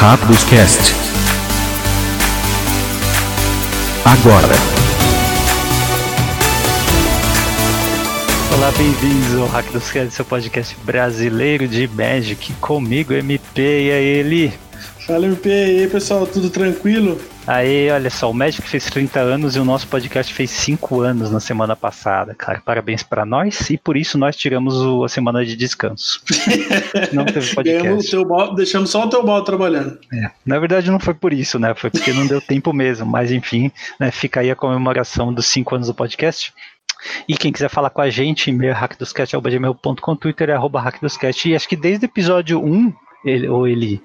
Rápidos Cast. Agora. Olá, bem-vindos ao Hack dos Cast, seu podcast brasileiro de Magic. Comigo, MP, e aí, Eli? Fala, MP, e aí, pessoal, tudo tranquilo? Aí, olha só, o Magic fez 30 anos e o nosso podcast fez 5 anos na semana passada, cara. Parabéns para nós e por isso nós tiramos o, a semana de descanso. não teve podcast. Teu deixamos só o teu bal trabalhando. É, na verdade não foi por isso, né? Foi porque não deu tempo mesmo, mas enfim, né, fica aí a comemoração dos 5 anos do podcast. E quem quiser falar com a gente, e-mail hackdoscast.com, Twitter é arroba hackdoscast. E acho que desde o episódio 1 ele, ou ele.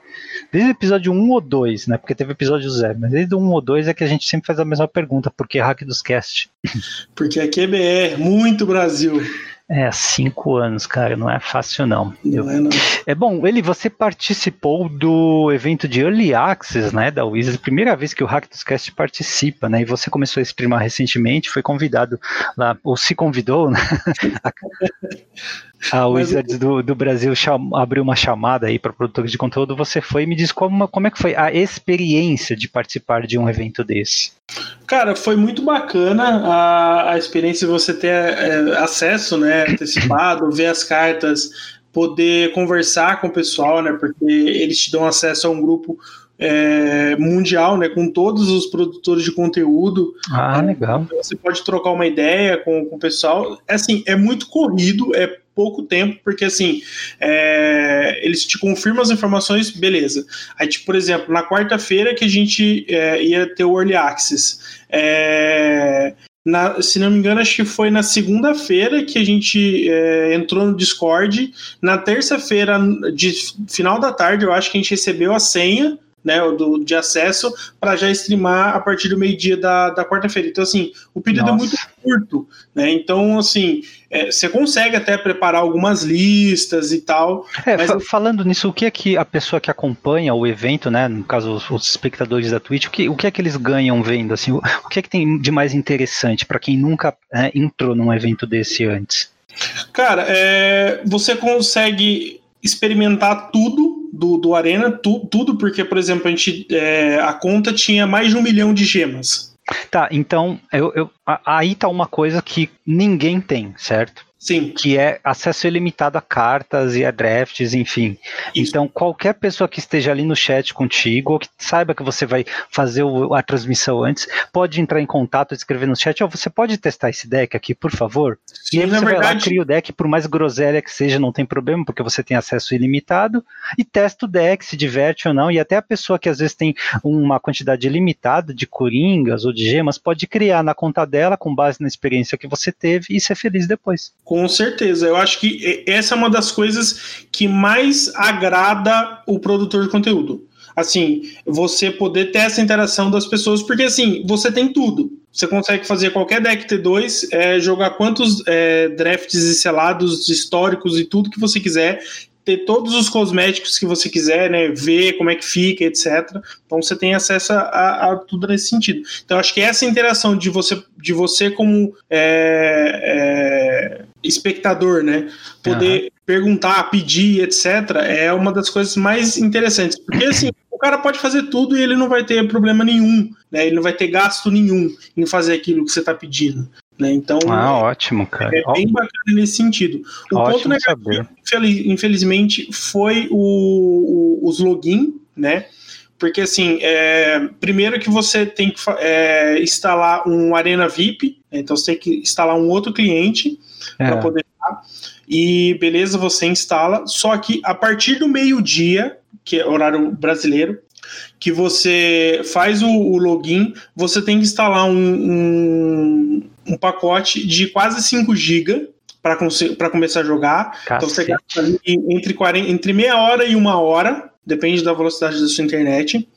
Desde o episódio 1 ou 2, né? Porque teve episódio 0, mas desde o 1 ou 2 é que a gente sempre faz a mesma pergunta, por que hack dos cast? Porque aqui é BR, muito Brasil. É, cinco anos, cara, não é fácil não. não, é, não. é bom, ele, você participou do evento de Early Access, né, da Wizards, primeira vez que o Hack dos Cast participa, né, e você começou a streamar recentemente, foi convidado lá, ou se convidou, né, a Wizards do, do Brasil cham, abriu uma chamada aí para produtores de conteúdo, você foi e me diz como, como é que foi a experiência de participar de um evento desse. Cara, foi muito bacana a, a experiência de você ter é, acesso, né, antecipado, ver as cartas, poder conversar com o pessoal, né, porque eles te dão acesso a um grupo é, mundial, né, com todos os produtores de conteúdo. Ah, legal. Você pode trocar uma ideia com, com o pessoal. É assim, é muito corrido, é pouco tempo, porque assim, é, eles te confirmam as informações, beleza. Aí, tipo, por exemplo, na quarta-feira que a gente é, ia ter o Early Access, é, na, se não me engano, acho que foi na segunda-feira que a gente é, entrou no Discord. Na terça-feira, de final da tarde, eu acho que a gente recebeu a senha né, do, de acesso para já streamar a partir do meio-dia da, da quarta-feira. Então, assim, o período Nossa. é muito curto, né? Então, assim, é, você consegue até preparar algumas listas e tal. É, mas... falando nisso, o que é que a pessoa que acompanha o evento, né, no caso os, espectadores da Twitch, o que, o que é que eles ganham vendo, assim, o, o que é que tem de mais interessante para quem nunca né, entrou num evento desse antes? Cara, é, você consegue experimentar tudo do, do Arena, tu, tudo, porque, por exemplo, a, gente, é, a conta tinha mais de um milhão de gemas. Tá, então eu, eu, aí tá uma coisa que ninguém tem, certo? Sim. Que é acesso ilimitado a cartas e a drafts, enfim. Isso. Então, qualquer pessoa que esteja ali no chat contigo, ou que saiba que você vai fazer o, a transmissão antes, pode entrar em contato, escrever no chat, ou oh, você pode testar esse deck aqui, por favor? Sim, e aí você vai verdade... lá, cria o deck, por mais groselha que seja, não tem problema, porque você tem acesso ilimitado, e testa o deck, se diverte ou não, e até a pessoa que às vezes tem uma quantidade limitada de coringas ou de gemas, pode criar na conta dela, com base na experiência que você teve, e ser feliz depois. Com certeza. Eu acho que essa é uma das coisas que mais agrada o produtor de conteúdo. Assim, você poder ter essa interação das pessoas, porque assim, você tem tudo. Você consegue fazer qualquer deck T2, é, jogar quantos é, drafts e selados históricos e tudo que você quiser, ter todos os cosméticos que você quiser, né? Ver como é que fica, etc. Então você tem acesso a, a tudo nesse sentido. Então acho que essa interação de você, de você como é, é, espectador, né? Poder uhum. perguntar, pedir, etc. É uma das coisas mais interessantes, porque assim o cara pode fazer tudo e ele não vai ter problema nenhum, né? Ele não vai ter gasto nenhum em fazer aquilo que você está pedindo. Né? Então, ah, é, ótimo, cara. É bem bacana nesse sentido. O ótimo ponto negativo, saber. infelizmente, foi o, o, os login, né? Porque assim, é, primeiro que você tem que é, instalar um Arena VIP, né? então você tem que instalar um outro cliente é. para poder. E beleza, você instala. Só que a partir do meio-dia, que é horário brasileiro, que você faz o, o login, você tem que instalar um, um, um pacote de quase 5 GB para começar a jogar. Cacete. Então você gasta entre, 40, entre meia hora e uma hora, depende da velocidade da sua internet.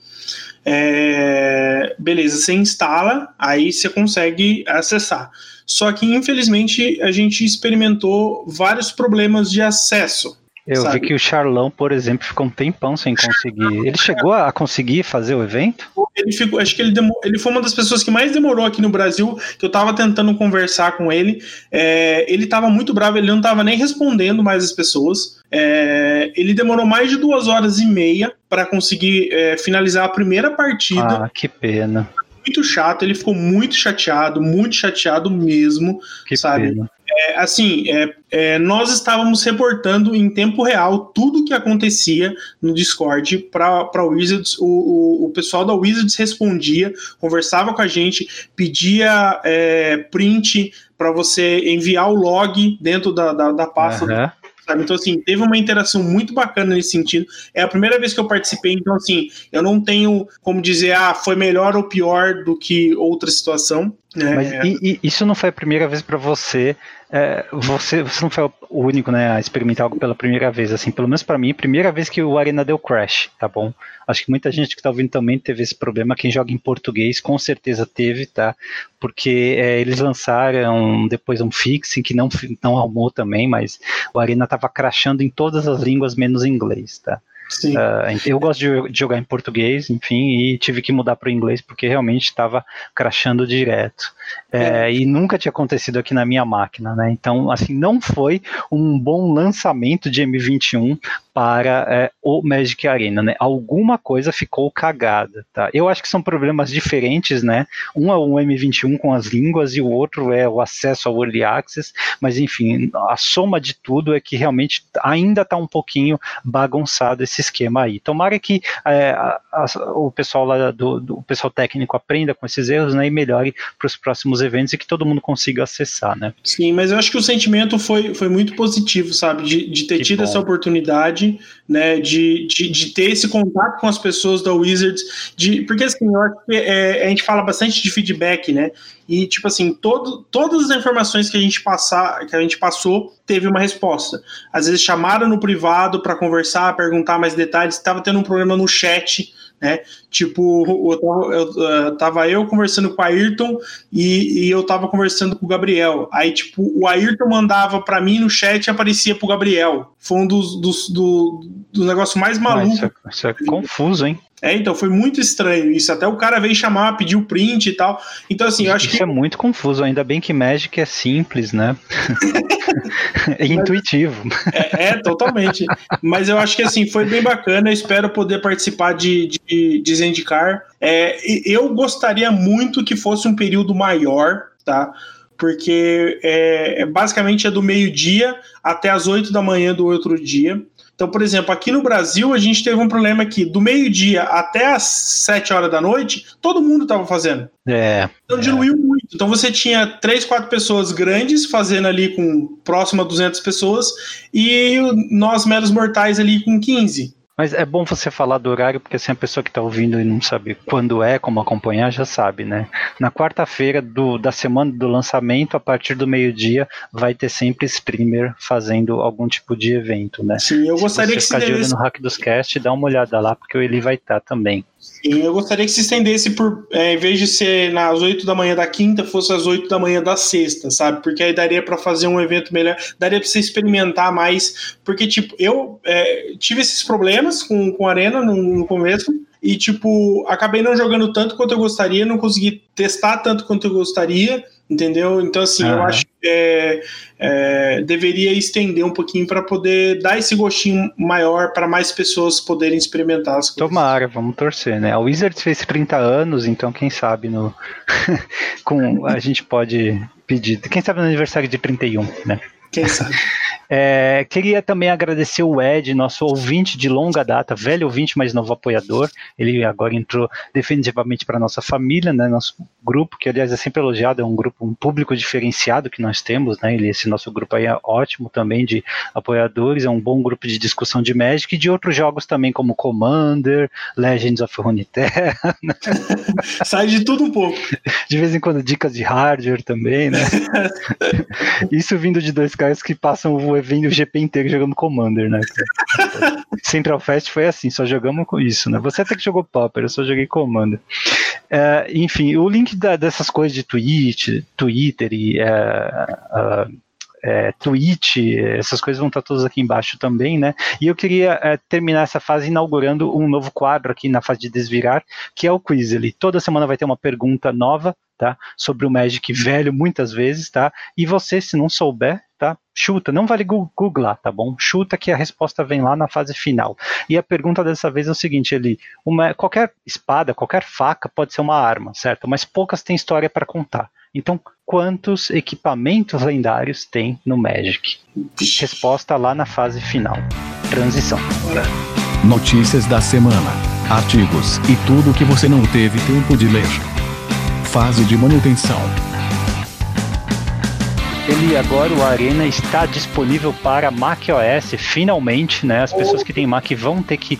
É, beleza, você instala, aí você consegue acessar. Só que infelizmente a gente experimentou vários problemas de acesso. Eu sabe? vi que o Charlão, por exemplo, ficou um tempão sem conseguir. Ele chegou a conseguir fazer o evento? Ele ficou, acho que ele, demo, ele foi uma das pessoas que mais demorou aqui no Brasil, que eu tava tentando conversar com ele. É, ele tava muito bravo, ele não tava nem respondendo mais as pessoas. É, ele demorou mais de duas horas e meia para conseguir é, finalizar a primeira partida. Ah, que pena. Muito chato, ele ficou muito chateado, muito chateado mesmo, Que sabe? pena. É, assim, é, é, nós estávamos reportando em tempo real tudo o que acontecia no Discord para Wizards. O, o, o pessoal da Wizards respondia, conversava com a gente, pedia é, print para você enviar o log dentro da, da, da pasta Aham. Sabe? Então, assim, teve uma interação muito bacana nesse sentido. É a primeira vez que eu participei, então, assim, eu não tenho como dizer, ah, foi melhor ou pior do que outra situação. Né? Mas e- e isso não foi a primeira vez pra você, é, você? Você não foi o único, né, a experimentar algo pela primeira vez, assim. Pelo menos pra mim, primeira vez que o Arena deu crash, tá bom? Acho que muita gente que tá ouvindo também teve esse problema. Quem joga em português com certeza teve, tá? Porque é, eles lançaram depois um fixing que não não arrumou também, mas o Arena tava crashando em todas as línguas menos em inglês, tá? Ah, eu gosto de, de jogar em português, enfim, e tive que mudar para o inglês porque realmente estava crashando direto. É, E nunca tinha acontecido aqui na minha máquina, né? Então, assim, não foi um bom lançamento de M21 para é, o Magic Arena, né? Alguma coisa ficou cagada, tá? Eu acho que são problemas diferentes, né? Um é o M21 com as línguas e o outro é o acesso ao Early Access, mas enfim, a soma de tudo é que realmente ainda está um pouquinho bagunçado esse esquema aí. Tomara que é, a- a- o pessoal lá do, do o pessoal técnico aprenda com esses erros, né, e melhore para os próximos eventos e que todo mundo consiga acessar, né? Sim, mas eu acho que o sentimento foi, foi muito positivo, sabe? De, de ter Que tido bom. essa oportunidade, né? De, de, de ter esse contato com as pessoas da Wizards. De, porque assim, eu acho que é, a gente fala bastante de feedback, né? E, tipo assim, todo, todas as informações que a gente passar, que a gente passou, teve uma resposta. Às vezes chamaram no privado para conversar, perguntar mais detalhes, estava tendo um problema no chat, né? Tipo, eu tava, eu, uh, tava eu conversando com o Ayrton e, e eu tava conversando com o Gabriel. Aí, tipo, o Ayrton mandava para mim no chat e aparecia pro Gabriel. Foi um dos, dos do, do negócio mais maluco. isso, é, isso é confuso, hein? É, então foi muito estranho isso. Até o cara veio chamar, pediu print e tal. Então, assim, eu acho Isso que é muito confuso, ainda bem que Magic é simples, né? é intuitivo. É, é, totalmente. Mas eu acho que assim, foi bem bacana. Eu espero poder participar de, de, de Zendikar. É, eu gostaria muito que fosse um período maior, tá? Porque é, é basicamente é do meio-dia até as 8 da manhã do outro dia. Então, por exemplo, aqui no Brasil a gente teve um problema que do meio-dia até as 7 horas da noite, todo mundo estava fazendo. É, Então diluiu muito. Então você tinha três, quatro pessoas grandes fazendo ali com próximo a 200 pessoas e nós meros mortais ali com 15. Mas é bom você falar do horário, porque assim a pessoa que está ouvindo e não sabe quando é, como acompanhar, já sabe, né? Na quarta-feira da semana do lançamento, a partir do meio-dia, vai ter sempre streamer fazendo algum tipo de evento, né? Sim, eu gostaria se que você se ficar de olho no Hack dos Cast, dá uma olhada lá, porque ele vai estar também. Sim, eu gostaria que se estendesse por, é, em vez de ser nas 8 da manhã da quinta, fosse às 8 da manhã da sexta, sabe? Porque aí daria para fazer um evento melhor, daria para você experimentar mais. Porque, tipo, eu é, tive esses problemas com, com a Arena no, no começo. E, tipo, acabei não jogando tanto quanto eu gostaria, não consegui testar tanto quanto eu gostaria, entendeu? Então, assim, eu Aham. acho é, é, deveria estender um pouquinho para poder dar esse gostinho maior para mais pessoas poderem experimentar as coisas. Tomara, vamos torcer, né? A Wizards fez 30 anos, então quem sabe no com a gente pode pedir, quem sabe no aniversário de 31, né? Quem sabe? É, queria também agradecer o Ed, nosso ouvinte de longa data, velho ouvinte, mas novo apoiador. Ele agora entrou definitivamente para nossa família, né? Nosso grupo, que aliás é sempre elogiado, é um grupo, um público diferenciado que nós temos, né? Ele, esse nosso grupo aí é ótimo também de apoiadores, é um bom grupo de discussão de Magic e de outros jogos também, como Commander, Legends of Runeterra, Sai de tudo um pouco. de vez em quando dicas de hardware também, né? Isso vindo de dois caras que passam o evento o GP inteiro jogando Commander, né? Central Fest foi assim, só jogamos com isso, né? Você até que jogou Popper, eu só joguei Commander. É, enfim, o link da- dessas coisas de Twitch, Twitter e ah, é, Twitch, essas coisas vão estar todas aqui embaixo também, né? E eu queria é, terminar essa fase inaugurando um novo quadro aqui na fase de desvirar, que é o Quizly. Toda semana vai ter uma pergunta nova, tá? Sobre o Magic velho, muitas vezes, tá? E você, se não souber, tá? Chuta, não vale googlar, tá bom? Chuta que a resposta vem lá na fase final. E a pergunta dessa vez é o seguinte, ele, uma, qualquer espada, qualquer faca pode ser uma arma, certo? Mas poucas têm história para contar. Então, quantos equipamentos lendários tem no Magic? Resposta lá na fase final. Transição. Notícias da semana, artigos e tudo que você não teve tempo de ler. Fase de manutenção. Ele agora, o Arena, está disponível para macOS, finalmente, né? As pessoas que têm Mac vão ter que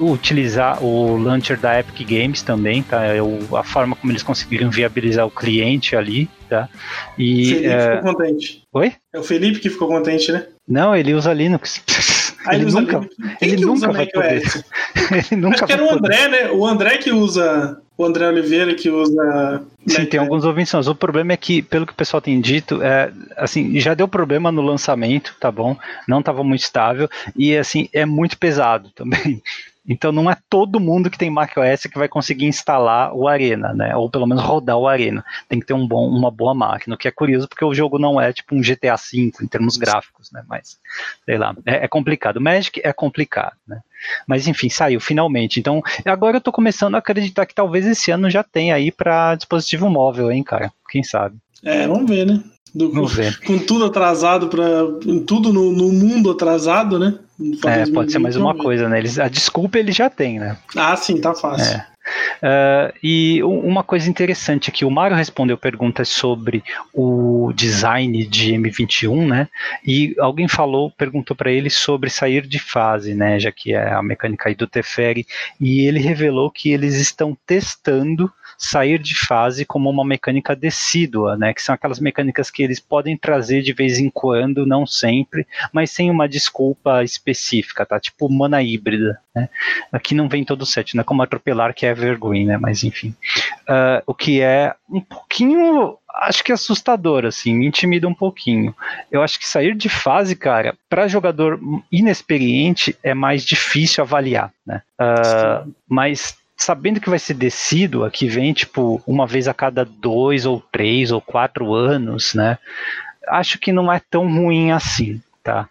utilizar o launcher da Epic Games também, tá? É o, a forma como eles conseguiram viabilizar o cliente ali, tá? E, Felipe é... ficou contente. Oi? É o Felipe que ficou contente, né? Não, ele usa Linux. Ah, ele, usa nunca, ele nunca vai poder. ele nunca Acho que era o André, né? O André que usa o André Oliveira que usa. Sim, tem alguns ouvintes. O problema é que, pelo que o pessoal tem dito, é, assim, já deu problema no lançamento, tá bom? Não estava muito estável e assim é muito pesado também. Então não é todo mundo que tem macOS que vai conseguir instalar o Arena, né? Ou pelo menos rodar o Arena. Tem que ter um bom, uma boa máquina, o que é curioso porque o jogo não é tipo um GTA V em termos gráficos, né? Mas, sei lá, é, é complicado. Magic é complicado, né? Mas enfim, saiu finalmente. Então, agora eu tô começando a acreditar que talvez esse ano já tenha aí para dispositivo móvel, hein, cara? Quem sabe? É, vamos ver, né? Do, com, com, tudo atrasado para tudo no, no, mundo atrasado, né? É, pode ser mais uma coisa, né? Eles, a desculpa ele já tem, né? Ah, sim, tá fácil. É. Uh, e uma coisa interessante aqui, o Mário respondeu perguntas sobre o design de M21, né? E alguém falou, perguntou para ele sobre sair de fase, né? Já que é a mecânica aí do Teferi, e ele revelou que eles estão testando sair de fase como uma mecânica decídua, né? Que são aquelas mecânicas que eles podem trazer de vez em quando, não sempre, mas sem uma desculpa específica, tá? Tipo mana híbrida, né? Aqui não vem todo o set, não é como atropelar que é evergreen, né? Mas enfim, uh, o que é um pouquinho acho que é assustador, assim, me intimida um pouquinho. Eu acho que sair de fase, cara, para jogador inexperiente é mais difícil avaliar, né? Uh, mas sabendo que vai ser descido, aqui vem tipo uma vez a cada dois ou três ou quatro anos, né? Acho que não é tão ruim assim, tá?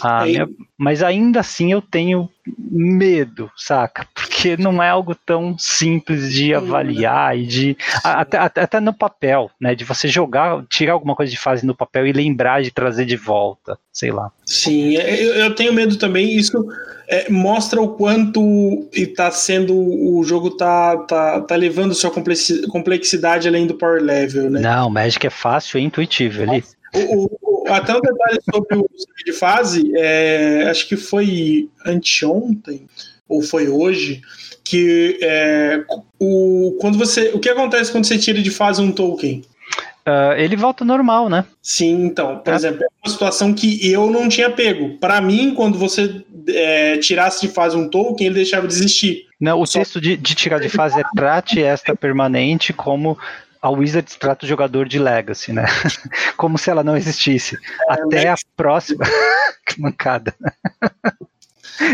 Ah, minha, mas ainda assim eu tenho medo, saca? Porque não é algo tão simples de avaliar e de. Até, até, no papel, né? De você jogar, tirar alguma coisa de fase no papel e lembrar de trazer de volta, sei lá. Sim, é, eu, eu tenho medo também. Isso é, mostra o quanto está sendo. O jogo tá, tá, tá levando sua complexidade além do power level, né? Não, Magic é fácil e intuitivo ali. O, o, até um detalhe sobre o de fase, é, acho que foi anteontem, ou foi hoje, que é, o, quando você, o que acontece quando você tira de fase um token? Uh, ele volta normal, né? Sim, então, por é. exemplo, é uma situação que eu não tinha pego. Para mim, quando você é, tirasse de fase um token, ele deixava de existir. Não, o Só... texto de, de tirar de fase é trate esta permanente como a Wizards trata o jogador de Legacy, né? Como se ela não existisse. É, Até a próxima. que mancada.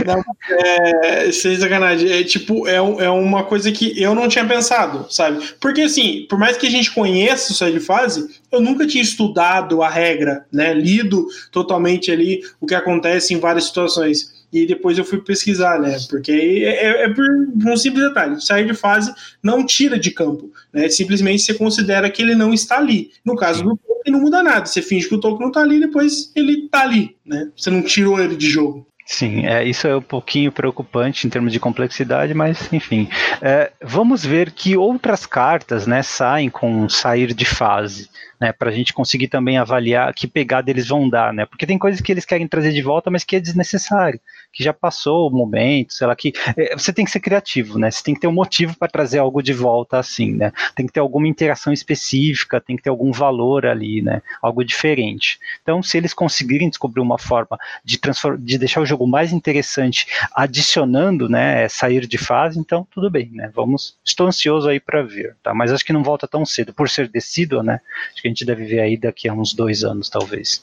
Não, é, sem sacanagem. É tipo, é, é uma coisa que eu não tinha pensado, sabe? Porque assim, por mais que a gente conheça o sair de fase, eu nunca tinha estudado a regra, né? Lido totalmente ali o que acontece em várias situações. E depois eu fui pesquisar, né? Porque é, é, é por um simples detalhe: sair de fase não tira de campo, né? Simplesmente você considera que ele não está ali. No caso do token, não muda nada. Você finge que o token não está ali, depois ele está ali, né? Você não tirou ele de jogo. Sim, é, isso é um pouquinho preocupante em termos de complexidade, mas enfim. É, vamos ver que outras cartas né, saem com sair de fase né, para a gente conseguir também avaliar que pegada eles vão dar, né? Porque tem coisas que eles querem trazer de volta, mas que é desnecessário, que já passou o momento, sei lá, que é, você tem que ser criativo, né? Você tem que ter um motivo para trazer algo de volta assim, né? Tem que ter alguma interação específica, tem que ter algum valor ali, né? Algo diferente. Então, se eles conseguirem descobrir uma forma de, de deixar o jogo mais interessante, adicionando, né, sair de fase, então tudo bem, né? Vamos, estou ansioso aí para ver, tá? Mas acho que não volta tão cedo por ser decido, né? Acho que gente deve ver aí daqui a uns dois anos, talvez.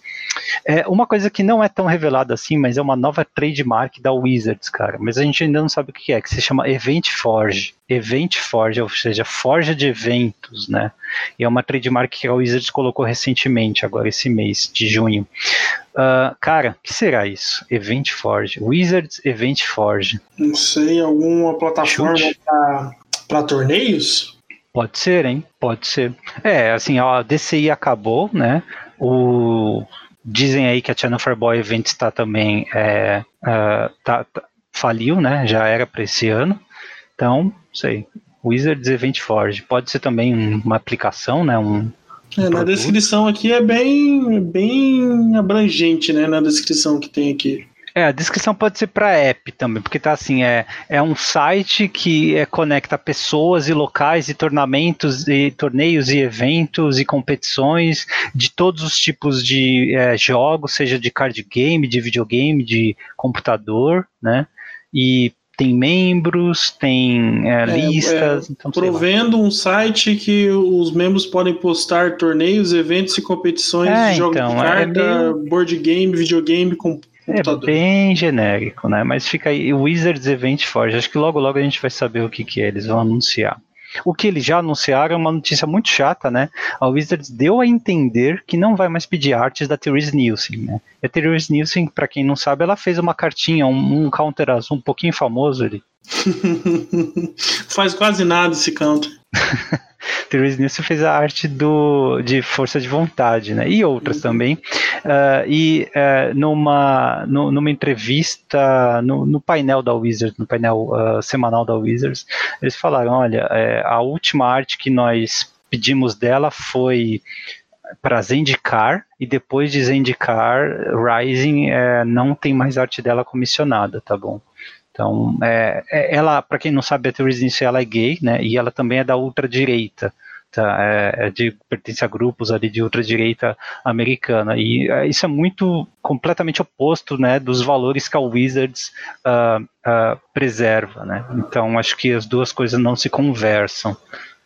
É, uma coisa que não é tão revelada assim, mas é uma nova trademark da Wizards, cara. Mas a gente ainda não sabe o que é, que se chama Event Forge. Event Forge, ou seja, forja de eventos, né? E é uma trademark que a Wizards colocou recentemente, agora esse mês de junho. Uh, cara, o que será isso? Event Forge. Wizards Event Forge. Não sei, alguma plataforma para torneios? Pode ser, hein? Pode ser. É, assim, a DCI acabou, né? O dizem aí que a Channel Fireboy Event está também é, uh, tá, tá, faliu, né? Já era para esse ano. Então, sei. Wizards Event Forge pode ser também uma aplicação, né? Um, é, na descrição aqui é bem, bem abrangente, né? Na descrição que tem aqui. É, a descrição pode ser para app também, porque tá assim, é, é um site que é, conecta pessoas e locais e tornamentos e torneios e eventos e competições de todos os tipos de é, jogos, seja de card game, de videogame, de computador, né? E tem membros, tem é, é, listas. É, então, provendo um site que os membros podem postar torneios, eventos e competições é, de jogos então, de carta, é meio... board game, videogame, com é bem genérico, né? Mas fica aí, o Wizards Event Forge. Acho que logo logo a gente vai saber o que, que é, eles vão anunciar. O que eles já anunciaram é uma notícia muito chata, né? A Wizards deu a entender que não vai mais pedir artes da Therese Nielsen, né? E a Therese Nielsen, para quem não sabe, ela fez uma cartinha, um, um counter azul um pouquinho famoso ali. Faz quase nada esse counter. Therese Nielsen fez a arte do, de Força de Vontade, né? E outras uhum. também. Uh, e uh, numa, no, numa entrevista no, no, painel da Wizards, no painel uh, semanal da Wizards, eles falaram: olha, é, a última arte que nós pedimos dela foi para Zendikar e depois de Zendikar, Rising é, não tem mais arte dela comissionada, tá bom? Então, é, é ela, para quem não sabe, a Nielsen, ela é gay, né? E ela também é da ultradireita. Tá, é, é de, pertence a grupos ali de ultradireita americana. E é, isso é muito completamente oposto né, dos valores que a Wizards uh, uh, preserva. Né? Então, acho que as duas coisas não se conversam.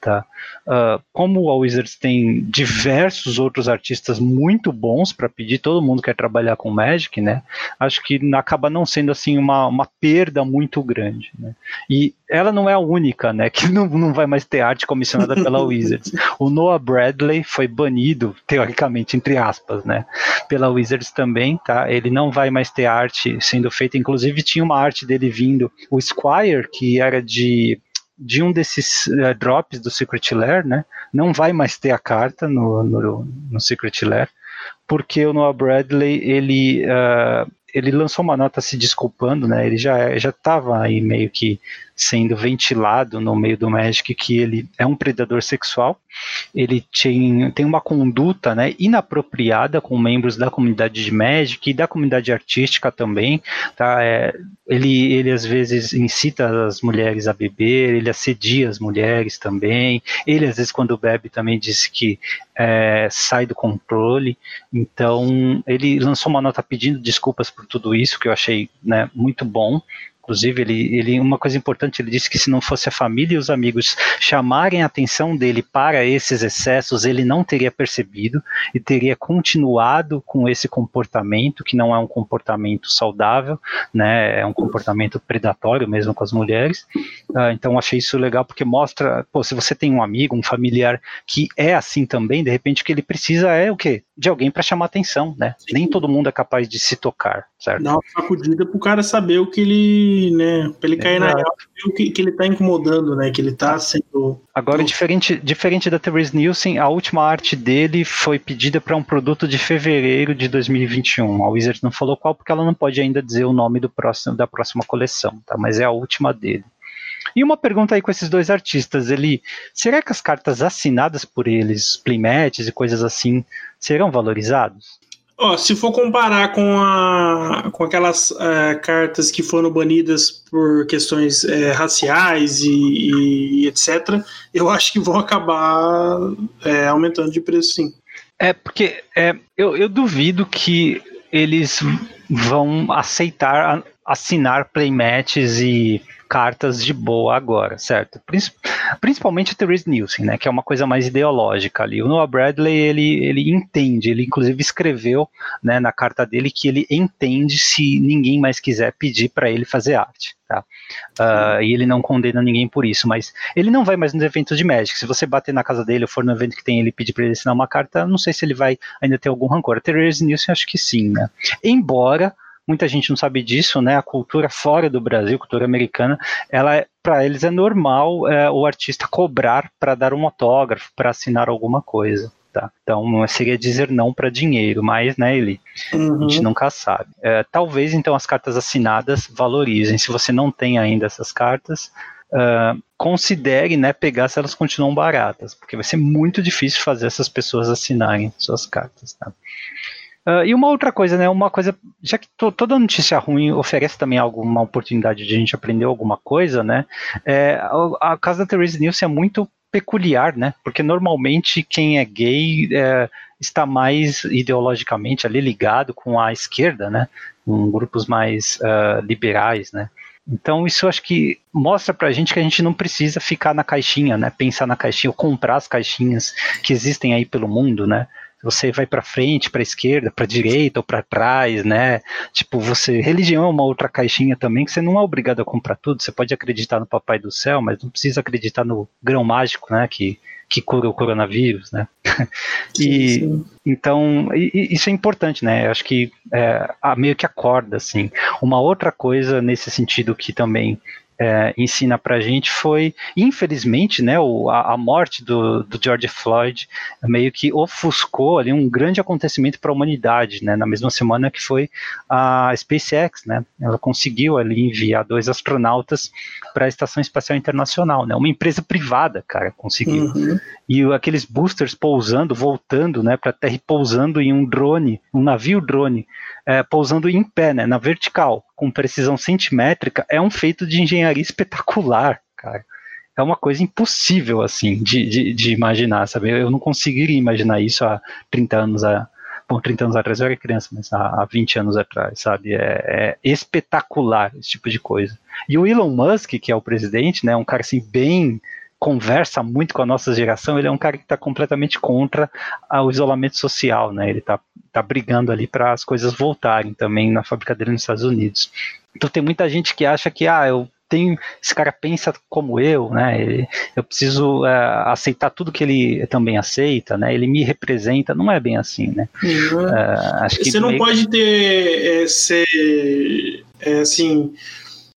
Tá? Uh, como a Wizards tem diversos outros artistas muito bons para pedir, todo mundo quer trabalhar com Magic, né? Acho que acaba não sendo assim uma, uma perda muito grande. Né? E ela não é a única, né? Que não, não vai mais ter arte comissionada pela Wizards. O Noah Bradley foi banido, teoricamente, entre aspas, né? Pela Wizards também, tá? Ele não vai mais ter arte sendo feita. Inclusive, tinha uma arte dele vindo, o Squire, que era de de um desses uh, drops do Secret Lair, né, não vai mais ter a carta no, no, no Secret Lair, porque o Noah Bradley, ele, uh, ele lançou uma nota se desculpando, né, ele já já estava aí meio que sendo ventilado no meio do Magic que ele é um predador sexual, ele tem, tem uma conduta né, inapropriada com membros da comunidade de Magic e da comunidade artística também. Tá? É, ele, ele às vezes incita as mulheres a beber, ele assedia as mulheres também. Ele às vezes quando bebe também diz que é, sai do controle. Então ele lançou uma nota pedindo desculpas por tudo isso que eu achei né, muito bom. Inclusive, ele, ele, uma coisa importante, ele disse que se não fosse a família e os amigos chamarem a atenção dele para esses excessos, ele não teria percebido e teria continuado com esse comportamento, que não é um comportamento saudável, né, é um comportamento predatório mesmo com as mulheres. Uh, então, achei isso legal porque mostra, pô, se você tem um amigo, um familiar que é assim também, de repente o que ele precisa é o quê? De alguém para chamar atenção, né? Sim. Nem todo mundo é capaz de se tocar, certo? Dá uma sacudida pro cara saber o que ele né, pra ele cair Exato. na real que, que ele tá incomodando, né, que ele tá sendo... Agora, diferente, diferente da Therese Nielsen, a última arte dele foi pedida para um produto de fevereiro de 2021. A Wizard não falou qual, porque ela não pode ainda dizer o nome do próximo, da próxima coleção, tá? mas é a última dele. E uma pergunta aí com esses dois artistas, ele, será que as cartas assinadas por eles, playmats e coisas assim, serão valorizados? Ó, se for comparar com, a, com aquelas é, cartas que foram banidas por questões é, raciais e, e, etc., eu acho que vão acabar é, aumentando de preço, sim. É, porque é, eu, eu duvido que eles vão aceitar assinar playmats e cartas de boa agora, certo? Principalmente a Therese Nielsen, né, que é uma coisa mais ideológica ali. O Noah Bradley, ele, ele entende, ele inclusive escreveu né, na carta dele que ele entende se ninguém mais quiser pedir para ele fazer arte. Tá? Uh, e ele não condena ninguém por isso, mas ele não vai mais nos eventos de Magic. Se você bater na casa dele ou for no evento que tem ele pedir para ele assinar uma carta, não sei se ele vai ainda ter algum rancor. A Therese Nielsen, acho que sim, né? Embora muita gente não sabe disso, né? A cultura fora do Brasil, cultura americana, ela é, para eles é normal é, o artista cobrar para dar um autógrafo, para assinar alguma coisa. Tá? Então seria dizer não para dinheiro, mas né, ele uhum. a gente nunca sabe. É, talvez então as cartas assinadas valorizem. Se você não tem ainda essas cartas, uh, considere né, pegar se elas continuam baratas, porque vai ser muito difícil fazer essas pessoas assinarem suas cartas. Tá? Uh, e uma outra coisa, né? Uma coisa, já que to, toda notícia ruim oferece também alguma oportunidade de a gente aprender alguma coisa, né? É, a, a casa da Therese Nielsen é muito peculiar, né? Porque normalmente quem é gay é, está mais ideologicamente ali ligado com a esquerda, né? Com grupos mais uh, liberais, né? Então isso acho que mostra pra gente que a gente não precisa ficar na caixinha, né? Pensar na caixinha ou comprar as caixinhas que existem aí pelo mundo, né? Você vai para frente, para esquerda, para direita ou para trás, né? Tipo, você religião é uma outra caixinha também que você não é obrigado a comprar tudo. Você pode acreditar no Papai do Céu, mas não precisa acreditar no grão mágico, né? Que que cura o coronavírus, né? e sim, sim. então e, isso é importante, né? Eu acho que é, meio que acorda assim. Uma outra coisa nesse sentido que também é, ensina para a gente foi, infelizmente, né, o, a, a, morte do, do, George Floyd meio que ofuscou ali um grande acontecimento para a humanidade, né, na mesma semana que foi a SpaceX, né, ela conseguiu ali enviar dois astronautas para a Estação Espacial Internacional, né, uma empresa privada, cara, conseguiu. Uhum. E aqueles boosters pousando, voltando, né, para a Terra e pousando em um drone, um navio drone, é, pousando em pé, né, na vertical, com precisão centimétrica, é um feito de engenharia espetacular, cara. É uma coisa impossível, assim, de, de, de imaginar, sabe? Eu não conseguiria imaginar isso há 30 anos, há, bom, 30 anos atrás eu era criança, mas há, há 20 anos atrás, sabe? É, é, espetacular esse tipo de coisa. E o Elon Musk, que é o presidente, né, um cara assim bem conversa muito com a nossa geração, ele é um cara que está completamente contra o isolamento social, né? Ele está tá brigando ali para as coisas voltarem também na fábrica dele nos Estados Unidos. Então tem muita gente que acha que ah, eu tenho, esse cara pensa como eu, né? Eu preciso uh, aceitar tudo que ele também aceita, né? Ele me representa, não é bem assim, né? Uhum. Uh, acho que Você não meio... pode ter é, ser é, assim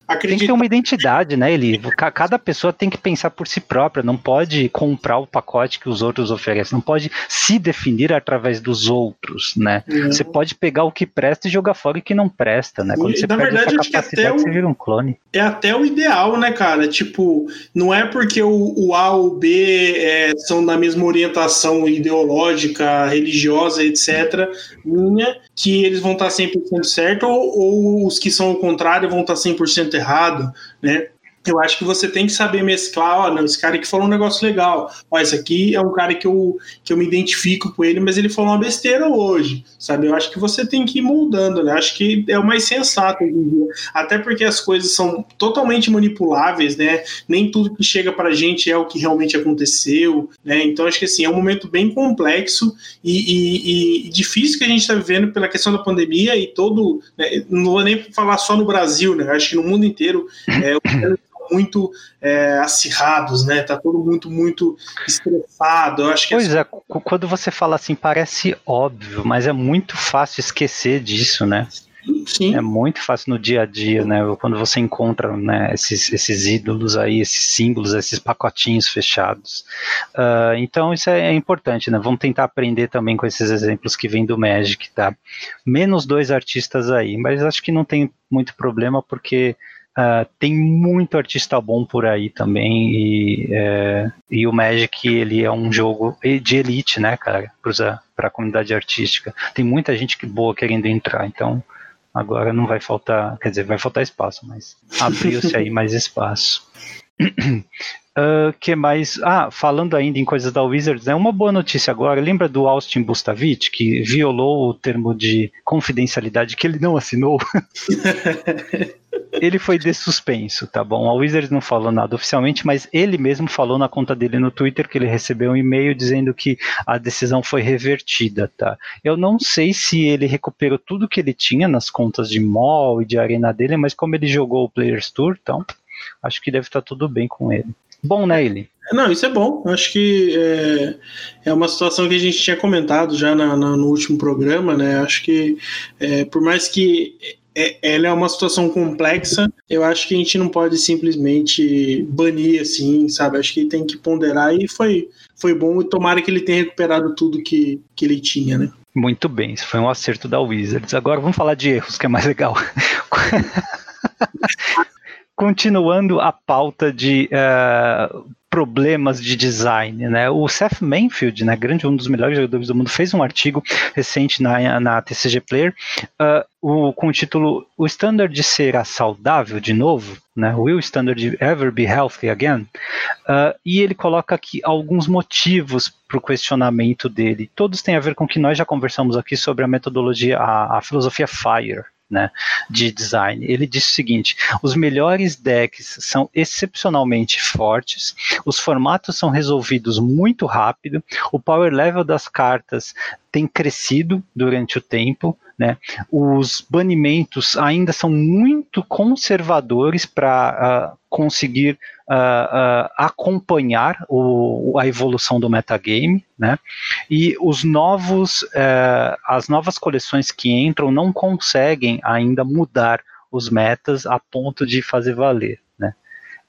Acredito... Tem que ter uma identidade, né, Eli? Cada pessoa tem que pensar por si própria, não pode comprar o pacote que os outros oferecem, não pode se definir através dos outros, né? Uhum. Você pode pegar o que presta e jogar fora o que não presta, né? Quando você Na perde verdade, essa capacidade, o... você vira um clone. É até o ideal, né, cara? Tipo, não é porque o, o A ou o B é, são da mesma orientação ideológica, religiosa, etc., minha, que eles vão estar 100% certo, ou, ou os que são o contrário vão estar 100% errado, né? Eu acho que você tem que saber mesclar, ó, não, esse cara aqui falou um negócio legal, ó, esse aqui é um cara que eu, que eu me identifico com ele, mas ele falou uma besteira hoje, sabe? Eu acho que você tem que ir moldando, né? Acho que é o mais sensato hoje em dia. Até porque as coisas são totalmente manipuláveis, né? Nem tudo que chega pra gente é o que realmente aconteceu, né? Então acho que assim, é um momento bem complexo e, e, e difícil que a gente está vivendo pela questão da pandemia e todo, né? não vou nem falar só no Brasil, né? Acho que no mundo inteiro é, muito é, acirrados, né? Tá todo muito, muito estressado. Eu acho que pois é, quando você fala assim, parece óbvio, mas é muito fácil esquecer disso, né? Sim. É muito fácil no dia a dia, né? Quando você encontra né, esses, esses ídolos aí, esses símbolos, esses pacotinhos fechados. Uh, então isso é, é, importante, né? Vamos tentar aprender também com esses exemplos que vêm do Magic, tá? Menos dois artistas aí, mas acho que não tem muito problema porque Uh, tem muito artista bom por aí também e, é, e o Magic ele é um jogo de elite, né, cara, para a comunidade artística. Tem muita gente que boa querendo entrar, então agora não vai faltar, quer dizer, vai faltar espaço, mas abriu-se aí mais espaço. Uh, que mais? Ah, falando ainda em coisas da Wizards, né? Uma boa notícia agora. Lembra do Austin Bustavich que violou o termo de confidencialidade que ele não assinou? ele foi suspenso, tá bom? A Wizards não falou nada oficialmente, mas ele mesmo falou na conta dele no Twitter que ele recebeu um e-mail dizendo que a decisão foi revertida, tá? Eu não sei se ele recuperou tudo que ele tinha nas contas de mall e de arena dele, mas como ele jogou o Players Tour, então acho que deve estar tudo bem com ele. Bom, né, ele? Não, isso é bom. Acho que é, é uma situação que a gente tinha comentado já na, na, no último programa, né? Acho que é, por mais que é, ela é uma situação complexa, eu acho que a gente não pode simplesmente banir assim, sabe? Acho que tem que ponderar e foi, foi bom e tomara que ele tenha recuperado tudo que, que ele tinha, né? Muito bem, isso foi um acerto da Wizards. Agora vamos falar de erros, que é mais legal. continuando a pauta de uh, problemas de design, né? O Seth Manfield, né, grande um dos melhores jogadores do mundo, fez um artigo recente na, na TCG Player uh, o, com o título "O Standard será saudável de novo?", né? Will Standard ever be healthy again? Uh, e ele coloca aqui alguns motivos para o questionamento dele. Todos têm a ver com o que nós já conversamos aqui sobre a metodologia, a, a filosofia Fire, né, de design. Ele disse o seguinte: os melhores decks são excepcionalmente fortes, os formatos são resolvidos muito rápido, o power level das cartas tem crescido durante o tempo, né? Os banimentos ainda são muito conservadores para uh, conseguir uh, uh, acompanhar o, a evolução do metagame, né? E os novos, uh, as novas coleções que entram não conseguem ainda mudar os metas a ponto de fazer valer.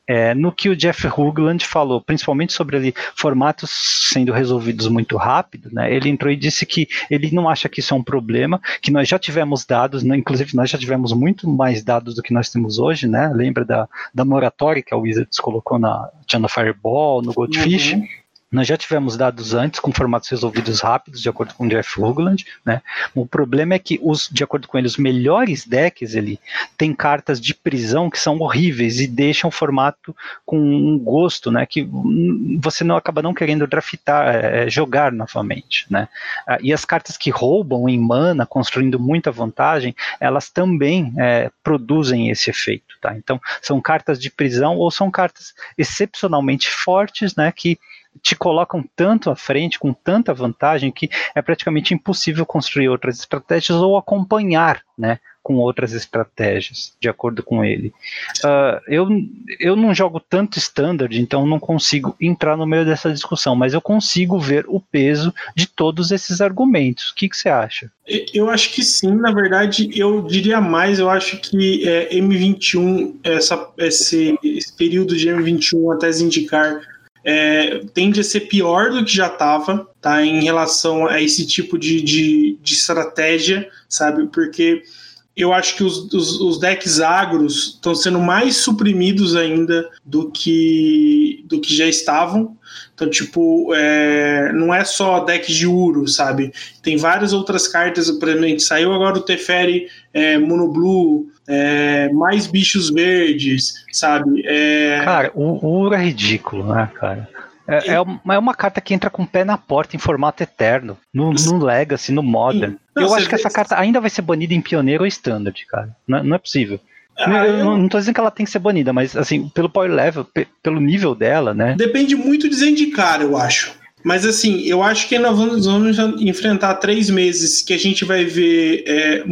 É, no que o Jeff Hoogland falou, principalmente sobre ali, formatos sendo resolvidos muito rápido, né, ele entrou e disse que ele não acha que isso é um problema, que nós já tivemos dados, né, inclusive nós já tivemos muito mais dados do que nós temos hoje, né, lembra da, da moratória que a Wizards colocou na China Fireball, no Goldfish, uhum. Nós já tivemos dados antes com formatos resolvidos rápidos, de acordo com o Jeff Hoogland, né? O problema é que, os, de acordo com ele, os melhores decks ele tem cartas de prisão que são horríveis e deixam o formato com um gosto, né? Que você não acaba não querendo draftar, é, é jogar novamente, né? Ah, e as cartas que roubam em mana, construindo muita vantagem, elas também é, produzem esse efeito, tá? Então, são cartas de prisão ou são cartas excepcionalmente fortes, né? Que te colocam tanto à frente, com tanta vantagem, que é praticamente impossível construir outras estratégias ou acompanhar, né? Com outras estratégias, de acordo com ele. Uh, eu, eu não jogo tanto standard, então não consigo entrar no meio dessa discussão, mas eu consigo ver o peso de todos esses argumentos. O que, você acha? Eu acho que sim, na verdade, eu diria mais, eu acho que é, M21, essa, esse, esse período de M21 até indicar é, tende a ser pior do que já estava, tá? Em relação a esse tipo de, de, de estratégia, sabe? Porque eu acho que os, os, os decks agros estão sendo mais suprimidos ainda do que, do que já estavam. Então, tipo, é, não é só deck de Uro, sabe? Tem várias outras cartas, por exemplo, saiu agora o Teferi é, Mono Blue, é, mais bichos verdes, sabe? É... Cara, o, o Uro é ridículo, né, cara? É, é, uma, é uma carta que entra com o pé na porta em formato eterno, no, no Legacy, no Modern. Não, eu acho que essa carta ainda vai ser banida em Pioneiro ou Standard, cara. Não, não é possível. Ah, eu não, não tô dizendo que ela tem que ser banida, mas assim, pelo power level, pelo nível dela, né? Depende muito de Zendikar, eu acho. Mas assim, eu acho que nós vamos, vamos enfrentar três meses que a gente vai ver é,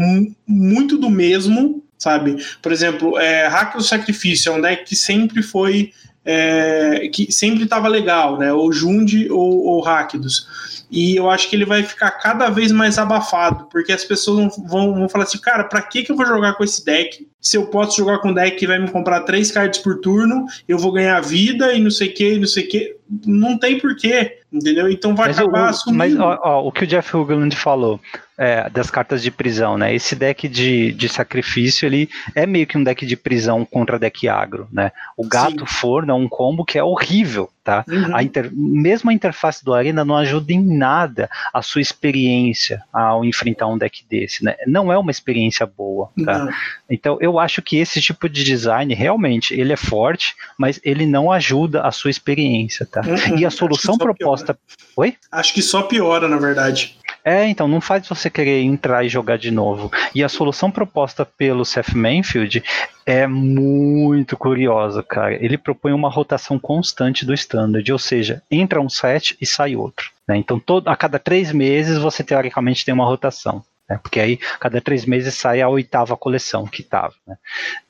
muito do mesmo, sabe? Por exemplo, é, Hack do Sacrifício é um deck que sempre foi. É, que sempre estava legal, né? Ou Jund ou, ou Rakdos e eu acho que ele vai ficar cada vez mais abafado, porque as pessoas vão, vão falar assim, cara, pra que, que eu vou jogar com esse deck? Se eu posso jogar com um deck que vai me comprar três cards por turno, eu vou ganhar vida e não sei o que, e não sei o que. Não tem porquê, entendeu? Então vai mas acabar o, assumindo. Mas ó, ó, o que o Jeff Hoogland falou é, das cartas de prisão, né? Esse deck de, de sacrifício, ele é meio que um deck de prisão contra deck agro, né? O gato Sim. forno é um combo que é horrível tá? Uhum. A inter... Mesmo a interface do Arena não ajuda em nada a sua experiência ao enfrentar um deck desse, né? Não é uma experiência boa, tá? Então eu acho que esse tipo de design realmente ele é forte, mas ele não ajuda a sua experiência, tá? Uhum. E a solução proposta. Piora. Oi? Acho que só piora, na verdade. É, então, não faz você querer entrar e jogar de novo. E a solução proposta pelo Seth Manfield é muito curiosa, cara. Ele propõe uma rotação constante do standard, ou seja, entra um set e sai outro. Né? Então, todo, a cada três meses você teoricamente tem uma rotação. Né? Porque aí, cada três meses sai a oitava coleção que estava. Né?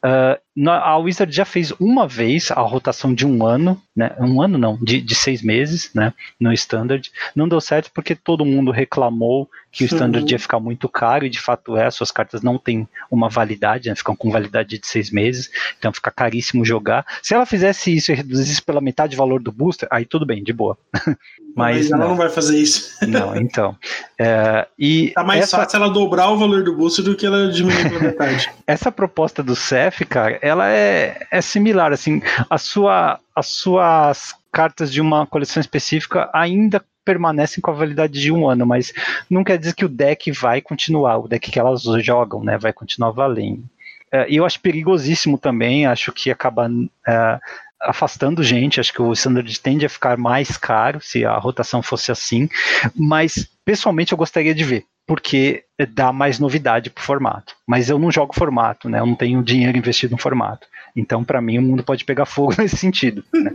Uh, a Wizard já fez uma vez a rotação de um ano, né? Um ano não, de, de seis meses, né? No standard. Não deu certo porque todo mundo reclamou que o standard uhum. ia ficar muito caro, e de fato é, suas cartas não têm uma validade, né? ficam com validade de seis meses, então fica caríssimo jogar. Se ela fizesse isso e reduzisse pela metade o valor do booster, aí tudo bem, de boa. Mas, Mas ela não. não. vai fazer isso. Não, então. É, e tá mais essa... fácil ela dobrar o valor do booster do que ela diminuir pela metade. essa proposta do CEF, cara, ela é, é similar, assim, a sua, as suas cartas de uma coleção específica ainda permanecem com a validade de um ano, mas não quer dizer que o deck vai continuar, o deck que elas jogam, né, vai continuar valendo. É, e eu acho perigosíssimo também, acho que acaba é, afastando gente, acho que o standard tende a ficar mais caro se a rotação fosse assim, mas pessoalmente eu gostaria de ver porque dá mais novidade pro formato. Mas eu não jogo formato, né? Eu não tenho dinheiro investido no formato. Então, para mim, o mundo pode pegar fogo nesse sentido. Né?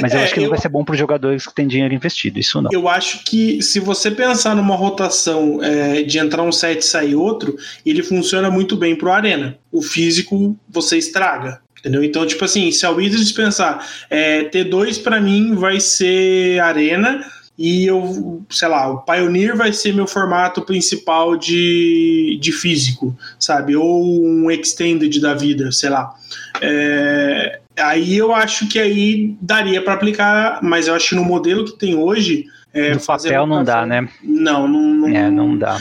Mas eu é, acho que eu, não vai ser bom para os jogadores que têm dinheiro investido. Isso não. Eu acho que se você pensar numa rotação é, de entrar um set e sair outro, ele funciona muito bem pro Arena. O físico você estraga. Entendeu? Então, tipo assim, se a Wizards pensar, é, T2 para mim vai ser Arena, e eu, sei lá, o Pioneer vai ser meu formato principal de, de físico, sabe? Ou um Extended da vida, sei lá. É, aí eu acho que aí daria para aplicar, mas eu acho que no modelo que tem hoje. É, no papel não dá, né? Não, não, não. É, não dá.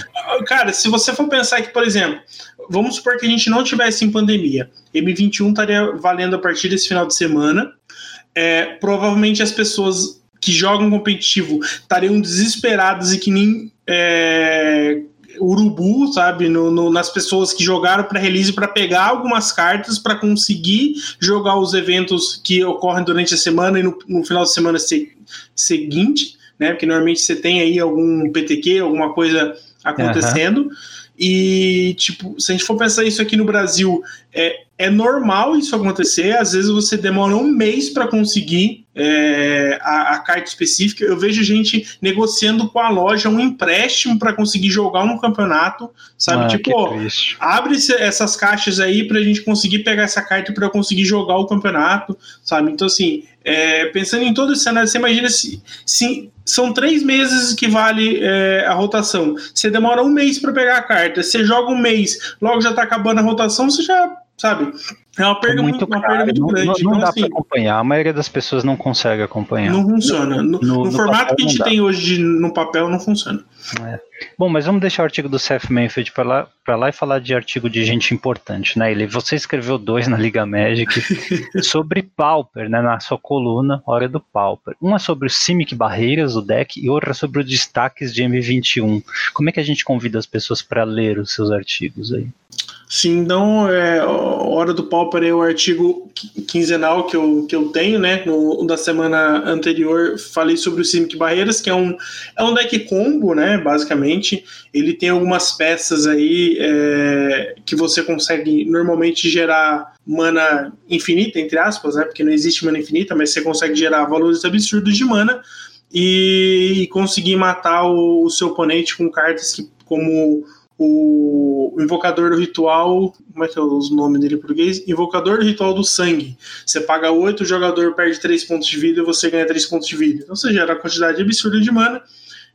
Cara, se você for pensar que, por exemplo, vamos supor que a gente não tivesse em pandemia, M21 estaria valendo a partir desse final de semana. É, provavelmente as pessoas que jogam competitivo estariam desesperados e que nem é, urubu, sabe, no, no, nas pessoas que jogaram para release para pegar algumas cartas para conseguir jogar os eventos que ocorrem durante a semana e no, no final de semana se, seguinte, né? Porque normalmente você tem aí algum PTQ, alguma coisa acontecendo. Uhum. E, tipo, se a gente for pensar isso aqui no Brasil, é, é normal isso acontecer. Às vezes você demora um mês para conseguir é, a, a, carta específica. Eu vejo gente negociando com a loja um empréstimo para conseguir jogar um campeonato, sabe? Ah, tipo, abre essas caixas aí para a gente conseguir pegar essa carta para conseguir jogar o campeonato, sabe? Então, assim, é, pensando em todo esse cenário, você imagina se, se são três meses que vale é, a rotação. Você demora um mês para pegar a carta, você joga um mês, logo já está acabando a rotação, você já sabe? É uma perda é muito, muito, uma perda muito grande. Não, não então, dá assim, para acompanhar, a maioria das pessoas não consegue acompanhar. Não funciona. No, no, no formato que a gente tem hoje de, no papel, não funciona. É. Bom, mas vamos deixar o artigo do Seth Manfield para lá, lá e falar de artigo de gente importante, né? Ele, você escreveu dois na Liga Magic sobre Pauper, né? Na sua coluna Hora do Pauper. Uma é sobre o Simic Barreiras, o deck, e outra sobre os destaques de M21. Como é que a gente convida as pessoas para ler os seus artigos aí? Sim, então, é, Hora do Pauper é o artigo quinzenal que eu, que eu tenho, né? No, da semana anterior falei sobre o Simic Barreiras, que é um, é um deck combo, né? Basicamente, ele tem algumas peças aí é, que você consegue normalmente gerar mana infinita, entre aspas, né? Porque não existe mana infinita, mas você consegue gerar valores absurdos de mana e, e conseguir matar o, o seu oponente com cartas que, como o Invocador do Ritual. Como é que é o nome dele em português? Invocador do Ritual do Sangue. Você paga 8, o jogador perde 3 pontos de vida e você ganha 3 pontos de vida. Então você gera a quantidade absurda de mana.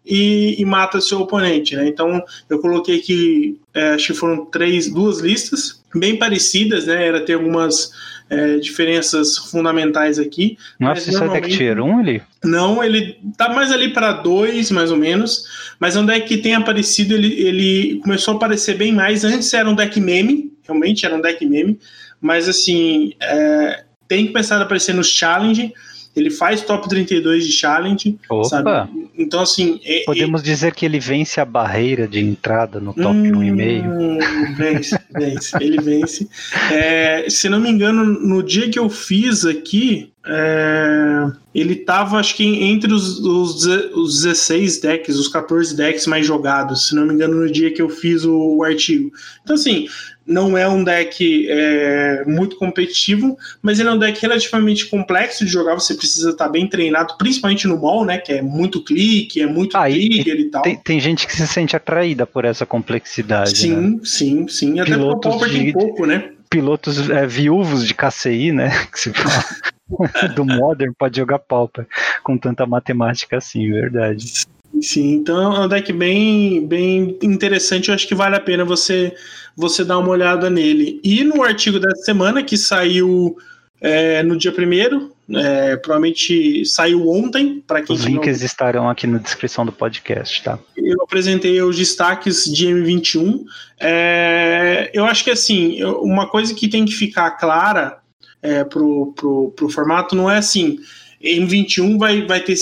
E, e, mata seu oponente, né? Então eu coloquei aqui, é, acho que foram três, duas listas bem parecidas, né? Era ter algumas é, diferenças fundamentais aqui. Nossa, isso é deck tier 1 ali? Não, ele tá mais ali para 2, mais ou menos. Mas é um deck que tem aparecido, ele, ele começou a aparecer bem mais. Antes era um deck meme, realmente era um deck meme. Mas assim, é, tem começado a aparecer nos challenge. Ele faz top 32 de challenge, Opa. sabe? Então, assim. É, Podemos é... dizer que ele vence a barreira de entrada no top hum, 1,5. Vence, vence. ele vence. É, se não me engano, no dia que eu fiz aqui, é, ele tava, acho que entre os, os, os 16 decks, os 14 decks mais jogados, se não me engano, no dia que eu fiz o, o artigo. Então, assim, não é um deck é, muito competitivo, mas ele é um deck relativamente complexo de jogar. Você precisa estar bem treinado, principalmente no mall, né? Que é muito clique, é muito ah, trigger e, e tal. Tem, tem, gente que se sente atraída por essa complexidade. Sim, né? sim, sim. Até porque o Pauper tem pouco, né? Pilotos é, viúvos de KCI, né? Que se fala. do Modern pode jogar Pauper com tanta matemática assim, verdade. Sim, então é um deck bem, bem interessante. Eu acho que vale a pena você você dar uma olhada nele. E no artigo dessa semana, que saiu é, no dia primeiro, é, provavelmente saiu ontem, para quem Os links não... estarão aqui na descrição do podcast, tá? Eu apresentei os destaques de M21. É, eu acho que assim, uma coisa que tem que ficar clara é, pro, pro, pro formato não é assim em 21 vai, vai ter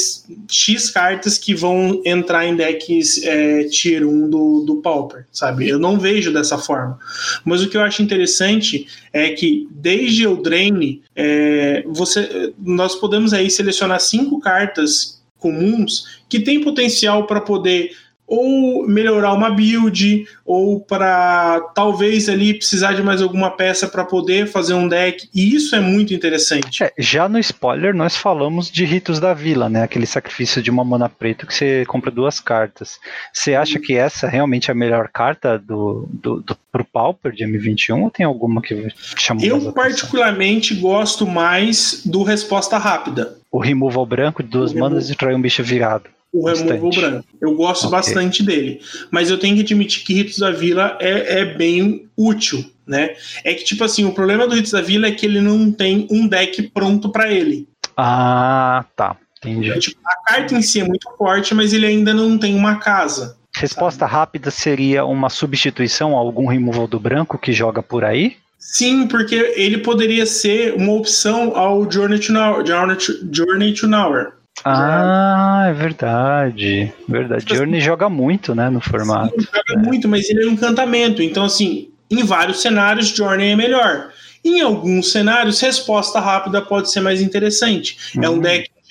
X cartas que vão entrar em decks é, tier 1 do, do Pauper, sabe? Eu não vejo dessa forma. Mas o que eu acho interessante é que desde o Drain, é, você, nós podemos aí selecionar cinco cartas comuns que têm potencial para poder ou melhorar uma build, ou para talvez ali precisar de mais alguma peça para poder fazer um deck, e isso é muito interessante. É, já no spoiler, nós falamos de Ritos da Vila, né? Aquele sacrifício de uma mana preta que você compra duas cartas. Você acha que essa realmente é a melhor carta do, do, do pro Pauper de M21 ou tem alguma que chamou Eu particularmente gosto mais do Resposta Rápida. O removal branco de duas manas e trai um bicho virado o removal branco. Eu gosto okay. bastante dele. Mas eu tenho que admitir que Ritos da Vila é, é, bem útil, né? É que, tipo assim, o problema do Ritos da Vila é que ele não tem um deck pronto para ele. Ah, tá. Entendi. É, tipo, a carta em si é muito forte, mas ele ainda não tem uma casa. Resposta sabe? rápida seria uma substituição a algum removal do branco que joga por aí? Sim, porque ele poderia ser uma opção ao Journey to. Journey to, Journey to Nowhere. Ah, é verdade. Verdade. Tipo Journey assim, joga muito, né, no formato. Sim, joga é. muito, mas ele é um encantamento. Então, assim, em vários cenários, Journey é melhor. Em alguns cenários, resposta rápida pode ser mais interessante. Uhum. É um uhum.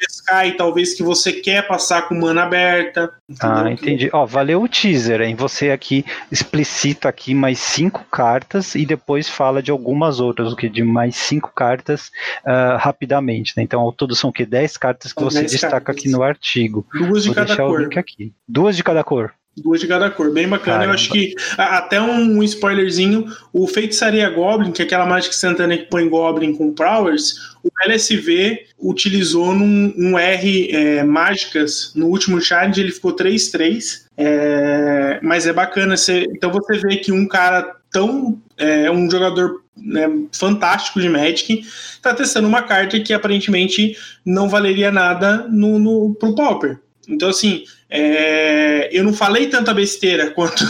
Deck Sky, talvez que você quer passar com mana aberta. Ah, entendi. Ó, valeu o teaser, hein? Você aqui explicita aqui mais cinco cartas e depois fala de algumas outras, o que de mais cinco cartas uh, rapidamente, né? Então, ao todo são o que? Dez cartas que você destaca cartas. aqui no artigo. Duas de Vou cada cor. aqui. Duas de cada cor. Duas de cada cor, bem bacana. Caramba. Eu acho que até um spoilerzinho: o Feitiçaria Goblin, que é aquela mágica instantânea que põe Goblin com Powers, o LSV utilizou num, num R é, mágicas no último challenge, ele ficou 3-3. É, mas é bacana, você, então você vê que um cara tão. É um jogador né, fantástico de Magic, está testando uma carta que aparentemente não valeria nada no, no, pro Pauper. Então, assim, é, eu não falei tanta besteira quanto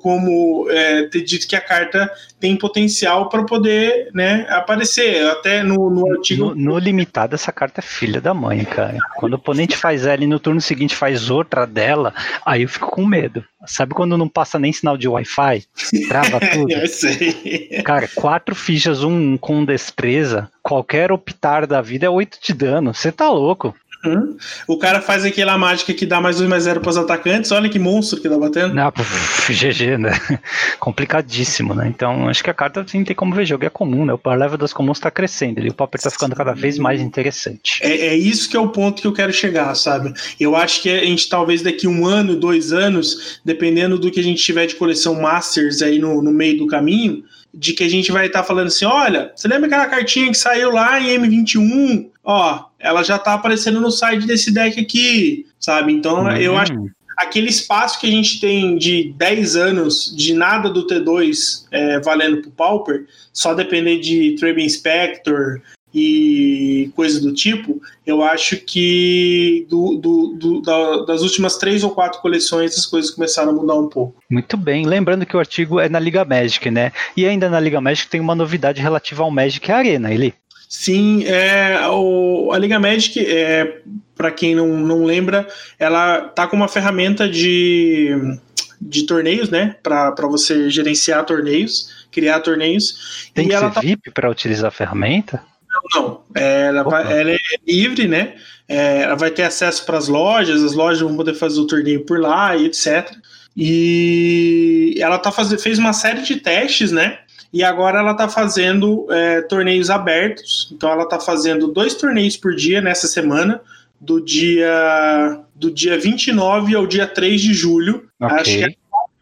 como é, ter dito que a carta tem potencial para poder né, aparecer. Até no, no artigo. No, no, limitado, essa carta é filha da mãe, cara. Quando o oponente faz ela e no turno seguinte faz outra dela, aí eu fico com medo. Sabe quando não passa nem sinal de Wi-Fi? Trava tudo. eu sei. Cara, quatro fichas, um com destreza, qualquer optar da vida é oito de dano. Você tá louco. Uhum. O cara faz aquela mágica que dá mais um mais zero para os atacantes. Olha que monstro que tá batendo. Não, GG, né? Complicadíssimo, né? Então, acho que a carta assim, tem como ver jogo. É comum, né? O par level das comuns está crescendo e o Pauper está ficando cada vez mais interessante. É, é, isso que é o ponto que eu quero chegar, sabe? Eu acho que a gente talvez daqui um ano, dois anos, dependendo do que a gente tiver de coleção Masters aí no, no meio do caminho, de que a gente vai estar tá falando assim: olha, você lembra aquela cartinha que saiu lá em M21? Ó, ela já tá aparecendo no site desse deck aqui, sabe? Então uhum. eu acho aquele espaço que a gente tem de 10 anos de nada do T2 é, valendo pro Pauper, só depender de Trade Inspector e coisa do tipo, eu acho que do, do, do, da, das últimas três ou quatro coleções as coisas começaram a mudar um pouco. Muito bem, lembrando que o artigo é na Liga Magic, né? E ainda na Liga Magic tem uma novidade relativa ao Magic Arena, ele Sim, é, o, a Liga Magic, é, para quem não, não lembra, ela tá com uma ferramenta de, de torneios, né? Para você gerenciar torneios, criar torneios. Tem e que ela ser tá, VIP para utilizar a ferramenta? Não, não. É, ela, vai, ela é livre, né? É, ela vai ter acesso para as lojas, as lojas vão poder fazer o torneio por lá e etc. E ela tá fazendo, fez uma série de testes, né? E agora ela está fazendo é, torneios abertos. Então ela está fazendo dois torneios por dia nessa semana, do dia do dia 29 ao dia 3 de julho. Ok. Acho que é às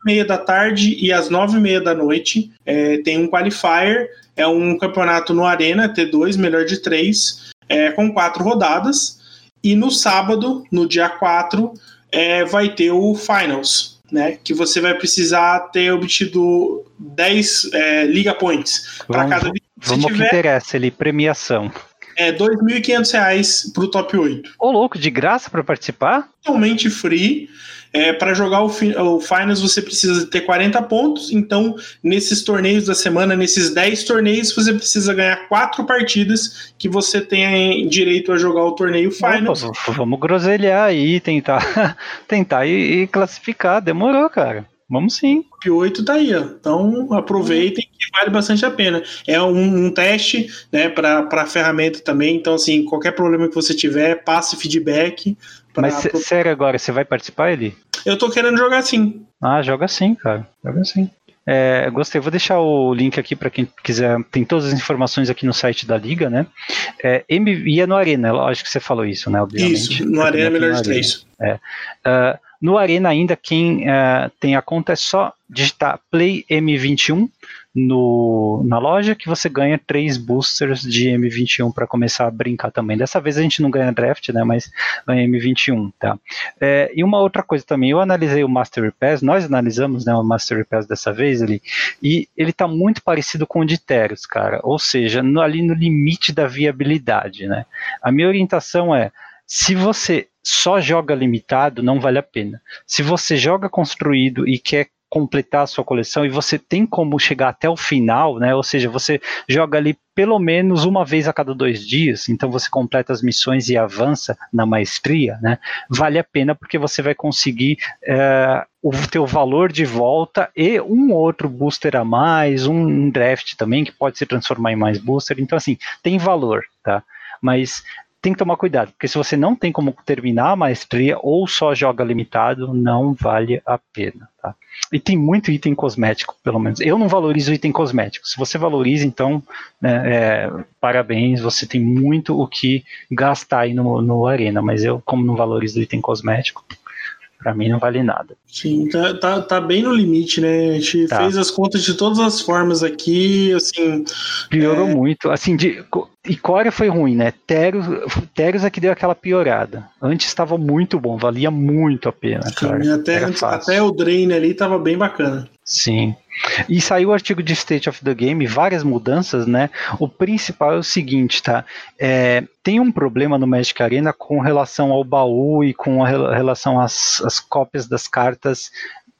9h30 da tarde e às 9h30 da noite. É, tem um qualifier, é um campeonato no Arena, T2, melhor de três, é, com quatro rodadas. E no sábado, no dia 4, é, vai ter o Finals né? Que você vai precisar ter obtido 10 é, Liga Points para cada vídeo. vamos ao que interessa ali, premiação. É R$ 2.500 para o top 8. Ô, louco, de graça para participar? Totalmente free. É, para jogar o, o Finals você precisa ter 40 pontos, então nesses torneios da semana, nesses 10 torneios, você precisa ganhar 4 partidas que você tenha direito a jogar o torneio Finals. Opa, vamos groselhar aí, tentar, tentar e, e classificar. Demorou, cara. Vamos sim. top 8 tá aí, ó. Então aproveitem que vale bastante a pena. É um, um teste, né, para a ferramenta também. Então, assim, qualquer problema que você tiver, passe feedback. pra- Mas sé- sério agora, você vai participar, Eli? Eu tô querendo jogar sim. Ah, joga sim, cara. Joga sim. É, gostei. Vou deixar o link aqui para quem quiser. Tem todas as informações aqui no site da Liga, né? É, M, e é no Arena, lógico que você falou isso, né? Obviamente. Isso, no Arena é melhor de três. Uh, no Arena ainda, quem uh, tem a conta é só digitar Play M21 no, na loja que você ganha três boosters de M21 para começar a brincar também. Dessa vez a gente não ganha draft, né? Mas ganha M21, tá? É, e uma outra coisa também, eu analisei o Master Pass, nós analisamos né, o Master Pass dessa vez ali, e ele tá muito parecido com o de Teros, cara. Ou seja, no, ali no limite da viabilidade, né? A minha orientação é se você só joga limitado, não vale a pena. Se você joga construído e quer completar a sua coleção e você tem como chegar até o final, né? Ou seja, você joga ali pelo menos uma vez a cada dois dias, então você completa as missões e avança na maestria, né? Vale a pena porque você vai conseguir é, o teu valor de volta e um outro booster a mais, um draft também que pode se transformar em mais booster. Então assim, tem valor, tá? Mas tem que tomar cuidado, porque se você não tem como terminar a maestria ou só joga limitado, não vale a pena, tá? E tem muito item cosmético, pelo menos. Eu não valorizo item cosmético. Se você valoriza, então, né, é, parabéns, você tem muito o que gastar aí no, no Arena, mas eu, como não valorizo item cosmético, para mim não vale nada. Sim, tá, tá, tá, bem no limite, né? A gente Tá. fez as contas de todas as formas aqui, assim. Piorou muito. Assim, de, e Core foi ruim, né? Teros, Teros é que deu aquela piorada. Antes estava muito bom, valia muito a pena, cara. Sim, até, antes- fácil. até o Drain ali tava bem bacana. Sim. E saiu o artigo de State of the Game, várias mudanças, né? O principal é o seguinte, tá? É, tem um problema no Magic Arena com relação ao baú e com relação às, às cópias das cartas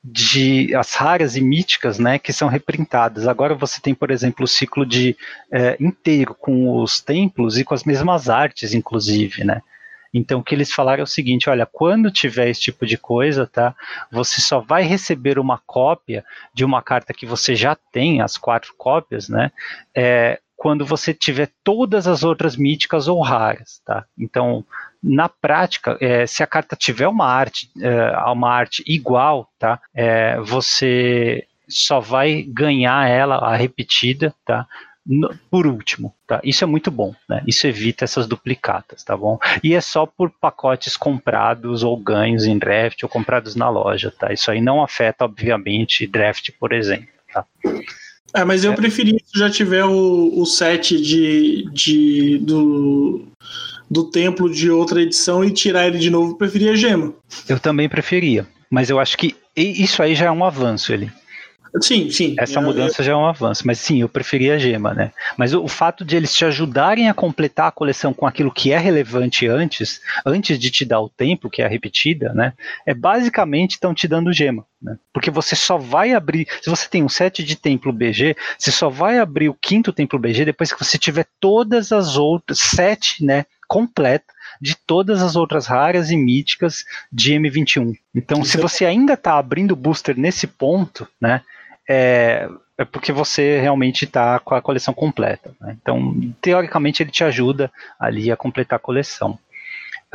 de as raras e míticas, né, que são reprintadas. Agora você tem, por exemplo, o ciclo de é, inteiro com os templos e com as mesmas artes, inclusive, né? Então, o que eles falaram é o seguinte: olha, quando tiver esse tipo de coisa, tá? Você só vai receber uma cópia de uma carta que você já tem, as quatro cópias, né? É, quando você tiver todas as outras míticas ou raras, tá? Então, na prática, é, se a carta tiver uma arte, é, uma arte igual, tá? É, você só vai ganhar ela, a repetida, tá? No, por último, tá? Isso é muito bom, né? Isso evita essas duplicatas, tá bom? E é só por pacotes comprados ou ganhos em draft ou comprados na loja, tá? Isso aí não afeta, obviamente, draft, por exemplo, tá? Ah, mas eu É. preferia se já tiver o, o set de, de do, do templo de outra edição e tirar ele de novo, eu preferia gema. Eu também preferia, mas eu acho que isso aí já é um avanço, ele. Sim, sim. Essa Eu- mudança já é um avanço, mas sim, eu preferia a gema, né? Mas o, o fato de eles te ajudarem a completar a coleção com aquilo que é relevante antes, antes de te dar o tempo, que é a repetida, né? É basicamente estão te dando gema. Né? Porque você só vai abrir, se você tem um set de templo BG, você só vai abrir o quinto templo BG depois que você tiver todas as outras, sete, né, completa de todas as outras raras e míticas de M21. Então, se você ainda está abrindo booster nesse ponto, né, é, é porque você realmente está com a coleção completa. Né? Então, teoricamente, ele te ajuda ali a completar a coleção.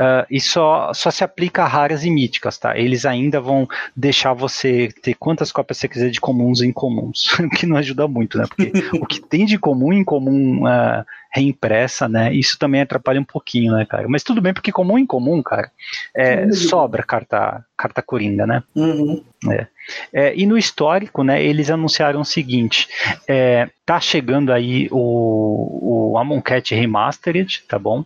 Uh, e só, só se aplica a raras e míticas, tá? Eles ainda vão deixar você ter quantas cópias você quiser de comuns e incomuns, que não ajuda muito, né? Porque o que tem de comum em comum uh, reimpressa, né? Isso também atrapalha um pouquinho, né, cara? Mas tudo bem, porque comum em comum, cara, é, sobra carta, carta coringa, né? Uhum. É. É, e no histórico, né, eles anunciaram o seguinte: é, tá chegando aí o, o Amonkhet Remastered, tá bom?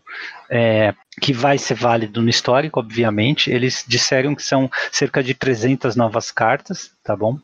É, que vai ser válido no histórico, obviamente. Eles disseram que são cerca de 300 novas cartas, tá bom?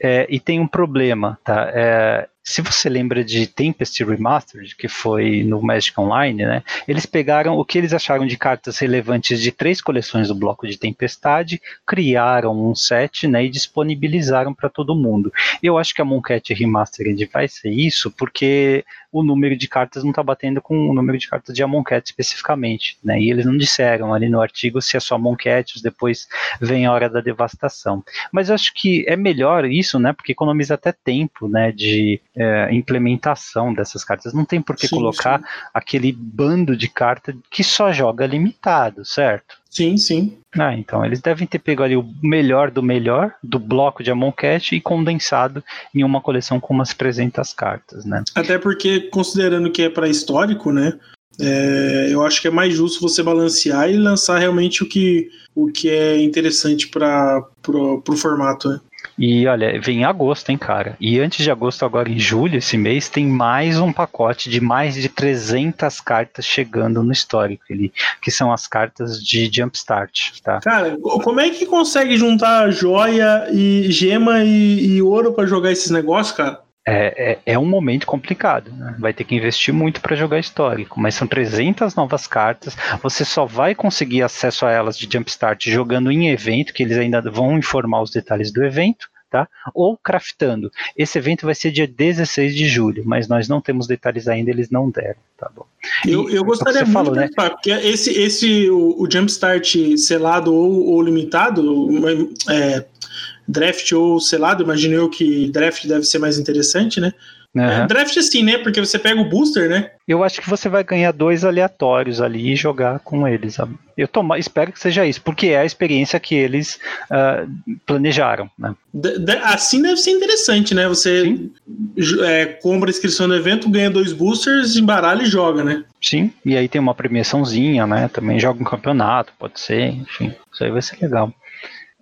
É, e tem um problema, tá? É, se você lembra de Tempest Remastered, que foi no Magic Online, né? Eles pegaram o que eles acharam de cartas relevantes de três coleções do bloco de Tempestade, criaram um set, né? E disponibilizaram para todo mundo. Eu acho que a Monkette Remastered vai ser isso, porque o número de cartas não está batendo com o número de cartas de Amonkhet especificamente, né? E eles não disseram ali no artigo se é só Amonkhet, depois vem a hora da devastação. Mas eu acho que é melhor isso, né? Porque economiza até tempo, né? De é, implementação dessas cartas. Não tem por que sim, colocar sim. aquele bando de cartas que só joga limitado, certo? Sim, sim. Ah, então eles devem ter pego ali o melhor do melhor do bloco de Amonkhet e condensado em uma coleção com umas 300 cartas, né? Até porque, considerando que é para histórico, né? É, eu acho que é mais justo você balancear e lançar realmente o que, o que é interessante para o formato. Né? E olha, vem em agosto, hein, cara? E antes de agosto, agora em julho, esse mês, tem mais um pacote de mais de 300 cartas chegando no histórico ali, que são as cartas de Jumpstart, tá? Cara, como é que consegue juntar joia e gema e, e ouro para jogar esses negócios, cara? É, é, é, um momento complicado. Né? Vai ter que investir muito para jogar histórico, mas são 300 novas cartas. Você só vai conseguir acesso a elas de Jumpstart jogando em evento, que eles ainda vão informar os detalhes do evento. Tá? Ou craftando. Esse evento vai ser dia 16 de julho, mas nós não temos detalhes ainda, eles não deram, tá bom? Eu, eu gostaria muito, falou, né? porque esse, esse o, o Jumpstart selado ou, ou limitado, é, draft ou selado, imagino eu que draft deve ser mais interessante, né? Uhum. Draft sim, né? Porque você pega o booster, né? Eu acho que você vai ganhar dois aleatórios ali e jogar com eles. Eu tomo, espero que seja isso, porque é a experiência que eles uh, planejaram. Né? De, de, assim deve ser interessante, né? Você é, compra a inscrição no evento, ganha dois boosters, embaralha e joga, né? Sim, e aí tem uma premiaçãozinha, né? Também joga um campeonato, pode ser, enfim. Isso aí vai ser legal.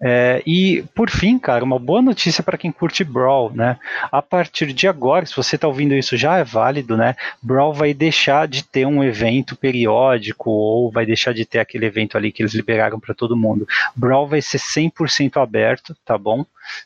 É, e por fim, cara, uma boa notícia para quem curte Brawl, né? A partir de agora, se você está ouvindo isso já é válido, né? Brawl vai deixar de ter um evento periódico ou vai deixar de ter aquele evento ali que eles liberaram para todo mundo. Brawl vai ser 100% aberto, tá bom?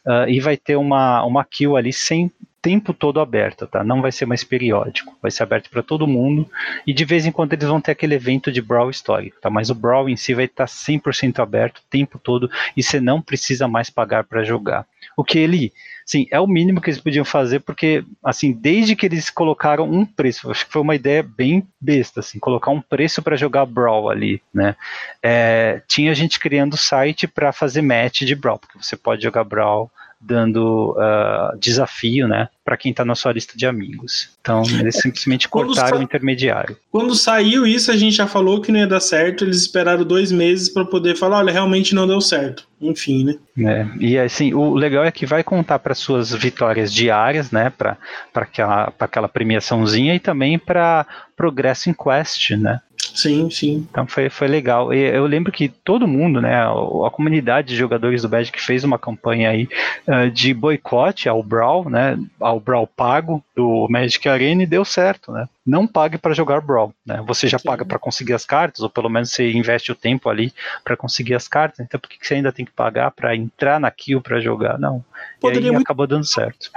Uh, e vai ter uma, uma kill ali sem tempo todo aberta, tá? Não vai ser mais periódico, vai ser aberto para todo mundo e de vez em quando eles vão ter aquele evento de Brawl histórico, tá? Mas o Brawl em si vai estar tá 100% aberto o tempo todo e você não precisa mais pagar para jogar. O que ele, sim, é o mínimo que eles podiam fazer porque, assim, desde que eles colocaram um preço, acho que foi uma ideia bem besta, assim, colocar um preço para jogar Brawl ali, né? É, tinha gente criando site para fazer match de Brawl, porque você pode jogar Brawl dando uh, desafio, né, para quem está na sua lista de amigos. Então, eles simplesmente cortaram o intermediário. Quando saiu isso, a gente já falou que não ia dar certo, eles esperaram dois meses para poder falar, olha, realmente não deu certo. Enfim, né? É, e assim, o legal é que vai contar para suas vitórias diárias, né, para aquela, aquela premiaçãozinha e também para progresso em quest, né? Sim, sim. Então foi, foi legal. E eu lembro que todo mundo, né, a, a comunidade de jogadores do Magic fez uma campanha aí uh, de boicote ao Brawl, né, ao Brawl pago do Magic Arena e deu certo, né? Não pague para jogar Brawl, né? Você já sim. paga para conseguir as cartas, ou pelo menos você investe o tempo ali para conseguir as cartas. Então por que você ainda tem que pagar para entrar na queue para jogar? Não. Poderia e aí acabou dando certo.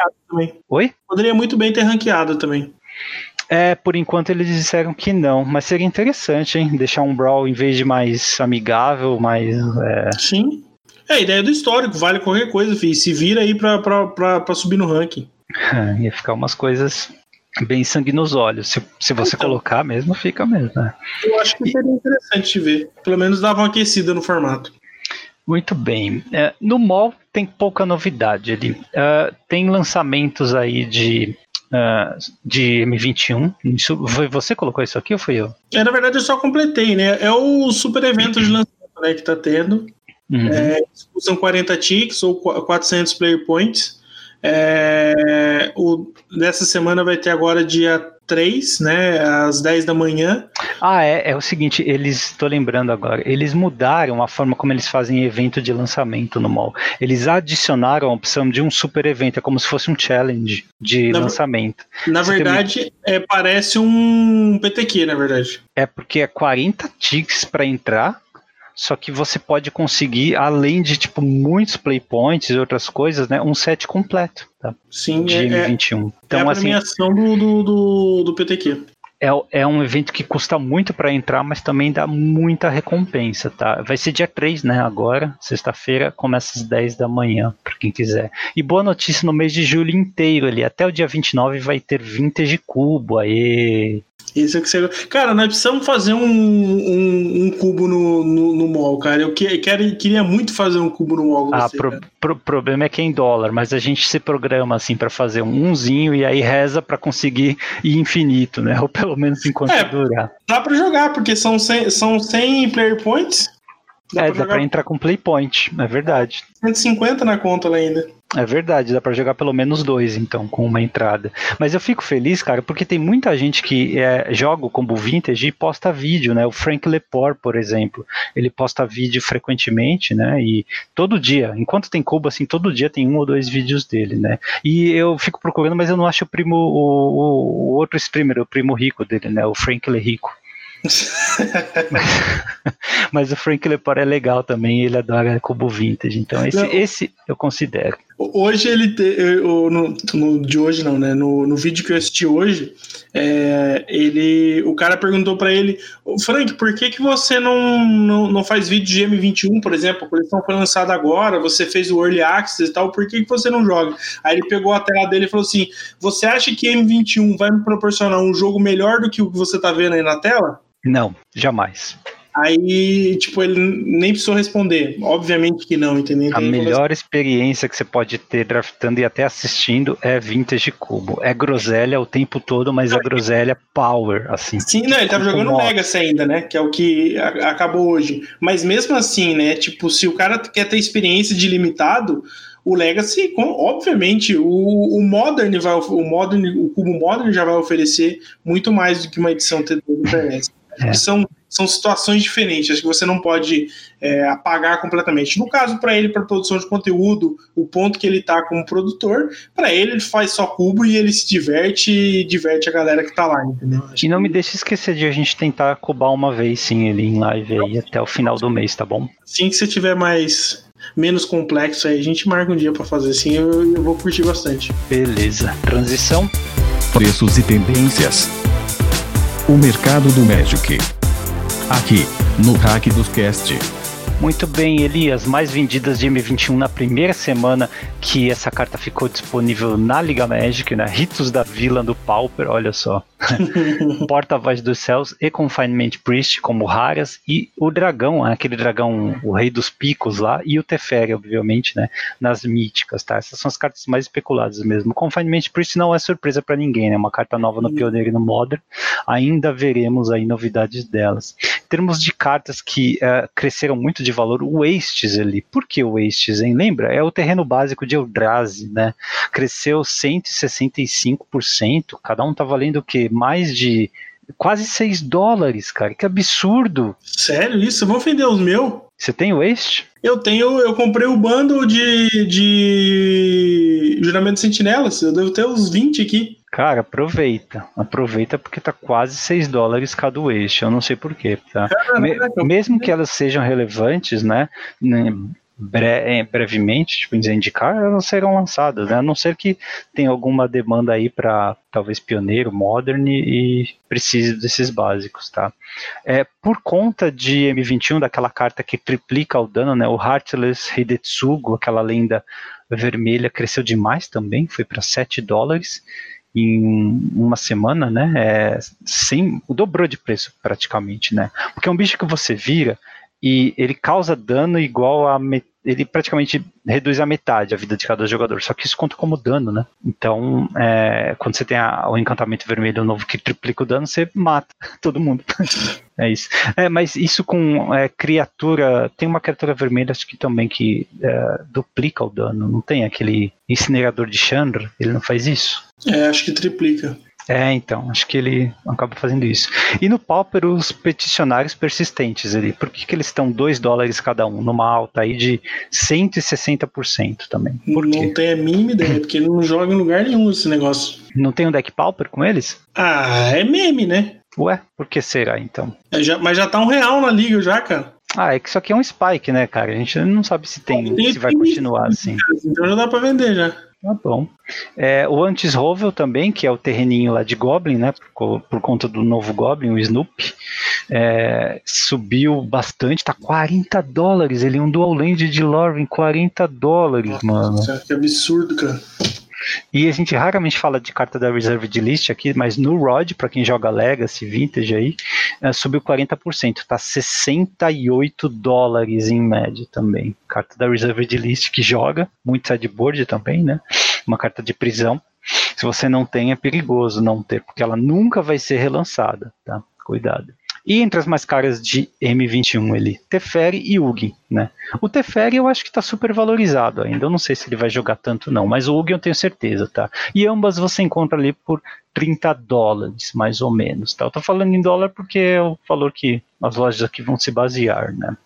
Oi? Poderia muito bem ter ranqueado também. É, por enquanto eles disseram que não, mas seria interessante, hein? Deixar um Brawl em vez de mais amigável, mais. É... Sim. É, a ideia do histórico, vale qualquer coisa, filho. Se vira aí pra, pra, pra, pra subir no ranking. Ia ficar umas coisas bem sangue nos olhos. Se, se você então, colocar mesmo, fica mesmo, né? Eu acho que seria interessante ver. Pelo menos dava uma aquecida no formato. Muito bem. É, no mall tem pouca novidade ali. Uh, tem lançamentos aí de, uh, de M21. Isso, foi você que colocou isso aqui ou fui eu? É, na verdade, eu só completei, né? É o super evento de lançamento né, que tá tendo. Uhum. É, são 40 ticks ou 400 player points. É, o, nessa semana vai ter agora dia 3, né, às 10 da manhã. Ah, é, é o seguinte, eles, tô lembrando agora, eles mudaram a forma como eles fazem evento de lançamento no mall. Eles adicionaram a opção de um super evento, é como se fosse um challenge de na, lançamento. Na Você verdade, tem... é, parece um PTQ, na verdade. É porque é 40 ticks para entrar, só que você pode conseguir, além de tipo muitos playpoints e outras coisas, né, um set completo, tá? Sim, de é, M21. É então, é a assim, premiação assim, do, do, do PTQ. É, é um evento que custa muito para entrar, mas também dá muita recompensa, tá? Vai ser dia 3, né, agora, sexta-feira, começa às 10 da manhã, para quem quiser. E boa notícia no mês de julho inteiro ali, até o dia 29 vai ter Vintage Cubo, aí isso é que você. Cara, nós precisamos fazer um, um, um cubo no, no, no, mall, cara. Eu que, quero, queria muito fazer um cubo no mall. Ah, o pro, pro, problema é que é em dólar, mas a gente se programa assim para fazer um umzinho e aí reza para conseguir ir infinito, né? Ou pelo menos enquanto é, durar. Dá para jogar, porque são 100, são 100 player points. Dá é, pra dá para entrar com play point, é verdade. 150 na conta lá ainda. É verdade, dá para jogar pelo menos dois, então, com uma entrada. Mas eu fico feliz, cara, porque tem muita gente que é, joga o combo vintage e posta vídeo, né? O Frank Lepore, por exemplo, ele posta vídeo frequentemente, né? E todo dia, enquanto tem cubo, assim, todo dia tem um ou dois vídeos dele, né? E eu fico procurando, mas eu não acho o primo, o, o, outro streamer, o primo rico dele, né? O Frank Le Rico. Mas o Frank Lepore é legal também, ele adora cubo vintage, então esse, esse eu considero. Hoje ele te, eu, no, no, de hoje não, né? No, no vídeo que eu assisti hoje, é, ele, o cara perguntou para ele, Frank, por que que você não, não, não faz vídeo de M21, por exemplo? A coleção foi lançada agora, você fez o Early Access e tal, por que que você não joga? Aí ele pegou a tela dele e falou assim, você acha que M21 vai me proporcionar um jogo melhor do que o que você tá vendo aí na tela? Não, jamais. Aí, tipo, ele nem precisou responder. Obviamente que não, entendeu? A melhor experiência que você pode ter draftando e até assistindo é Vintage Cubo. É groselha o tempo todo, mas é groselha power, assim. Sim, não, ele tava jogando Legacy ainda, né? Que é o que acabou hoje. Mas mesmo assim, né? Tipo, se o cara quer ter experiência de limitado, o Legacy, com, obviamente, o, o Modern vai o Modern, o cubo Modern já vai oferecer muito mais do que uma edição T2 do É. São são situações diferentes. Acho que você não pode é, apagar completamente. No caso, para ele, para produção de conteúdo, o ponto que ele está como produtor, para ele, ele faz só cubo e ele se diverte e diverte a galera que está lá, entendeu? Acho e não que... me deixe esquecer de a gente tentar cubar uma vez, sim, ele em live aí até o final do mês, tá bom? Sim, que você tiver mais menos complexo aí, a gente marca um dia para fazer assim, eu, eu vou curtir bastante. Beleza. Transição? Preços e tendências. O mercado do Magic aqui no Hack dos Cast. Muito bem, Elias. Mais vendidas de M21 na primeira semana que essa carta ficou disponível na Liga Magic, né? Ritos da Vila do Pauper, olha só. Porta-Voz dos Céus e Confinement Priest como raras e o dragão, né? aquele dragão, o Rei dos Picos lá, e o Teferi, obviamente, né? Nas míticas, tá? Essas são as cartas mais especuladas mesmo. Confinement Priest não é surpresa para ninguém, né? Uma carta nova no Pioneiro e no Modern. Ainda veremos aí novidades delas. Em termos de cartas que uh, cresceram muito de valor, o Wastes ali. Por que o Wastes, hein? Lembra? É o terreno básico de Eldrazi, né? Cresceu 165%. Cada um tá valendo o quê? mais de quase 6 dólares, cara. Que absurdo. Sério isso? Vão vender os meus? Você tem o Waste? Eu tenho, eu comprei o bando de, de juramento de sentinelas. Eu devo ter uns 20 aqui. Cara, aproveita. Aproveita porque tá quase 6 dólares cada Waste. Eu não sei porquê, tá? Me, mesmo que elas sejam relevantes, né? Bre é, brevemente, tipo, indicar, elas serão lançadas, né? A não ser que tenha alguma demanda aí para talvez pioneiro, modern e precise desses básicos, tá? É, por conta de M21, daquela carta que triplica o dano, né? O Heartless Hidetsugo, aquela lenda vermelha, cresceu demais também, foi para 7 dólares em uma semana, né? É, sem, dobrou de preço praticamente, né? Porque é um bicho que você vira e ele causa dano igual a ele praticamente reduz a metade a vida de cada jogador, só que isso conta como dano, né? Então, é, quando você tem a, o encantamento vermelho novo que triplica o dano, você mata todo mundo. é isso. É, mas isso com é, criatura, tem uma criatura vermelha acho que também que é, duplica o dano, não tem aquele incinerador de Chandra, ele não faz isso? É, acho que triplica. É, então, acho que ele acaba fazendo isso. E no Pauper, os peticionários persistentes ali, por que, que eles estão 2 dólares cada um, numa alta aí de 160% também? Por não quê? tem a mínima ideia, porque não joga em lugar nenhum esse negócio. Não tem um deck Pauper com eles? Ah, é meme, né? Ué, por que será então? É, já, mas já tá um real na liga já, cara. Ah, é que isso aqui é um spike, né, cara? A gente não sabe se tem, se vai continuar assim. Então já dá pra vender já. Tá bom. É, o Antis Rovel também, que é o terreninho lá de Goblin, né? Por, por conta do novo Goblin, o Snoop, é, subiu bastante, tá 40 dólares. Ele é um dual land de Lorwyn, 40 dólares, Nossa, mano. Que absurdo, cara. E a gente raramente fala de carta da Reserved List aqui, mas no Rod, para quem joga Legacy, Vintage aí, é, subiu 40%, tá 68 dólares em média também. Carta da Reserved List que joga, muito sideboard também, né? Uma carta de prisão. Se você não tem, é perigoso não ter, porque ela nunca vai ser relançada, tá? Cuidado. E entre as mais caras de M21 ele, Teferi e Ugin, né? O Teferi eu acho que está super valorizado ainda, eu não sei se ele vai jogar tanto não, mas o Ugin eu tenho certeza, tá? E ambas você encontra ali por 30 dólares, mais ou menos, tá? Eu tô falando em dólar porque é o valor que as lojas aqui vão se basear, né?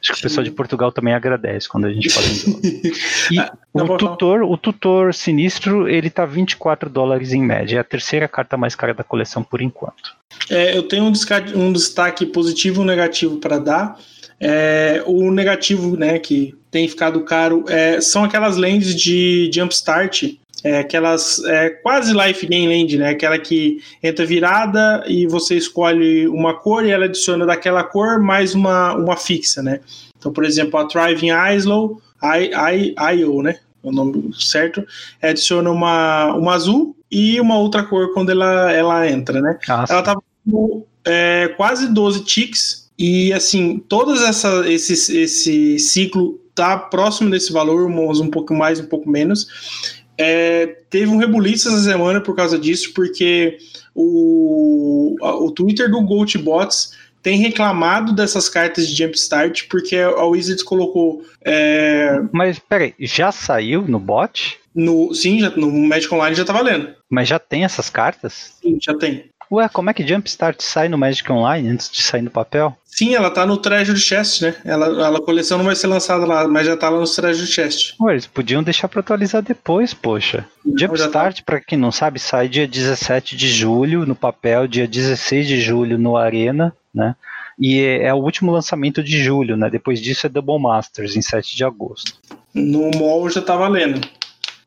Acho que o pessoal de Portugal também agradece quando a gente fala em dólar. E ah, o tutor, o tutor sinistro, ele tá 24 dólares em média, é a terceira carta mais cara da coleção por enquanto. É, eu tenho um, um destaque positivo e um negativo para dar. É, o negativo, né, que tem ficado caro, é, são aquelas lentes de Jumpstart, é, aquelas é, quase Life Game Land, né, aquela que entra virada e você escolhe uma cor e ela adiciona daquela cor mais uma, uma fixa, né. Então, por exemplo, a Thriving Islow, IO, né, o nome certo, adiciona uma, uma azul e uma outra cor quando ela, ela entra, né. Ah, ela tava com é, quase 12 ticks e assim, todos essa, esse, esse ciclo tá próximo desse valor, uns um pouco mais, um pouco menos. É, teve um rebuliço essa semana por causa disso, porque o, o Twitter do GoldBots tem reclamado dessas cartas de Jumpstart, porque a Wizards colocou. É... Mas peraí, já saiu no bot? No, sim, já, no Magic Online já tá valendo. Mas já tem essas cartas? Sim, já tem. Ué, como é que Jumpstart sai no Magic Online antes de sair no papel? Sim, ela tá no Treasure Chest, né? Ela, ela, a coleção não vai ser lançada lá, mas já tá lá no Treasure Chest. Ué, eles podiam deixar pra atualizar depois, poxa. Não, Jumpstart, tá. pra quem não sabe, sai dia 17 de julho no papel, dia 16 de julho no Arena, né? E é, é o último lançamento de julho, né? Depois disso é Double Masters, em 7 de agosto. No mall já tá valendo.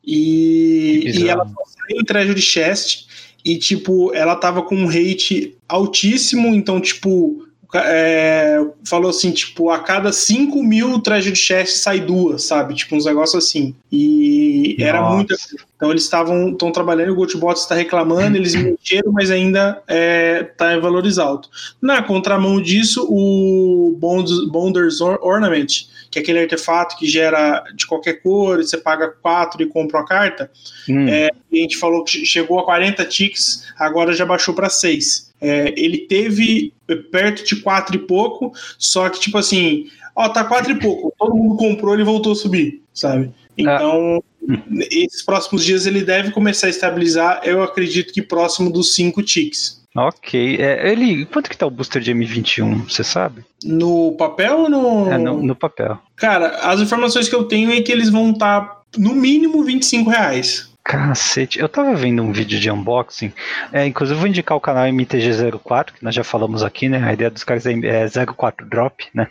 E, e ela só sai no Treasure Chest e, tipo, ela tava com um rate altíssimo, então, tipo, é, falou assim, tipo, a cada 5 mil Treasure Chest sai duas, sabe? Tipo, uns negócios assim. E Nossa. era muita. Então eles estavam estão trabalhando, o GoToBot está reclamando, eles mexeram, mas ainda está é, em valores altos. Na contramão disso, o Bond, Bonders Ornament, que é aquele artefato que gera de qualquer cor, você paga 4 e compra uma carta, hum. é, a gente falou que chegou a 40 ticks, agora já baixou para 6. É, ele teve perto de 4 e pouco, só que tipo assim, ó, tá 4 e pouco, todo mundo comprou, ele voltou a subir, sabe? Então, ah. esses próximos dias ele deve começar a estabilizar, eu acredito que próximo dos 5 ticks. Ok. É, ele, quanto que tá o booster de M21, você sabe? No papel ou no... É, no, no papel. Cara, as informações que eu tenho é que eles vão estar tá, no mínimo 25 reais. Cacete, eu tava vendo um vídeo de unboxing, é, inclusive vou indicar o canal MTG04, que nós já falamos aqui, né? A ideia dos caras é, é 04 Drop, né?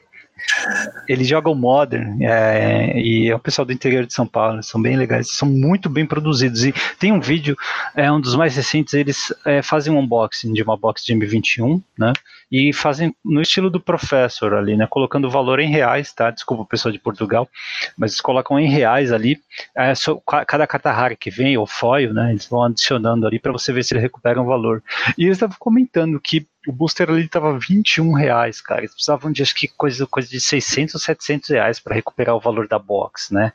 Eles jogam Modern é, e é o pessoal do interior de São Paulo, são bem legais, são muito bem produzidos. E tem um vídeo, é um dos mais recentes, eles é, fazem um unboxing de uma box de M21, né? E fazem no estilo do Professor ali, né? Colocando o valor em reais, tá? Desculpa o pessoal de Portugal, mas eles colocam em reais ali. É, só, cada carta rara que vem, ou foil, né? Eles vão adicionando ali para você ver se ele recupera um valor. E eles estavam comentando que o booster ali tava 21 reais, cara. Eles precisavam de acho que coisa, coisa de 600 ou 700 reais para recuperar o valor da box, né?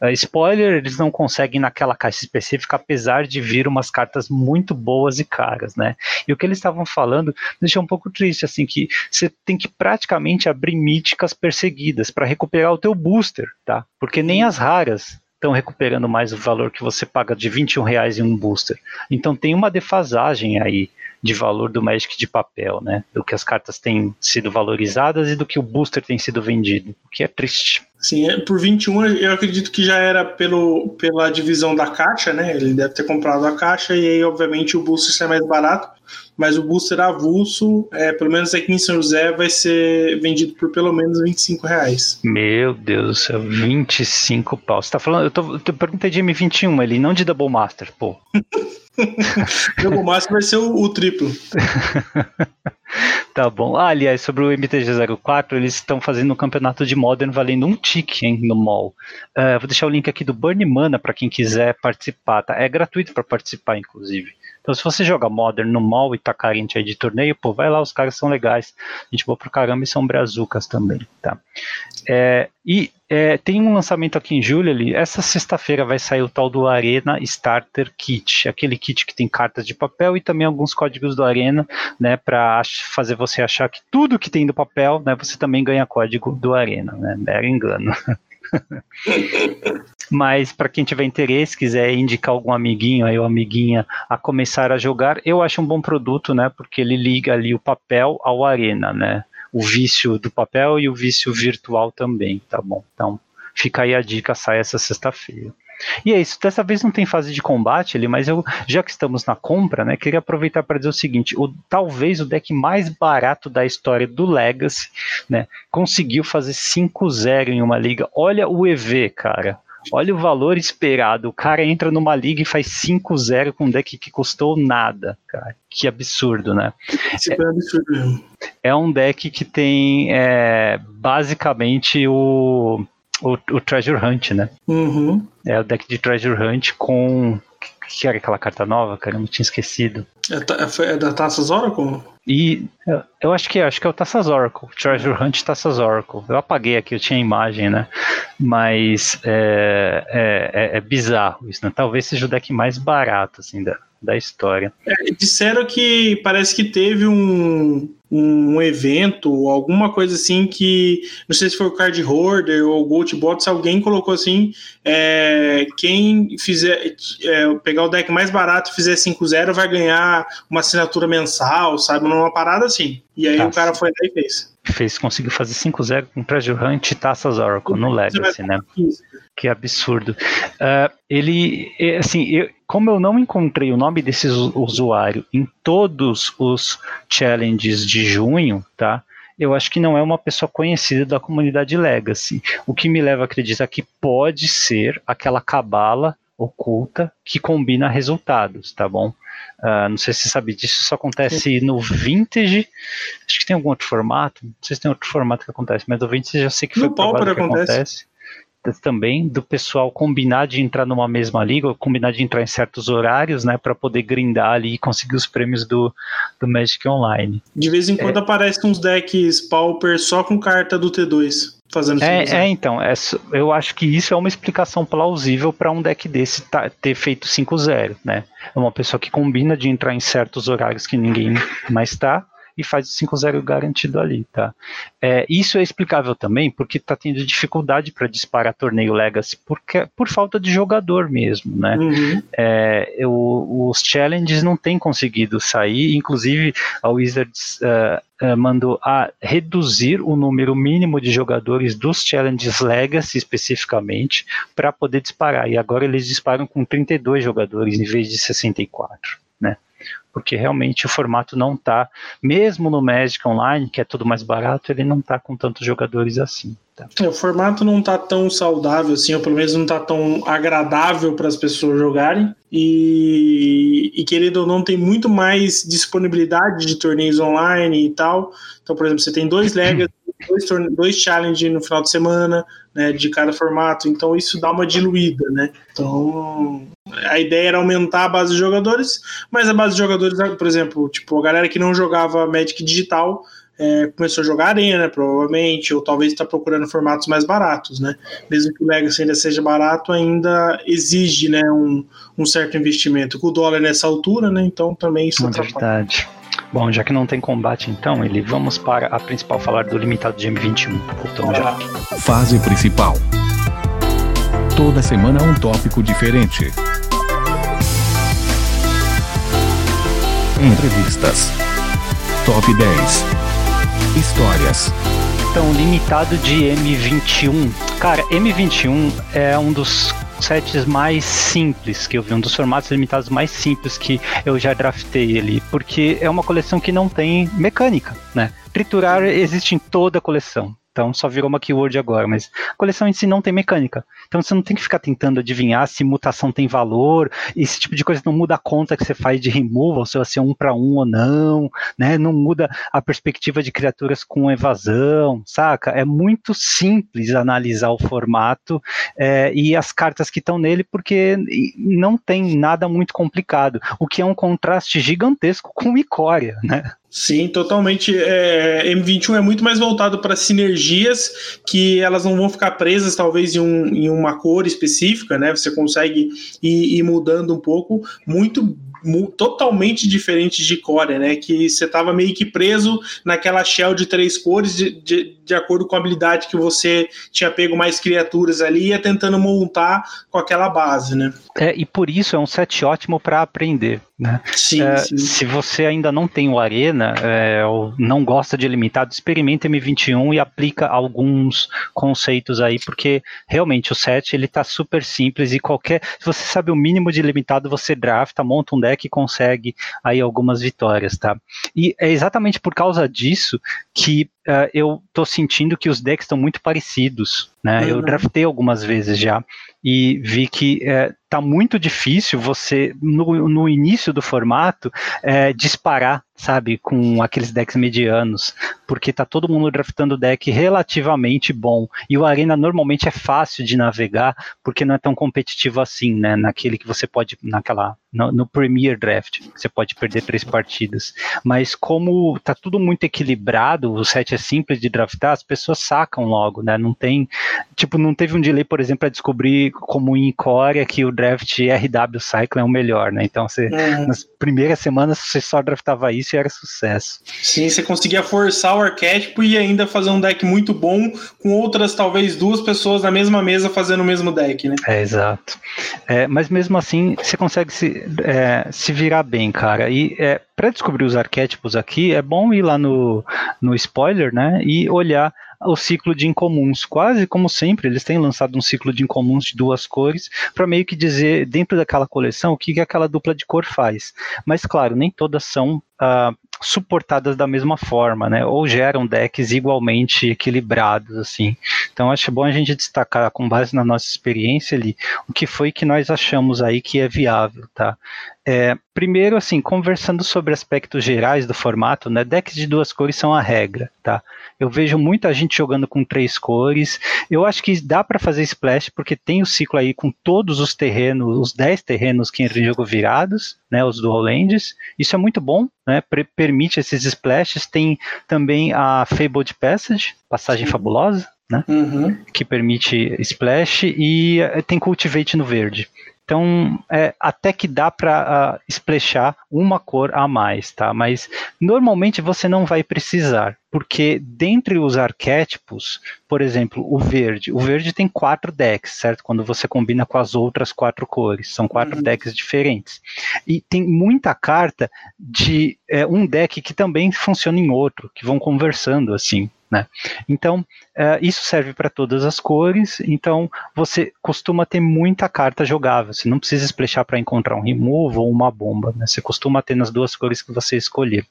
Uh, spoiler, eles não conseguem naquela caixa específica, apesar de vir umas cartas muito boas e caras, né? E o que eles estavam falando deixou um pouco triste, assim, que você tem que praticamente abrir míticas perseguidas para recuperar o teu booster, tá? Porque nem as raras estão recuperando mais o valor que você paga de 21 reais em um booster. Então tem uma defasagem aí de valor do Magic de papel, né? Do que as cartas têm sido valorizadas e do que o booster tem sido vendido, o que é triste. Sim, é, por 21 eu acredito que já era pelo, pela divisão da caixa, né? Ele deve ter comprado a caixa e aí, obviamente, o booster sai mais barato, mas o booster avulso, é, pelo menos aqui em São José, vai ser vendido por pelo menos 25 reais. Meu Deus do céu, 25 pau. Você tá falando, eu, tô, eu perguntei de M21 ali, não de Double Master, pô. Double Master vai ser o, o triplo. Tá bom. Ah, aliás, sobre o MTG04, eles estão fazendo um campeonato de Modern valendo um tique hein, no mall. Uh, vou deixar o link aqui do Burn Mana para quem quiser participar. Tá? É gratuito para participar, inclusive. Então, se você joga Modern no mall e tá carente aí de torneio, pô, vai lá, os caras são legais. A gente boa pro caramba e são brazucas também, tá? É, e é, tem um lançamento aqui em julho ali. Essa sexta-feira vai sair o tal do Arena Starter Kit, aquele kit que tem cartas de papel e também alguns códigos do Arena, né, para fazer você achar que tudo que tem do papel, né, você também ganha código do Arena, né? Mero engano. Mas para quem tiver interesse, quiser indicar algum amiguinho aí ou amiguinha a começar a jogar, eu acho um bom produto, né? Porque ele liga ali o papel ao arena, né? O vício do papel e o vício virtual também, tá bom? Então, fica aí a dica, sai essa sexta-feira. E é isso, dessa vez não tem fase de combate ali, mas eu, já que estamos na compra, né, queria aproveitar para dizer o seguinte: o, talvez o deck mais barato da história do Legacy, né, conseguiu fazer 5-0 em uma liga. Olha o EV, cara. Olha o valor esperado. O cara entra numa liga e faz 5-0 com um deck que custou nada, cara. Que absurdo, né? Isso é, é absurdo mesmo. É um deck que tem é, basicamente o o, o Treasure Hunt, né? Uhum. É o deck de Treasure Hunt com. que era aquela carta nova, cara? Eu não tinha esquecido. É, é da Taças Oracle? E eu, eu acho que acho que é o Taças Oracle, Treasure Hunt Taças Oracle. Eu apaguei aqui, eu tinha a imagem, né? Mas é, é, é, é bizarro isso, né? Talvez seja o deck mais barato, assim, da, da história. É, disseram que parece que teve um, um evento, alguma coisa assim que, não sei se foi o Card Hoarder ou o Goldbots, alguém colocou assim, é, quem fizer, é, pegar o deck mais barato e fizer 5-0 vai ganhar uma assinatura mensal, sabe, numa parada assim. E aí tá. o cara foi lá e fez. Fez, conseguiu fazer 5-0 com Treasure Hunt e Taças Oracle no Legacy, né? Que absurdo. Uh, ele, assim, eu, como eu não encontrei o nome desse usuário em todos os challenges de junho, tá? Eu acho que não é uma pessoa conhecida da comunidade Legacy. O que me leva a acreditar que pode ser aquela cabala oculta que combina resultados, tá bom? Uh, não sei se você sabe disso, isso acontece no Vintage. Acho que tem algum outro formato. Não sei se tem outro formato que acontece, mas no Vintage já sei que foi no provável que acontece. acontece também do pessoal combinar de entrar numa mesma liga, ou combinar de entrar em certos horários, né, para poder grindar ali e conseguir os prêmios do, do Magic Online. De vez em quando é, aparecem uns decks Pauper só com carta do T2. Fazendo é, é, então, é, eu acho que isso é uma explicação plausível para um deck desse tá, ter feito 5-0, né? É uma pessoa que combina de entrar em certos horários que ninguém mais está, e faz o 5-0 garantido ali, tá? É, isso é explicável também porque está tendo dificuldade para disparar torneio Legacy porque, por falta de jogador mesmo, né? Uhum. É, eu, os challenges não têm conseguido sair, inclusive a Wizards uh, uh, mandou a reduzir o número mínimo de jogadores dos challenges Legacy especificamente para poder disparar, e agora eles disparam com 32 jogadores em vez de 64, né? Porque realmente o formato não está, mesmo no Magic Online, que é tudo mais barato, ele não está com tantos jogadores assim. Tá. É, o formato não está tão saudável assim, ou pelo menos não está tão agradável para as pessoas jogarem. E, e querendo ou não, tem muito mais disponibilidade de torneios online e tal. Então, por exemplo, você tem dois Legacy, dois, dois challenge no final de semana, né, de cada formato. Então, isso dá uma diluída, né? Então, a ideia era aumentar a base de jogadores, mas a base de jogadores, por exemplo, tipo, a galera que não jogava Magic digital é, começou a jogar Arena, provavelmente, ou talvez está procurando formatos mais baratos, né? Mesmo que o Legacy ainda seja barato, ainda exige né, um, um certo investimento. Com o dólar nessa altura, né? Então também isso é verdade. Bom, já que não tem combate, então, ele vamos para a principal falar do limitado de M21. Voltamos já. Fase principal. Toda semana um tópico diferente. Entrevistas. Top 10. Histórias. Então, limitado de M21. Cara, M21 é um dos sets mais simples que eu vi, um dos formatos limitados mais simples que eu já draftei ali, porque é uma coleção que não tem mecânica, né? Triturar existe em toda a coleção. Então só virou uma keyword agora, mas a coleção em si não tem mecânica. Então você não tem que ficar tentando adivinhar se mutação tem valor, esse tipo de coisa não muda a conta que você faz de removal, se vai ser um para um ou não, né? Não muda a perspectiva de criaturas com evasão, saca? É muito simples analisar o formato é, e as cartas que estão nele, porque não tem nada muito complicado, o que é um contraste gigantesco com Icória, né? Sim, totalmente. É, M21 é muito mais voltado para sinergias que elas não vão ficar presas, talvez, em, um, em uma cor específica, né? Você consegue ir, ir mudando um pouco. Muito totalmente diferente de Core, né? Que você estava meio que preso naquela shell de três cores, de, de, de, acordo com a habilidade que você tinha pego mais criaturas ali e ia tentando montar com aquela base, né? É, e por isso é um set ótimo para aprender. Né? Sim, é, sim. Se você ainda não tem o Arena é, ou não gosta de limitado, experimente M21 e aplica alguns conceitos aí, porque realmente o set ele tá super simples e qualquer. Se você sabe o mínimo de limitado, você drafta, monta um deck e consegue aí algumas vitórias, tá? E é exatamente por causa disso que uh, eu tô sentindo que os decks estão muito parecidos, né? Uhum. Eu draftei algumas vezes já e vi que é, tá muito difícil você, no, no início do formato, é, disparar, sabe, com aqueles decks medianos, porque tá todo mundo draftando deck relativamente bom. E o Arena normalmente é fácil de navegar, porque não é tão competitivo assim, né? Naquele que você pode, naquela, no, no Premier Draft, você pode perder três partidas. Mas como tá tudo muito equilibrado, o set é simples de draftar, as pessoas sacam logo, né? Não tem, tipo, não teve um delay, por exemplo, para descobrir como em Core que o draft RW Cycle é o melhor, né? Então você, é. nas primeiras semanas você só draftava isso e era sucesso. Sim, você conseguia forçar o arquétipo e ainda fazer um deck muito bom com outras, talvez, duas pessoas na mesma mesa fazendo o mesmo deck, né? É, exato. É, mas mesmo assim, você consegue se, é, se virar bem, cara. E é, para descobrir os arquétipos aqui, é bom ir lá no, no spoiler, né? E olhar o ciclo de incomuns. Quase como sempre, eles têm lançado um ciclo de incomuns de duas cores para meio que dizer dentro daquela coleção o que, que aquela dupla de cor faz. Mas claro, nem todas são uh, suportadas da mesma forma, né? Ou geram decks igualmente equilibrados, assim. Então acho bom a gente destacar, com base na nossa experiência ali, o que foi que nós achamos aí que é viável, tá? É, primeiro, assim, conversando sobre aspectos gerais do formato, né? Decks de duas cores são a regra, tá? Eu vejo muita gente jogando com três cores. Eu acho que dá para fazer splash porque tem o ciclo aí com todos os terrenos, os 10 terrenos que entram em jogo virados, né, os dual lands. Isso é muito bom, né? permite esses splashes. Tem também a Fabled Passage, passagem Sim. fabulosa, né? Uhum. Que permite splash e eh, tem cultivate no verde. Então, é, até que dá para splashar uma cor a mais, tá? Mas normalmente você não vai precisar porque dentre os arquétipos, por exemplo, o verde, o verde tem quatro decks, certo? Quando você combina com as outras quatro cores, são quatro uhum. decks diferentes. E tem muita carta de é, um deck que também funciona em outro, que vão conversando assim. Né? Então, é, isso serve para todas as cores, então você costuma ter muita carta jogável, você não precisa splashar para encontrar um remove ou uma bomba, né? você costuma ter nas duas cores que você escolher.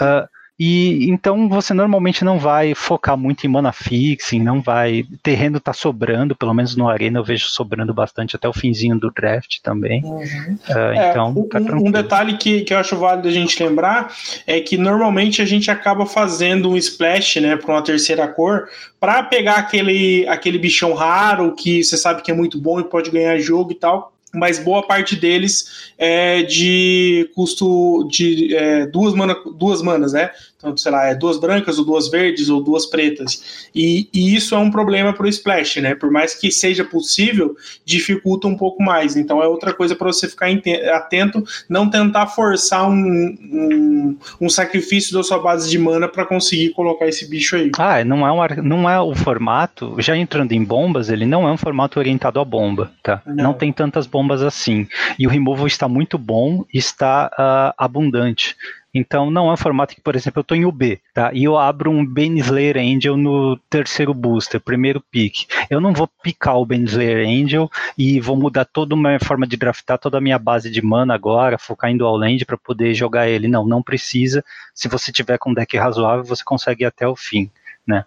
Uh, e então você normalmente não vai focar muito em mana fixing, não vai. Terreno tá sobrando, pelo menos no Arena eu vejo sobrando bastante até o finzinho do draft também. Uhum. Uh, é, então, tá um, um, detalhe que, que eu acho válido a gente lembrar é que normalmente a gente acaba fazendo um splash, né, para uma terceira cor, para pegar aquele, aquele bichão raro que você sabe que é muito bom e pode ganhar jogo e tal mas boa parte deles é de custo de é, duas, mana, duas manas, né? Então, sei lá, é duas brancas ou duas verdes ou duas pretas. E, e isso é um problema para o Splash, né? Por mais que seja possível, dificulta um pouco mais. Então é outra coisa para você ficar atento, não tentar forçar um, um, um, sacrifício da sua base de mana para conseguir colocar esse bicho aí. Ah, não é, um, não é o formato, já entrando em bombas, ele não é um formato orientado à bomba, tá? Não, não tem tantas bombas assim. E o removal está muito bom, está uh, abundante. Então não é um formato que, por exemplo, eu estou em UB, tá? E eu abro um Slayer Angel no terceiro booster, primeiro pick. Eu não vou picar o Slayer Angel e vou mudar toda a minha forma de draftar, toda a minha base de mana agora, focar em dual land para poder jogar ele. Não, não precisa. Se você tiver com um deck razoável, você consegue ir até o fim, né?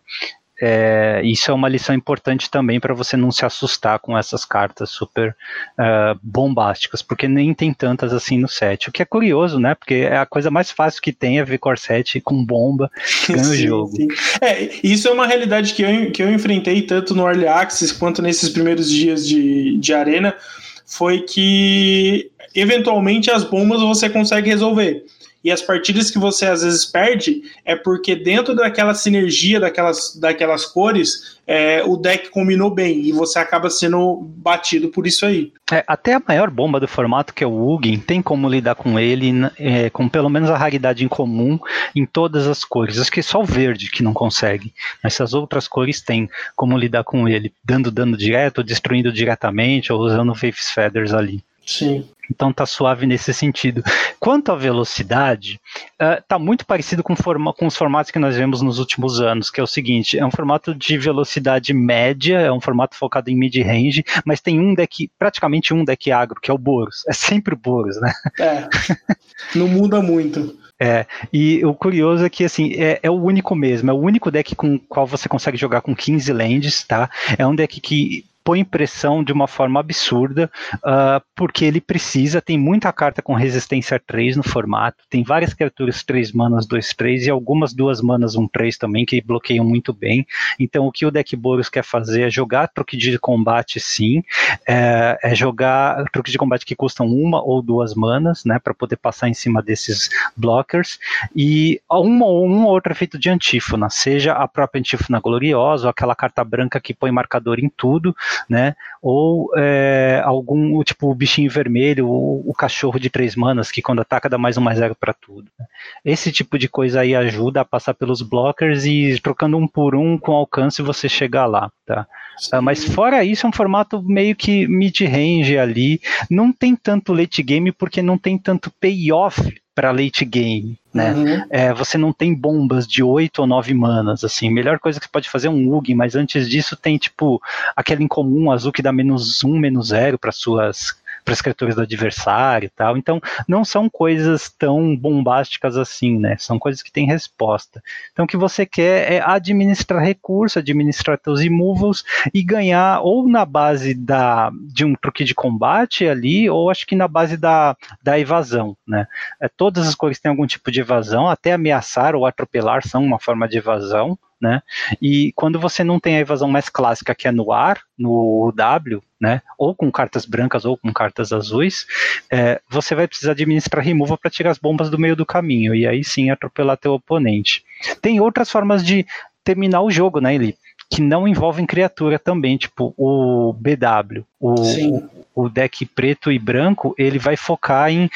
É, isso é uma lição importante também para você não se assustar com essas cartas super uh, bombásticas, porque nem tem tantas assim no set. O que é curioso, né? Porque é a coisa mais fácil que tem é ver Corset com bomba ganha o jogo. Sim. É, isso é uma realidade que eu, que eu enfrentei tanto no Early Access quanto nesses primeiros dias de, de arena. Foi que eventualmente as bombas você consegue resolver. E as partidas que você às vezes perde é porque dentro daquela sinergia daquelas, daquelas cores, é, o deck combinou bem e você acaba sendo batido por isso aí. É, até a maior bomba do formato, que é o Ugin, tem como lidar com ele é, com pelo menos a raridade em comum em todas as cores. Acho que é só o verde que não consegue. Mas essas outras cores têm como lidar com ele, dando dano direto, destruindo diretamente, ou usando Faith's Feathers ali. Sim. Então tá suave nesse sentido. Quanto à velocidade, uh, tá muito parecido com, forma, com, os formatos que nós vemos nos últimos anos, que é o seguinte: é um formato de velocidade média, é um formato focado em mid-range, mas tem um deck, praticamente um deck agro, que é o Boros. É sempre o Boros, né? É. Não muda muito. É, e o curioso é que, assim, é, é, o único mesmo, é o único deck com o qual você consegue jogar com 15 lands, tá? É um deck que põe pressão de uma forma absurda, uh, porque ele precisa, tem muita carta com resistência 3 no formato, tem várias criaturas 3 manas, 2, 3 e algumas 2 manas, 1, 3 também, que bloqueiam muito bem. Então o que o deck Boros quer fazer é jogar truque de combate sim, é, é jogar truque de combate que custam uma ou duas manas, né, para poder passar em cima desses blockers, e uma ou um outro efeito de antífona, seja a própria antífona gloriosa, ou aquela carta branca que põe marcador em tudo, né? Ou é, algum, tipo, o bichinho vermelho, o, o, cachorro de três manas, que quando ataca dá mais um mais zero para tudo. Né? Esse tipo de coisa aí ajuda a passar pelos blockers e trocando um por um com alcance você chegar lá, tá? Uh, mas fora isso, é um formato meio que mid-range ali. Não tem tanto late game porque não tem tanto payoff para late game, né? Uhum. É, você não tem bombas de 8 ou 9 manas, assim. Melhor coisa que você pode fazer é um Ugin, mas antes disso tem, tipo, aquele incomum azul que dá menos 1, menos 0 para suas para as criaturas do adversário e tal. Então, não são coisas tão bombásticas assim, né? São coisas que têm resposta. Então, o que você quer é administrar recurso, administrar seus immovals e ganhar ou na base da, de um truque de combate ali, ou acho que na base da, da evasão, né? É, todas as cores têm algum tipo de evasão, até ameaçar ou atropelar são uma forma de evasão né? E quando você não tem a evasão mais clássica, que é no ar, no W, né? Ou com cartas brancas ou com cartas azuis, é, você vai precisar administrar removal para tirar as bombas do meio do caminho e aí sim atropelar teu oponente. Tem outras formas de terminar o jogo, né, Eli? Que não envolvem criatura também, tipo o BW, o, o deck preto e branco, ele vai focar em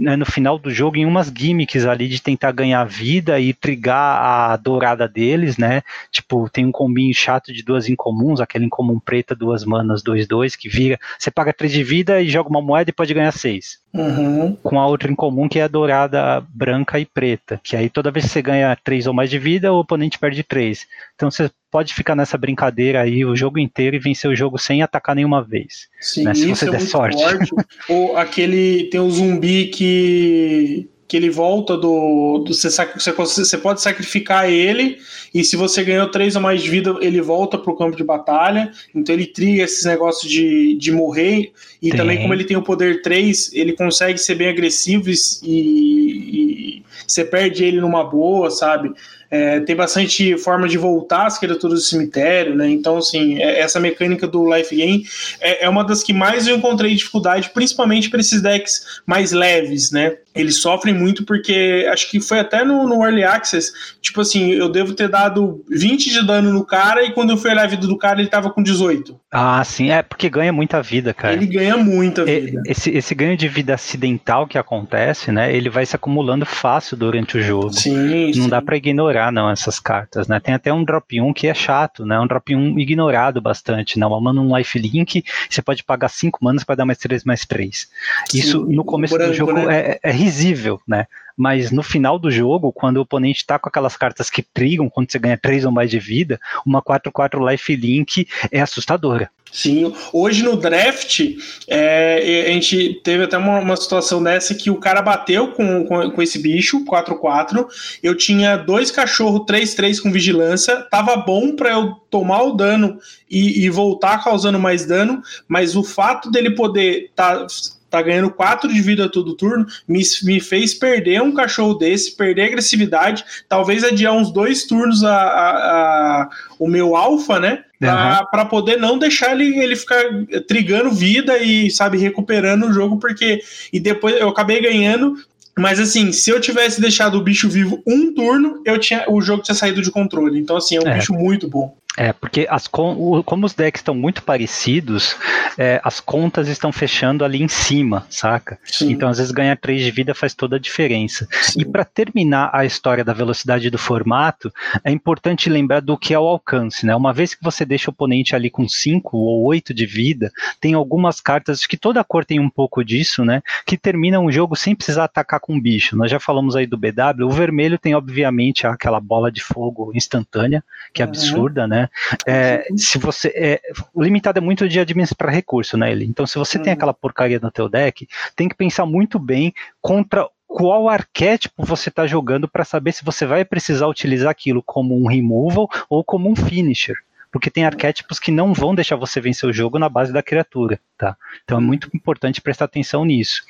né, no final do jogo em umas gimmicks ali de tentar ganhar vida e trigar a dourada deles, né? Tipo, tem um combinho chato de duas incomuns, aquele incomum preta, duas manas, dois, dois, que vira. Você paga três de vida e joga uma moeda e pode ganhar seis. Uhum. Com a outra incomum que é a dourada branca e preta. Que aí toda vez que você ganha três ou mais de vida, o oponente perde três. Então você pode ficar nessa brincadeira aí o jogo inteiro e vencer o jogo sem atacar nenhuma vez. Sim, né, se você é der sorte. forte. Ou aquele. Tem o zumbi que. Que ele volta do. do você, você, você pode sacrificar ele, e se você ganhou três ou mais de vida, ele volta pro campo de batalha. Então ele triga esses negócios de, de morrer. E Tem. também, como ele tem o poder 3, ele consegue ser bem agressivo e- e você perde ele numa boa, sabe? É, tem bastante forma de voltar as criaturas do cemitério, né? Então, assim, é- essa mecânica do life game é, é uma das que mais eu encontrei dificuldade, principalmente para esses decks mais leves, né? Eles sofrem muito porque acho que foi até no, no Early Access, tipo assim, eu devo ter dado 20 de dano no cara e quando eu fui olhar a vida do cara ele tava com 18. Ah, sim, é porque ganha muita vida, cara. Ele ganha muita vida. Esse, esse ganho de vida acidental que acontece, né? Ele vai se acumulando fácil durante o jogo. Sim, Não sim. dá pra ignorar, não, essas cartas, né? Tem até um drop 1 que é chato, né? Um drop 1 ignorado bastante, né? Uma mana um lifelink, você pode pagar 5 manas para dar mais 3, mais 3. Isso no começo do jogo né? é, é risível, né? Mas no final do jogo, quando o oponente tá com aquelas cartas que trigam, quando você ganha 3 ou mais de vida, uma 4-4 lifelink é assustadora. Sim, hoje no draft, é, a gente teve até uma, uma situação dessa que o cara bateu com, com, com esse bicho, 4-4. Eu tinha dois cachorros 3-3 com vigilância, tava bom para eu tomar o dano e, e voltar causando mais dano, mas o fato dele poder tá, tá ganhando 4 de vida todo turno me, me fez perder um cachorro desse, perder agressividade, talvez adiar uns dois turnos a, a- a- o meu alfa, né? Pra, pra poder não deixar ele, ele ficar trigando vida e, sabe, recuperando o jogo, porque. E depois eu acabei ganhando. Mas assim, se eu tivesse deixado o bicho vivo um turno, eu tinha, o jogo tinha saído de controle. Então, assim, é um É. bicho muito bom. É, porque as como os decks estão muito parecidos, é, as contas estão fechando ali em cima, saca? Sim. Então, às vezes, ganhar 3 de vida faz toda a diferença. Sim. E para terminar a história da velocidade do formato, é importante lembrar do que é o alcance, né? Uma vez que você deixa o oponente ali com 5 ou 8 de vida, tem algumas cartas, acho que toda cor tem um pouco disso, né? Que terminam o jogo sem precisar atacar com bicho. Nós já falamos aí do BW, o vermelho tem, obviamente, aquela bola de fogo instantânea, que é Uhum. absurda, né? É, se você. É, o limitado é muito de administrar recurso, né, ele? Então, se você tem Uhum. aquela porcaria no teu deck, tem que pensar muito bem contra qual arquétipo você está jogando para saber se você vai precisar utilizar aquilo como um removal ou como um finisher. Porque tem arquétipos que não vão deixar você vencer o jogo na base da criatura, tá? Então é muito importante prestar atenção nisso.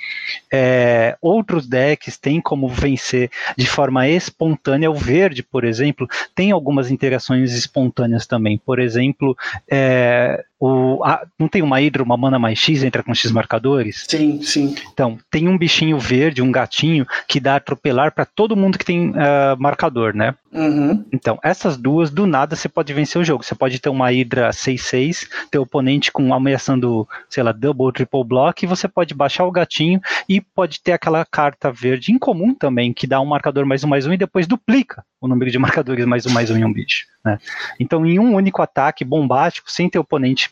É, outros decks têm como vencer de forma espontânea. O verde, por exemplo, tem algumas interações espontâneas também. Por exemplo, é, o, a- não tem uma Hydra, uma mana mais X, entra com X marcadores? Sim, sim. Então, tem um bichinho verde, um gatinho, que dá atropelar para todo mundo que tem ah, marcador, né? Uhum. Então, essas duas, do nada, você pode vencer o jogo. Você pode ter uma Hydra 6-6, ter o oponente com ameaçando, sei lá, double ou triple block, você pode baixar o gatinho e pode ter aquela carta verde incomum também, que dá um marcador mais um mais um e depois duplica o número de marcadores mais um mais um em um bicho. Né? Então, em um único ataque bombástico, sem ter oponente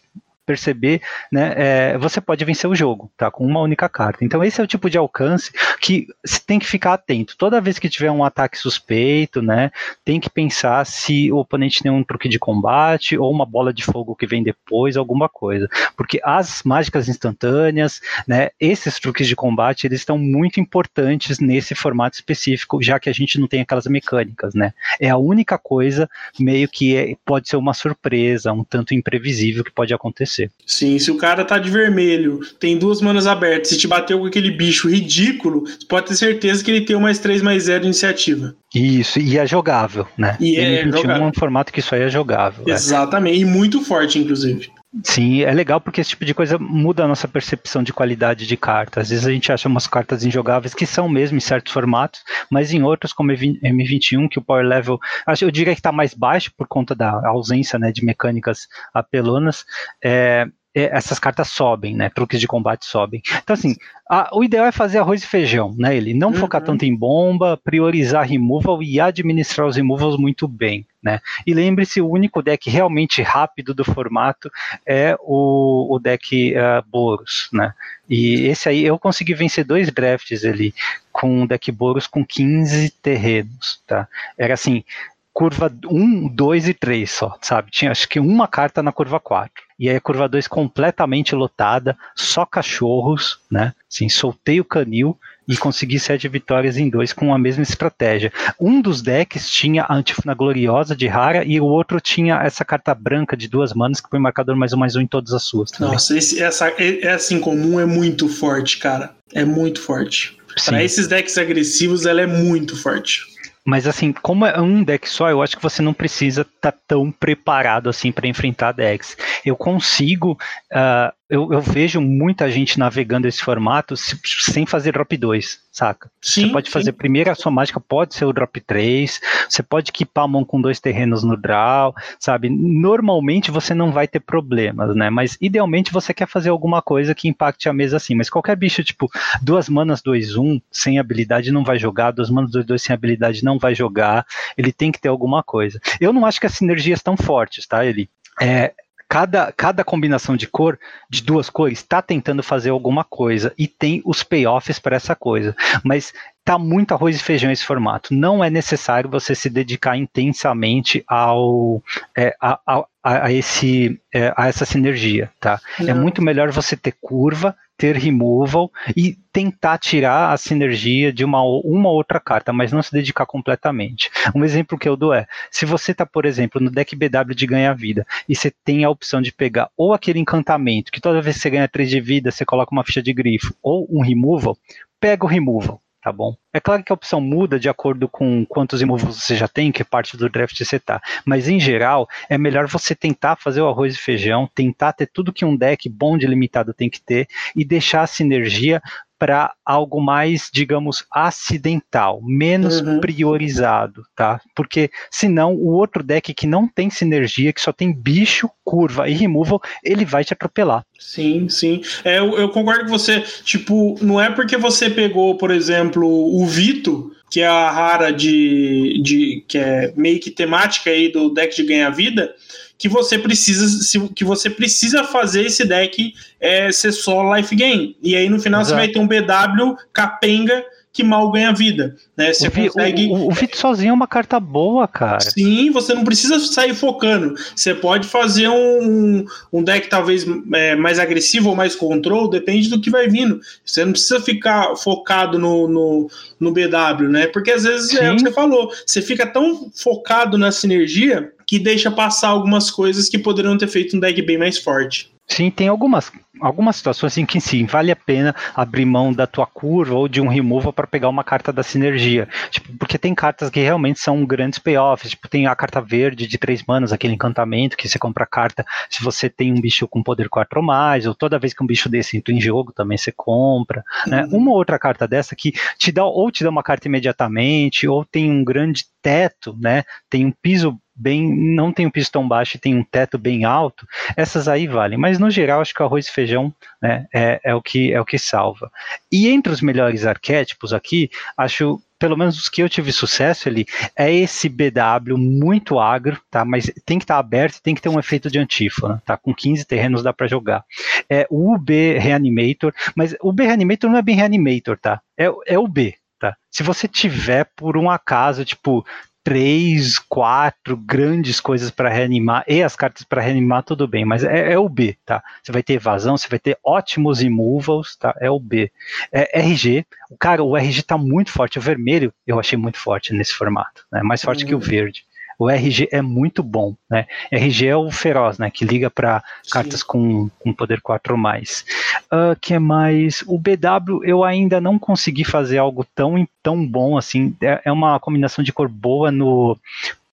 perceber, né, é, você pode vencer o jogo, tá? Com uma única carta. Então esse é o tipo de alcance que você tem que ficar atento. Toda vez que tiver um ataque suspeito, né, tem que pensar se o oponente tem um truque de combate ou uma bola de fogo que vem depois, alguma coisa. Porque as mágicas instantâneas, né, esses truques de combate, eles estão muito importantes nesse formato específico, já que a gente não tem aquelas mecânicas, né? É a única coisa meio que é- pode ser uma surpresa, um tanto imprevisível que pode acontecer. Sim, se o cara tá de vermelho, tem duas manas abertas, se te bateu com aquele bicho ridículo, você pode ter certeza que ele tem o mais 3 mais 0 de iniciativa. Isso, e é jogável, né? E é M21 jogável. é um formato que isso aí é jogável. é. Exatamente, e muito forte, inclusive. Sim, é legal porque esse tipo de coisa muda a nossa percepção de qualidade de carta. Às vezes a gente acha umas cartas injogáveis que são mesmo em certos formatos, mas em outros, como M21, que o power level, acho- eu diria que está mais baixo por conta da ausência né, de mecânicas apelonas, é, essas cartas sobem, né? Truques de combate sobem. Então, assim, a, o ideal é fazer arroz e feijão, né? Ele não uhum. focar tanto em bomba, priorizar removal e administrar os removals muito bem, né? E lembre-se, o único deck realmente rápido do formato é o, o deck uh, Boros, né? E esse aí eu consegui vencer dois drafts ali com o deck Boros com 15 terrenos, tá? Era assim, curva 1, 2 e 3 só, sabe? Tinha acho que uma carta na curva 4. E aí a curva 2 completamente lotada, só cachorros, né? Assim, soltei o canil e consegui sete vitórias em dois com a mesma estratégia. Um dos decks tinha a Antífona Gloriosa de Rara e o outro tinha essa carta branca de duas manas que foi marcador mais um mais um em todas as suas. Também. Nossa, esse, essa, essa em comum é muito forte, cara. É muito forte. Para esses decks agressivos, ela é muito forte. Mas assim, como é um deck só, eu acho que você não precisa estar tá tão preparado assim para enfrentar decks. Eu consigo uh, eu, eu, vejo muita gente navegando esse formato sem fazer drop 2, saca? Sim, você pode fazer sim. primeiro a sua mágica, pode ser o drop 3, você pode equipar a mão com dois terrenos no draw, sabe? Normalmente você não vai ter problemas, né? Mas idealmente você quer fazer alguma coisa que impacte a mesa assim. Mas qualquer bicho, tipo, duas manas 2-1 sem habilidade não vai jogar, duas manas 2-2 sem habilidade não vai jogar, ele tem que ter alguma coisa. Eu não acho que as sinergias estão fortes, tá? Ele. É, cada, cada combinação de cor, de duas cores, está tentando fazer alguma coisa e tem os payoffs para essa coisa. Mas tá muito arroz e feijão esse formato. Não é necessário você se dedicar intensamente ao é, a, a, a, esse, é, a essa sinergia, tá? É Não. É muito melhor você ter curva, ter removal e tentar tirar a sinergia de uma, uma outra carta, mas não se dedicar completamente. Um exemplo que eu dou é, se você está, por exemplo, no deck BW de ganhar vida, e você tem a opção de pegar ou aquele encantamento, que toda vez que você ganha 3 de vida, você coloca uma ficha de grifo, ou um removal, pega o removal tá bom? É claro que a opção muda de acordo com quantos imóveis você já tem, que parte do draft você tá. Mas em geral, é melhor você tentar fazer o arroz e feijão, tentar ter tudo que um deck bom de limitado tem que ter e deixar a sinergia para algo mais, digamos, acidental, menos uhum. priorizado, tá? Porque senão o outro deck que não tem sinergia, que só tem bicho, curva e removal, ele vai te atropelar. Sim, sim. É, eu, eu concordo com você. Tipo, não é porque você pegou, por exemplo, o Vito, que é a rara de, de que é meio que temática aí do deck de ganhar vida, que você precisa que você precisa fazer esse deck é, ser só life game. E aí no final Exato. você vai ter um BW capenga que mal ganha vida. Né? Você o, consegue... o, o, sozinho é uma carta boa, cara. Sim, você não precisa sair focando. Você pode fazer um, um deck talvez é, mais agressivo ou mais control, depende do que vai vindo. Você não precisa ficar focado no, no, no BW, né? Porque às vezes Sim. é o que você falou, você fica tão focado na sinergia que deixa passar algumas coisas que poderiam ter feito um deck bem mais forte. Sim, tem algumas, algumas situações em que sim, vale a pena abrir mão da tua curva ou de um removal para pegar uma carta da sinergia. Tipo, porque tem cartas que realmente são grandes payoffs. Tipo, tem a carta verde de três manas, aquele encantamento que você compra a carta se você tem um bicho com poder 4 ou mais, ou toda vez que um bicho desse entra em jogo também você compra. Né? Uhum. Uma outra carta dessa que te dá ou te dá uma carta imediatamente, ou tem um grande teto, né? Tem um piso bem, não tem um piso tão baixo e tem um teto bem alto, essas aí valem. Mas no geral, acho que o arroz e feijão né, é, é, o que, é o que salva. E entre os melhores arquétipos aqui, acho pelo menos os que eu tive sucesso ali, é esse BW muito agro, tá? Mas tem que estar tá aberto e tem que ter um efeito de antífona, tá? Com 15 terrenos dá para jogar. É o UB Reanimator, mas o B Reanimator não é bem Reanimator, tá? É, é o B, tá? Se você tiver por um acaso, tipo, três, quatro grandes coisas para reanimar e as cartas para reanimar, tudo bem, mas é, é, o B, tá? Você vai ter evasão, você vai ter ótimos removals, tá? É o B. É RG, o cara, o RG tá muito forte, o vermelho eu achei muito forte nesse formato, né? Mais forte uhum. que o verde o RG é muito bom, né? RG é o feroz, né? Que liga para cartas com, com poder 4 ou mais. Uh, que é mais? O BW eu ainda não consegui fazer algo tão, tão bom assim. É, é uma combinação de cor boa no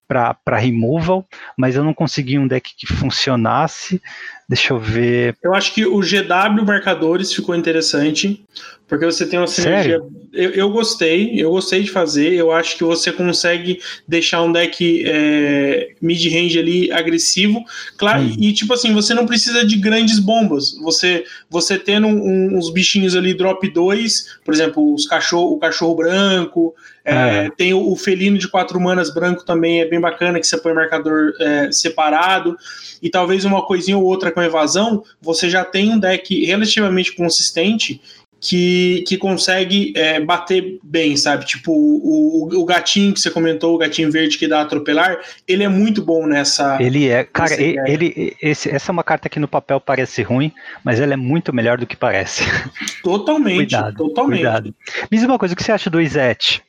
para removal, mas eu não consegui um deck que funcionasse. Deixa eu ver. Eu acho que o GW marcadores ficou interessante, Porque você tem uma sinergia. Eu, eu, gostei, eu gostei de fazer. Eu acho que você consegue deixar um deck é, mid-range ali agressivo. Claro, hum. e tipo assim, você não precisa de grandes bombas. Você você tendo um, uns bichinhos ali drop 2, por exemplo, os cachorro, o cachorro branco. É, é. Tem o, o, felino de quatro manas branco também, é bem bacana, que você põe marcador é, separado. E talvez uma coisinha ou outra com evasão, você já tem um deck relativamente consistente que, que consegue é, bater bem, sabe? Tipo, o, o, o, gatinho que você comentou, o gatinho verde que dá atropelar, ele é muito bom nessa. Ele é, cara, ele, ele esse, essa é uma carta que no papel parece ruim, mas ela é muito melhor do que parece. Totalmente, cuidado, totalmente. Cuidado. Me diz uma coisa, o que você acha do Izete?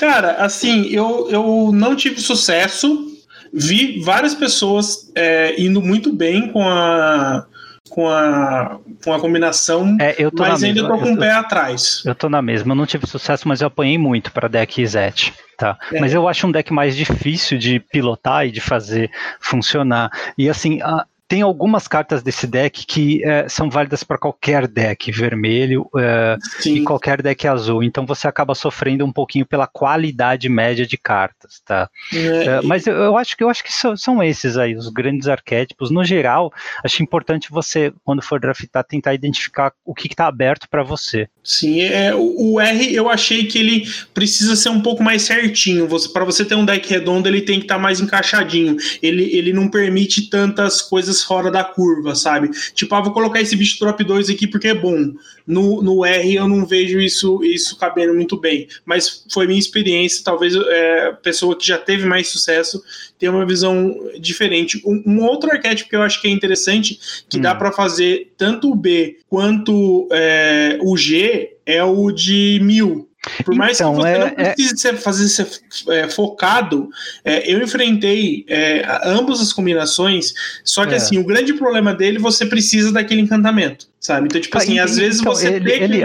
Cara, assim, eu, eu não tive sucesso. Vi várias pessoas é, indo muito bem com a com a, com a combinação, é, eu mas ainda mesma. tô com o pé atrás. Eu tô na mesma, eu não tive sucesso, mas eu apanhei muito para deck Zet. Tá. É. Mas eu acho um deck mais difícil de pilotar e de fazer funcionar. E assim, a, tem algumas cartas desse deck que é, são válidas para qualquer deck vermelho é, e qualquer deck azul. Então você acaba sofrendo um pouquinho pela qualidade média de cartas, tá? É, é mas eu, eu, acho que eu acho que são, são, esses aí os grandes arquétipos. No geral, acho importante você, quando for draftar, tentar identificar o que está aberto para você. Sim, é, o, R eu achei que ele precisa ser um pouco mais certinho. Você, para você ter um deck redondo, ele tem que estar tá mais encaixadinho. Ele, ele não permite tantas coisas coisas fora da curva, sabe? Tipo, ah, vou colocar esse bicho drop 2 aqui porque é bom. No, no R eu não vejo isso, isso cabendo muito bem. Mas foi minha experiência, talvez é, pessoa que já teve mais sucesso tenha uma visão diferente. Um, um outro arquétipo que eu acho que é interessante, que hum. dá para fazer tanto o B quanto é, o G, é o de mil. Por mais então, que você é, não é precise é... fazer ser é, focado, é, eu enfrentei é, ambas as combinações, só que assim, o grande problema dele, você precisa daquele encantamento, sabe? Então, tipo assim, às vezes então, você ele, ele,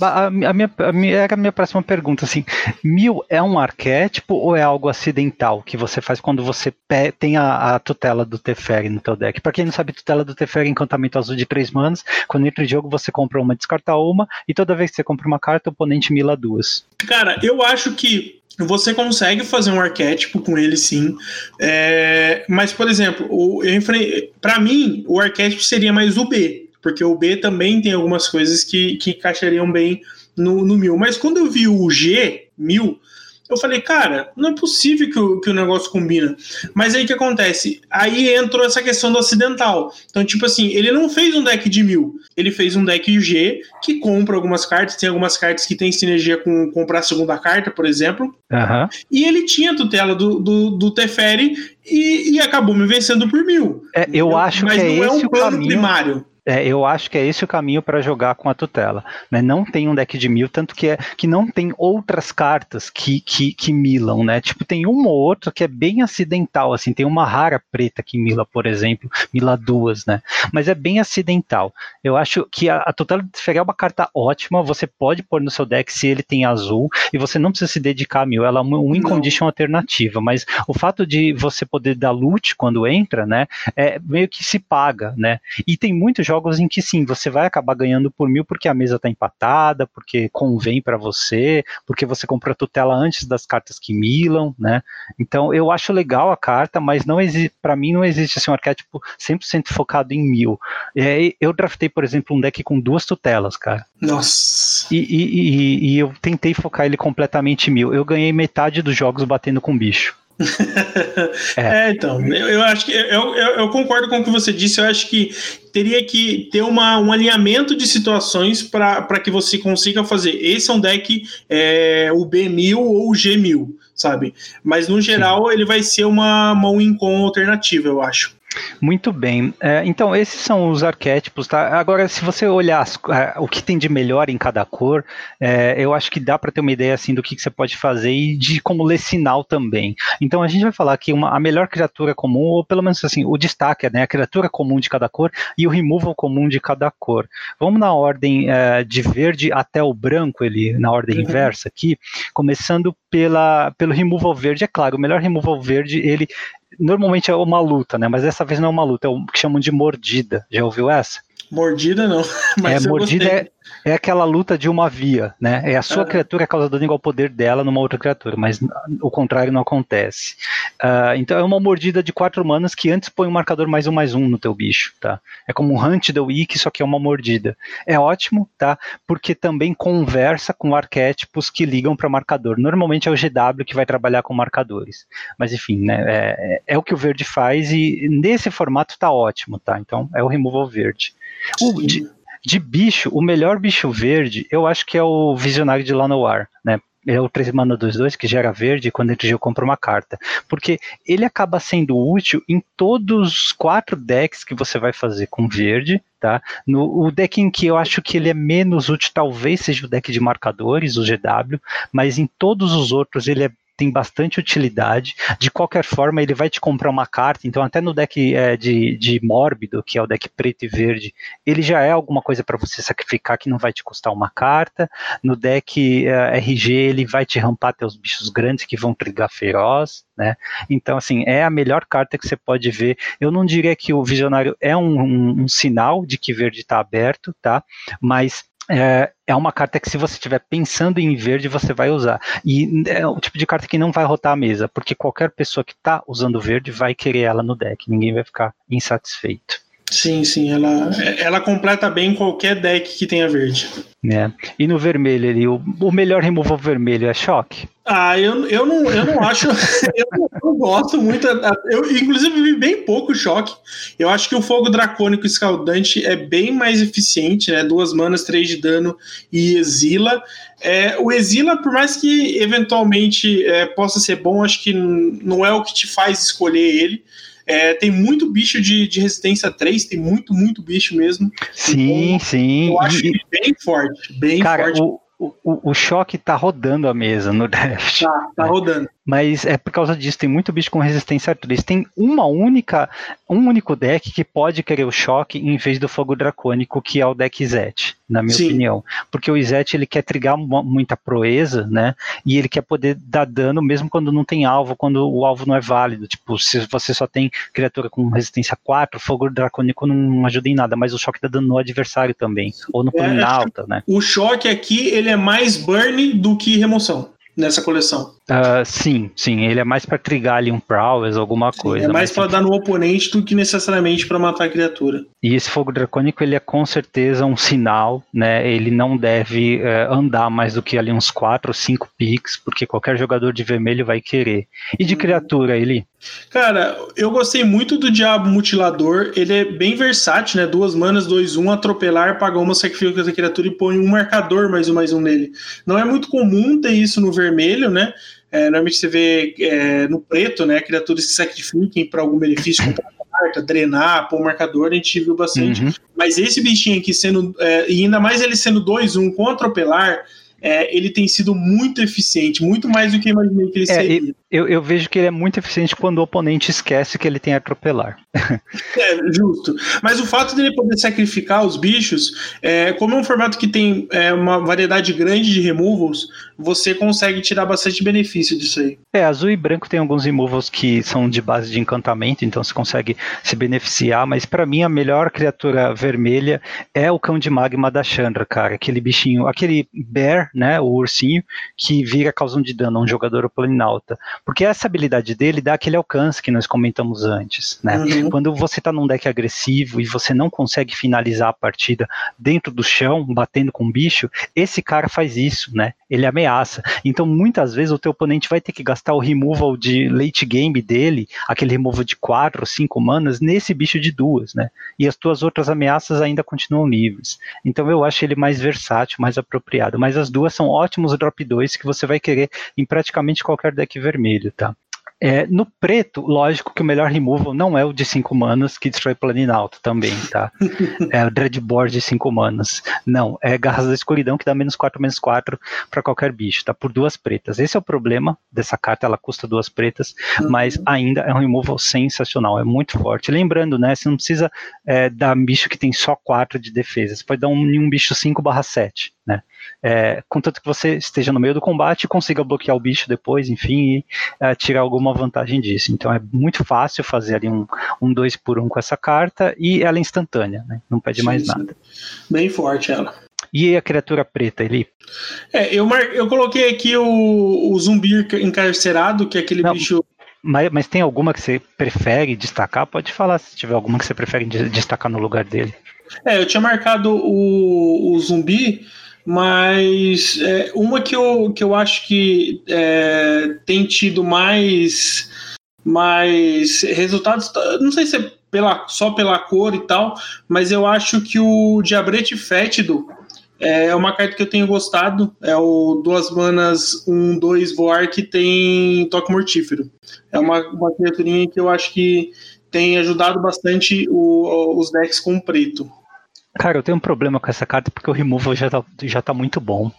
a, a, minha, a minha, era a minha próxima pergunta, assim, mil é um arquétipo ou é algo acidental que você faz quando você tem a, a tutela do Teferi no teu deck? Para quem não sabe, tutela do Teferi é encantamento azul de três manas, quando entra em jogo você compra uma, descarta uma, e toda vez que você compra uma carta, o oponente mila duas. Cara, eu acho que você consegue fazer um arquétipo com ele sim. É, mas, por exemplo, para mim, o arquétipo seria mais o B, porque o B também tem algumas coisas que, que encaixariam bem no, no mil. Mas quando eu vi o G, mil, eu falei, cara, não é possível que o, que o negócio combina. Mas aí o que acontece? Aí entrou essa questão do acidental. Então, tipo assim, ele não fez um deck de mil, ele fez um deck G que compra algumas cartas, tem algumas cartas que tem sinergia com comprar a segunda carta, por exemplo. Uhum. E ele tinha tutela do, do, do Teferi e, e acabou me vencendo por mil. É, eu acho Mas que é não é um plano caminho. primário. É, eu acho que é esse o caminho para jogar com a tutela. Né? Não tem um deck de mil, tanto que, é, que não tem outras cartas que, que, que milam, né? Tipo, tem um ou outro que é bem acidental, assim, tem uma rara preta que mila, por exemplo, mila duas, né? Mas é bem acidental. Eu acho que a, a tutela de Ferel é uma carta ótima, você pode pôr no seu deck se ele tem azul, e você não precisa se dedicar a mil, ela é uma win condition alternativa, mas o fato de você poder dar loot quando entra, né, é meio que se paga, né? E tem muitos jogos em que sim, você vai acabar ganhando por mil porque a mesa está empatada, porque convém para você, porque você comprou a tutela antes das cartas que milam, né? Então eu acho legal a carta, mas não existe, para mim não existe assim, um arquétipo 100% focado em mil. É, eu draftei, por exemplo, um deck com duas tutelas, cara. Nossa. E, e, e, e eu tentei focar ele completamente em mil. Eu ganhei metade dos jogos batendo com bicho. é. é. então, eu, eu acho que eu, eu, eu, concordo com o que você disse. Eu acho que teria que ter uma, um alinhamento de situações para que você consiga fazer. Esse é um deck, é, o B1000 ou o G1000, sabe? Mas no geral, Sim. ele vai ser uma, uma win-con alternativa, eu acho. Muito bem. É, então, esses são os arquétipos, tá? Agora, se você olhar as, é, o que tem de melhor em cada cor, é, eu acho que dá para ter uma ideia assim do que, que, você pode fazer e de como ler sinal também. Então, a gente vai falar que uma, a melhor criatura comum, ou pelo menos assim, o destaque é né, a criatura comum de cada cor e o removal comum de cada cor. Vamos na ordem é, de verde até o branco, ele na ordem uhum. inversa aqui, começando pela, pelo removal verde. É claro, o melhor removal verde ele normalmente é uma luta, né? Mas dessa vez não é uma luta, é o que chamam de mordida. Já ouviu essa? Mordida não. Mas é, mordida é, é aquela luta de uma via, né? É a sua criatura causa dano igual ao poder dela numa outra criatura, mas o contrário não acontece. Uh, então é uma mordida de quatro manas que antes põe um marcador mais um mais um no teu bicho, tá? É como um Hunt the Weak, só que é uma mordida. É ótimo, tá? Porque também conversa com arquétipos que ligam para marcador. Normalmente é o GW que vai trabalhar com marcadores. Mas enfim, né? É, é, é o que o verde faz e nesse formato tá ótimo, tá? Então é o removal verde. O, de, de bicho, o melhor bicho verde, eu acho que é o Visionário de Lanoir, né? é o 3 mana 2-2 que gera verde quando ele já compra uma carta. Porque ele acaba sendo útil em todos os quatro decks que você vai fazer com verde, tá? No, o deck em que eu acho que ele é menos útil talvez seja o deck de marcadores, o GW, mas em todos os outros ele é tem bastante utilidade. De qualquer forma, ele vai te comprar uma carta. Então, até no deck é, de, de Mórbido, que é o deck preto e verde, ele já é alguma coisa para você sacrificar que não vai te custar uma carta. No deck é, RG, ele vai te rampar teus bichos grandes que vão trigar feroz. Né? Então, assim, é a melhor carta que você pode ver. Eu não diria que o Visionário é um, um, um sinal de que verde está aberto, tá? Mas é, é uma carta que se você estiver pensando em verde, você vai usar. E é o tipo de carta que não vai rotar a mesa, porque qualquer pessoa que está usando verde vai querer ela no deck, ninguém vai ficar insatisfeito. Sim, sim, ela, ela completa bem qualquer deck que tenha verde. É. E no vermelho, ele, o, o melhor removal vermelho é choque? Ah, eu, eu, não, eu não acho. eu não, não, gosto muito. Eu, inclusive, vi bem pouco choque. Eu acho que o fogo dracônico escaldante é bem mais eficiente, né? Duas manas, três de dano e exila. É, o exila, por mais que eventualmente é, possa ser bom, acho que não é o que te faz escolher ele. É, tem muito bicho de, de resistência 3, tem muito, muito bicho mesmo. Sim, então, sim. Eu acho e, bem forte, bem cara, forte. O, o, o choque tá rodando a mesa no draft. Tá, tá rodando. Mas é por causa disso, tem muito bicho com resistência a 3. Tem uma única, um único deck que pode querer o choque em vez do fogo dracônico, que é o deck Zet, na minha Sim. opinião. Porque o Zet ele quer trigar muita proeza, né? E ele quer poder dar dano mesmo quando não tem alvo, quando o alvo não é válido. Tipo, se você só tem criatura com resistência 4, o fogo dracônico não ajuda em nada, mas o choque dá dano no adversário também, ou no plano é, alta, né? O choque aqui, ele é mais burn do que remoção nessa coleção. Uh, sim, sim, ele é mais para trigar ali um prowess, alguma sim, coisa. É mais para dar no oponente do que necessariamente para matar a criatura. E esse fogo dracônico ele é com certeza um sinal, né? Ele não deve uh, andar mais do que ali uns 4 ou 5 picks, porque qualquer jogador de vermelho vai querer. E de hum. criatura, ele? Cara, eu gostei muito do Diabo Mutilador. Ele é bem versátil, né? Duas manas, dois, um, atropelar, pagar uma, sacrifica a criatura e põe um marcador mais um, mais um nele. Não é muito comum ter isso no vermelho, né? É, normalmente você vê é, no preto, né? Criaturas que sacrifiquem para algum benefício contra a carta, drenar, pôr um marcador, a gente viu bastante. Uhum. Mas esse bichinho aqui sendo. É, e ainda mais ele sendo 2-1 com atropelar é, ele tem sido muito eficiente, muito mais do que eu imaginei que ele é, seria. Eu, eu, vejo que ele é muito eficiente quando o oponente esquece que ele tem atropelar. é, justo. Mas o fato dele poder sacrificar os bichos, é, como é um formato que tem é, uma variedade grande de removals, você consegue tirar bastante benefício disso aí. É, azul e branco tem alguns removals que são de base de encantamento, então você consegue se beneficiar, mas para mim a melhor criatura vermelha é o cão de magma da Chandra, cara. Aquele bichinho, aquele bear né, o ursinho, que vira causando de dano a um jogador ou planinauta. Porque essa habilidade dele dá aquele alcance que nós comentamos antes, né? Uhum. Quando você está num deck agressivo e você não consegue finalizar a partida dentro do chão, batendo com o bicho, esse cara faz isso, né? Ele ameaça. Então, muitas vezes o teu oponente vai ter que gastar o removal de late game dele, aquele removal de 4 ou 5 manas, nesse bicho de duas, né? E as tuas outras ameaças ainda continuam livres. Então eu acho ele mais versátil, mais apropriado. Mas as duas duas são ótimos drop 2 que você vai querer em praticamente qualquer deck vermelho, tá? É, no preto, lógico que o melhor removal não é o de 5 manas que destrói Planinalto também, tá? É o Dreadboard de 5 manas. Não, é Garras da Escuridão que dá menos 4, menos 4 para qualquer bicho, tá? Por duas pretas. Esse é o problema dessa carta, ela custa duas pretas, uhum. mas ainda é um removal sensacional, é muito forte. Lembrando, né, você não precisa é, dar um bicho que tem só 4 de defesa, você pode dar um, um bicho 5 7, né? É, contanto que você esteja no meio do combate e consiga bloquear o bicho depois, enfim, e é, tirar alguma vantagem disso. Então é muito fácil fazer ali um, um dois 2 por 1 um com essa carta e ela é instantânea, né? não pede sim, mais sim. nada. Bem forte ela. E a criatura preta, ele? É, eu, mar... eu coloquei aqui o, o zumbi encarcerado, que é aquele Não, bicho. Mas, mas tem alguma que você prefere destacar? Pode falar se tiver alguma que você prefere destacar no lugar dele. É, eu tinha marcado o, o zumbi, mas é, uma que eu, que eu acho que é, tem tido mais, mais resultados, não sei se é pela, só pela cor e tal, mas eu acho que o Diabrete Fétido é uma carta que eu tenho gostado. É o Duas Manas, um, dois voar que tem toque mortífero. É uma, uma criaturinha que eu acho que tem ajudado bastante o, os decks com preto. Cara, eu tenho um problema com essa carta porque o removal já tá, já tá muito bom.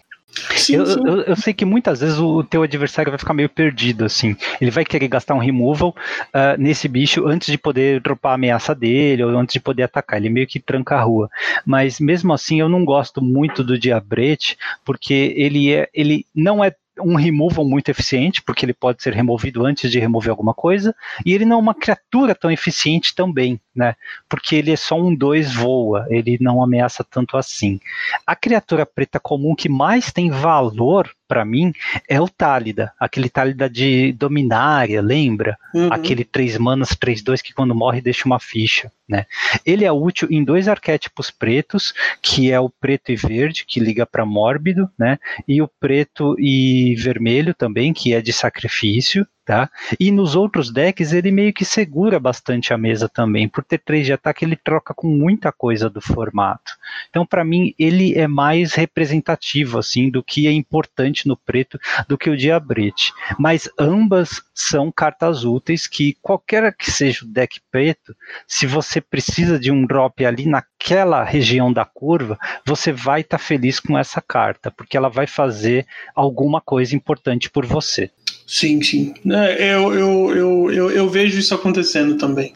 Sim, eu, sim. Eu, eu, sei que muitas vezes o teu adversário vai ficar meio perdido, assim. Ele vai querer gastar um removal uh, nesse bicho antes de poder dropar a ameaça dele, ou antes de poder atacar. Ele meio que tranca a rua. Mas mesmo assim, eu não gosto muito do Diabrete, porque ele, é, ele não é um removal muito eficiente, porque ele pode ser removido antes de remover alguma coisa, e ele não é uma criatura tão eficiente também, né? Porque ele é só um 2 voa, ele não ameaça tanto assim. A criatura preta comum que mais tem valor para mim é o Tálida, aquele Tálida de Dominária, lembra? Uhum. Aquele 3 manas, 3 2 que quando morre deixa uma ficha, né? Ele é útil em dois arquétipos pretos, que é o preto e verde, que liga para mórbido, né? E o preto e vermelho também, que é de sacrifício, tá? E nos outros decks ele meio que segura bastante a mesa também. Por ter 3 de ataque, ele troca com muita coisa do formato. Então, para mim, ele é mais representativo assim do que é importante no preto do que o Diabrete. Mas ambas são cartas úteis que qualquer que seja o deck preto, se você precisa de um drop ali naquela região da curva, você vai estar tá feliz com essa carta, porque ela vai fazer alguma coisa importante por você. Sim, sim. É, eu, eu, eu, eu, eu, vejo isso acontecendo também.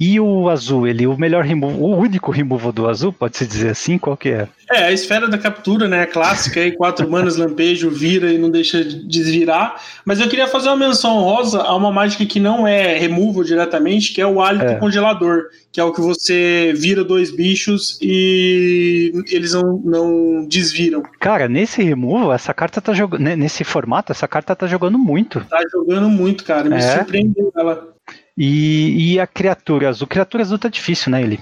E o azul, ele, o melhor removal, o único removal do azul, pode-se dizer assim? Qual que é? É, a esfera da captura, né? A clássica aí, quatro manas, lampejo, vira e não deixa de desvirar. Mas eu queria fazer uma menção rosa a uma mágica que não é removal diretamente, que é o hálito é. congelador, que é o que você vira dois bichos e eles não, não desviram. Cara, nesse removal, essa carta tá jogando. Nesse formato, essa carta tá jogando muito. Tá jogando muito, cara. Me é. surpreendeu ela. E, e a criatura azul? Criatura azul tá difícil, né, ele?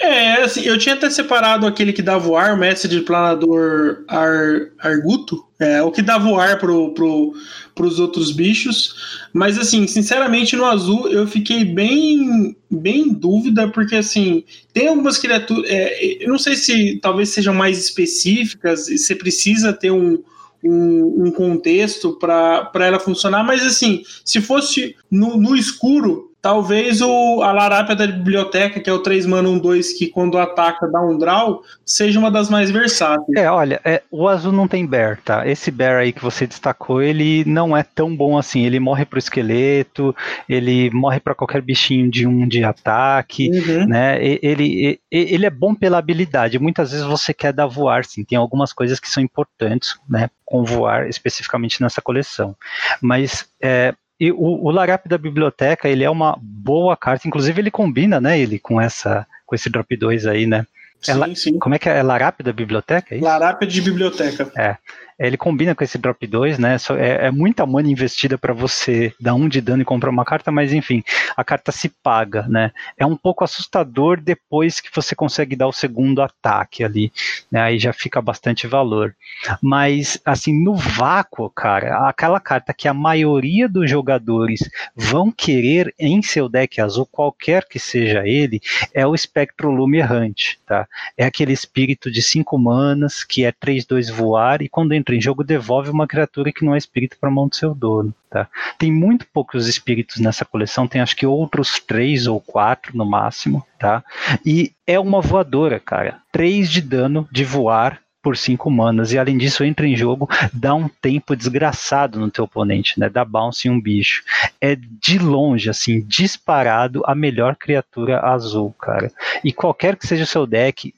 É, assim, eu tinha até separado aquele que dá voar, o mestre de planador Ar, Arguto, é, o que dá voar pro, pro, pros outros bichos, mas assim, sinceramente no azul eu fiquei bem, bem em dúvida, porque assim, tem algumas criaturas, é, eu não sei se talvez sejam mais específicas, você precisa ter um, um, um contexto para ela funcionar, mas assim, se fosse no, no escuro, Talvez o, a larápia da biblioteca, que é o 3 mana 1 2, que quando ataca dá um draw, seja uma das mais versáteis. É, olha, é, o azul não tem bear, tá? Esse bear aí que você destacou, ele não é tão bom assim. Ele morre pro esqueleto, ele morre para qualquer bichinho de um de ataque, uhum. né? Ele, ele é bom pela habilidade. Muitas vezes você quer dar voar, sim. Tem algumas coisas que são importantes, né? Com voar especificamente nessa coleção. Mas é, e o, o Larap da biblioteca, ele é uma boa carta, inclusive ele combina, né, ele com essa com esse drop 2 aí, né? É sim, sim. Como é que é? É Larap da biblioteca? É Larap de biblioteca. É ele combina com esse drop 2, né? É, é muita money investida para você dar um de dano e comprar uma carta, mas enfim, a carta se paga, né? É um pouco assustador depois que você consegue dar o segundo ataque ali, né? Aí já fica bastante valor. Mas, assim, no vácuo, cara, aquela carta que a maioria dos jogadores vão querer em seu deck azul, qualquer que seja ele, é o Espectro Lume Errante, tá? É aquele espírito de 5 manas que é 3-2 voar e quando entra em jogo devolve uma criatura que não é espírito para mão do seu dono. Tá? Tem muito poucos espíritos nessa coleção, tem acho que outros três ou quatro no máximo, tá? E é uma voadora, cara. Três de dano de voar por 5 manas, e além disso entra em jogo, dá um tempo desgraçado no teu oponente, né? Dá bounce em um bicho. É de longe, assim, disparado a melhor criatura azul, cara. E qualquer que seja o seu deck,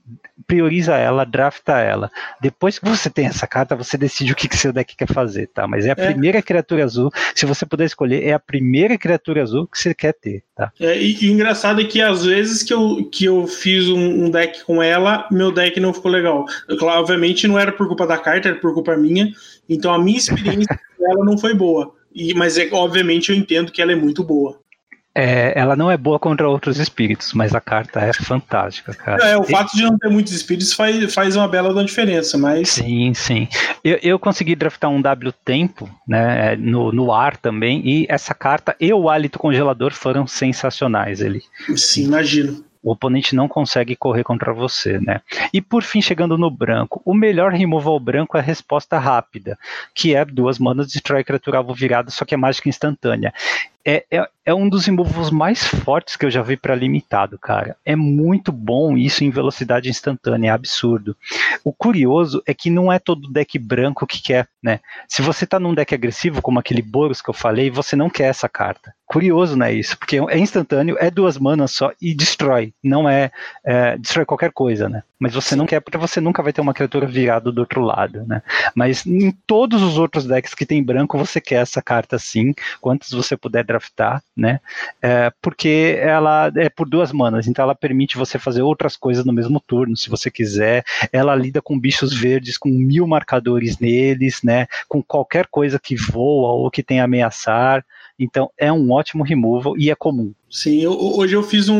prioriza ela, drafta ela. Depois que você tem essa carta, você decide o que, que seu deck quer fazer, tá? Mas é a é. primeira criatura azul. Se você puder escolher, é a primeira criatura azul que você quer ter, tá? É, e, e engraçado é que às vezes que eu, que eu fiz um, um, deck com ela, meu deck não ficou legal. Eu, obviamente não era por culpa da carta, era por culpa minha. Então a minha experiência com ela não foi boa. E, mas é, obviamente eu entendo que ela é muito boa. É, ela não é boa contra outros espíritos, mas a carta é fantástica, cara. É, o fato de não ter muitos espíritos faz, faz uma bela diferença, mas. Sim, sim. Eu, eu consegui draftar um W Tempo, né, é, no, no ar também, e essa carta e o Hálito Congelador foram sensacionais ali. Sim, imagino o oponente não consegue correr contra você, né? E por fim, chegando no branco, o melhor removal branco é a resposta rápida, que é duas manas destrói criatura alvo virada, só que é mágica instantânea é, é, é, um dos removals mais fortes que eu já vi para limitado, cara. É muito bom isso em velocidade instantânea, é absurdo. O curioso é que não é todo deck branco que quer, né? Se você tá num deck agressivo, como aquele Boros que eu falei, você não quer essa carta. Curioso, né, isso? Porque é instantâneo, é duas manas só e destrói. Não é, é destrói qualquer coisa, né? Mas você não quer porque você nunca vai ter uma criatura virada do outro lado, né? Mas em todos os outros decks que tem branco, você quer essa carta sim, quantos você puder draftar, né? É, porque ela é por duas manas, então ela permite você fazer outras coisas no mesmo turno, se você quiser. Ela lida com bichos verdes com mil marcadores neles, né? Com qualquer coisa que voa ou que tem ameaçar. Então é um ótimo removal e é comum. Sim, eu, hoje eu fiz um,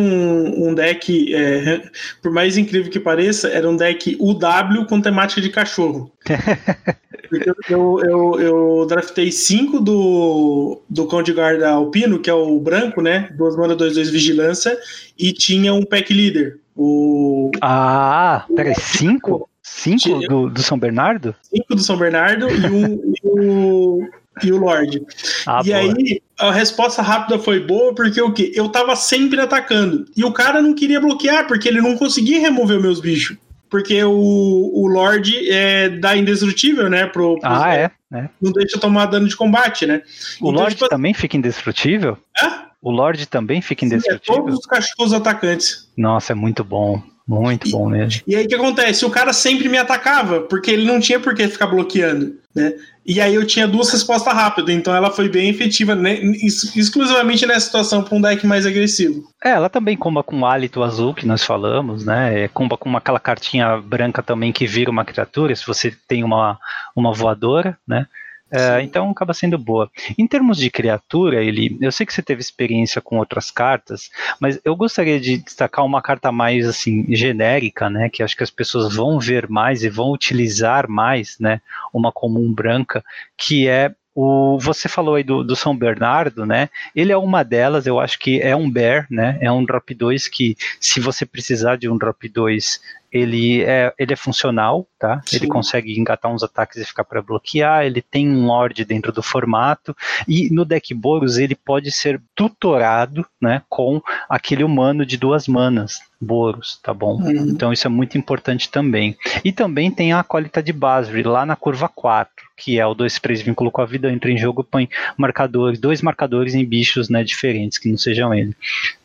um deck, é, por mais incrível que pareça, era um deck UW com temática de cachorro. eu, eu, eu, draftei cinco do, do Cão de Guarda Alpino, que é o branco, né? Duas mana, dois, dois vigilância, e tinha um pack leader. O... Ah, peraí, cinco? Cinco do, do São Bernardo? Cinco do São Bernardo e um, e o, e o Lorde. Ah, e boa. aí a resposta rápida foi boa porque o quê? Eu tava sempre atacando. E o cara não queria bloquear porque ele não conseguia remover meus bichos. Porque o, o Lorde é, dá indestrutível, né? Pro, pro ah, é, é, Não deixa tomar dano de combate, né? O então, Lorde tipo, também fica indestrutível? É? O Lorde também fica indestrutível? Sim, é todos os cachorros atacantes. Nossa, é muito bom. Muito bom mesmo. E, e aí o que acontece? O cara sempre me atacava, porque ele não tinha por que ficar bloqueando, né? E aí eu tinha duas respostas rápidas, então ela foi bem efetiva, né? exclusivamente nessa situação para um deck mais agressivo. É, ela também comba com o hálito azul que nós falamos, né? É, comba com aquela cartinha branca também que vira uma criatura, se você tem uma, uma voadora, né? É, então acaba sendo boa. Em termos de criatura, ele, eu sei que você teve experiência com outras cartas, mas eu gostaria de destacar uma carta mais assim genérica, né, que acho que as pessoas vão ver mais e vão utilizar mais, né, uma comum branca, que é o, você falou aí do, do, São Bernardo, né? Ele é uma delas, eu acho que é um bear, né? É um drop 2 que, se você precisar de um drop 2 ele é, ele é funcional, tá? Sim. Ele consegue engatar uns ataques e ficar para bloquear, ele tem um Lorde dentro do formato, e no deck Boros ele pode ser tutorado, né, com aquele humano de duas manas, Boros, tá bom? Uhum. Então isso é muito importante também. E também tem a acólita de Basri, lá na curva 4, que é o 2-3 vínculo com a vida, entra em jogo, põe marcadores, dois marcadores em bichos né, diferentes, que não sejam ele.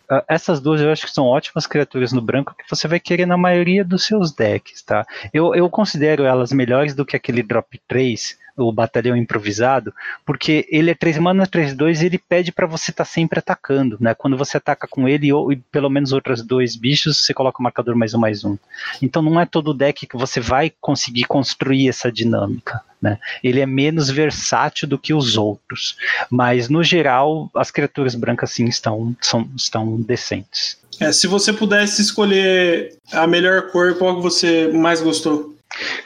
Uh, essas duas eu acho que são ótimas criaturas no branco que você vai querer na maioria dos seus decks, tá? Eu, eu considero elas melhores do que aquele drop 3 o batalhão improvisado, porque ele é 3 mana, 3, 2 e ele pede para você estar tá sempre atacando, né? Quando você ataca com ele ou pelo menos outros dois bichos, você coloca o marcador mais um, mais um. Então não é todo deck que você vai conseguir construir essa dinâmica. Né? Ele é menos versátil do que os outros, mas no geral as criaturas brancas sim estão, são, estão decentes. É, se você pudesse escolher a melhor cor, qual você mais gostou?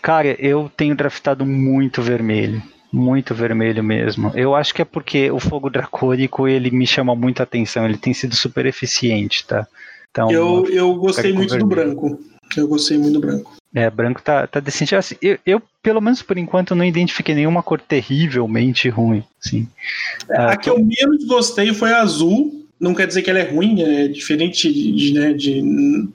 Cara, eu tenho draftado muito vermelho. Muito vermelho mesmo. Eu acho que é porque o fogo dracônico ele me chama muita atenção. Ele tem sido super eficiente, tá? Então, eu, eu gostei muito do branco. Eu gostei muito do branco. É, branco tá, tá decente. Assim, eu, eu, pelo menos por enquanto, não identifiquei nenhuma cor terrivelmente ruim. Sim. A que eu menos gostei foi a azul, não quer dizer que ela é ruim, é diferente de, né, de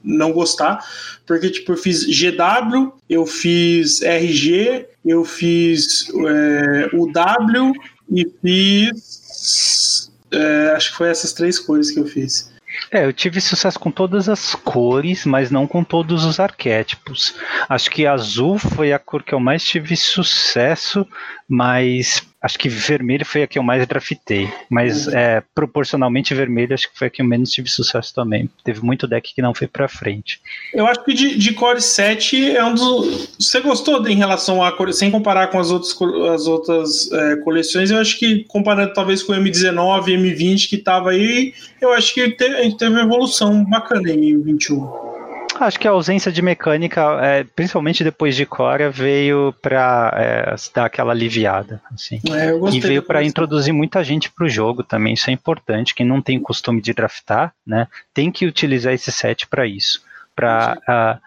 não gostar, porque tipo, eu fiz GW, eu fiz RG, eu fiz é, UW e fiz. É, acho que foi essas três cores que eu fiz. É, eu tive sucesso com todas as cores, mas não com todos os arquétipos. Acho que azul foi a cor que eu mais tive sucesso, mas acho que vermelho foi a que eu mais draftei. Mas uhum. é, proporcionalmente vermelho acho que foi a que eu menos tive sucesso também. Teve muito deck que não foi pra frente. Eu acho que de, de Core 7 é um dos. Você gostou em relação a. Sem comparar com as outras, as outras é, coleções, eu acho que comparando talvez com o M19 M20 que tava aí, eu acho que teve, teve uma evolução bacana em 21. Acho que a ausência de mecânica, é, principalmente depois de Cora, veio para é, dar aquela aliviada. Assim. É, e veio para introduzir muita gente para o jogo também. Isso é importante. Quem não tem costume de draftar, né, tem que utilizar esse set para isso, para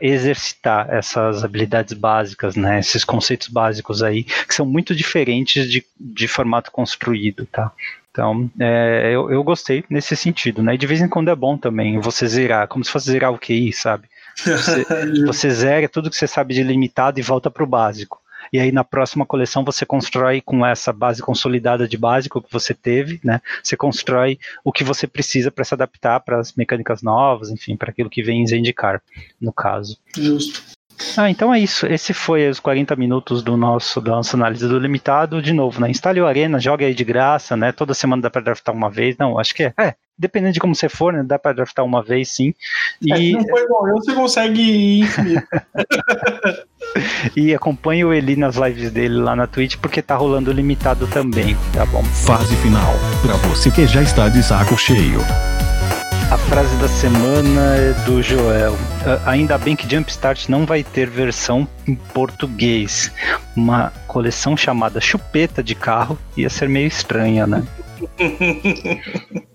exercitar essas habilidades básicas, né, esses conceitos básicos aí, que são muito diferentes de, de formato construído, tá? Então, é, eu, eu gostei nesse sentido, né? E de vez em quando é bom também você zerar, como se fosse zerar o QI, sabe? Você, você zera tudo que você sabe de limitado e volta para o básico. E aí na próxima coleção você constrói com essa base consolidada de básico que você teve, né? Você constrói o que você precisa para se adaptar para as mecânicas novas, enfim, para aquilo que vem em Zendikar, no caso. Justo. Ah, então é isso. Esse foi os 40 minutos do nosso da nossa análise do limitado. De novo, né? Instale o Arena, joga aí de graça, né? Toda semana dá para draftar uma vez. Não, acho que é. É, dependendo de como você for, né? Dá para draftar uma vez, sim. E... É, se não for igual eu, você consegue ir e acompanhe o Eli nas lives dele lá na Twitch, porque tá rolando limitado também, tá bom? Fase final, para você que já está de saco cheio. Frase da semana é do Joel. Ainda bem que Jumpstart não vai ter versão em português. Uma coleção chamada Chupeta de Carro ia ser meio estranha, né?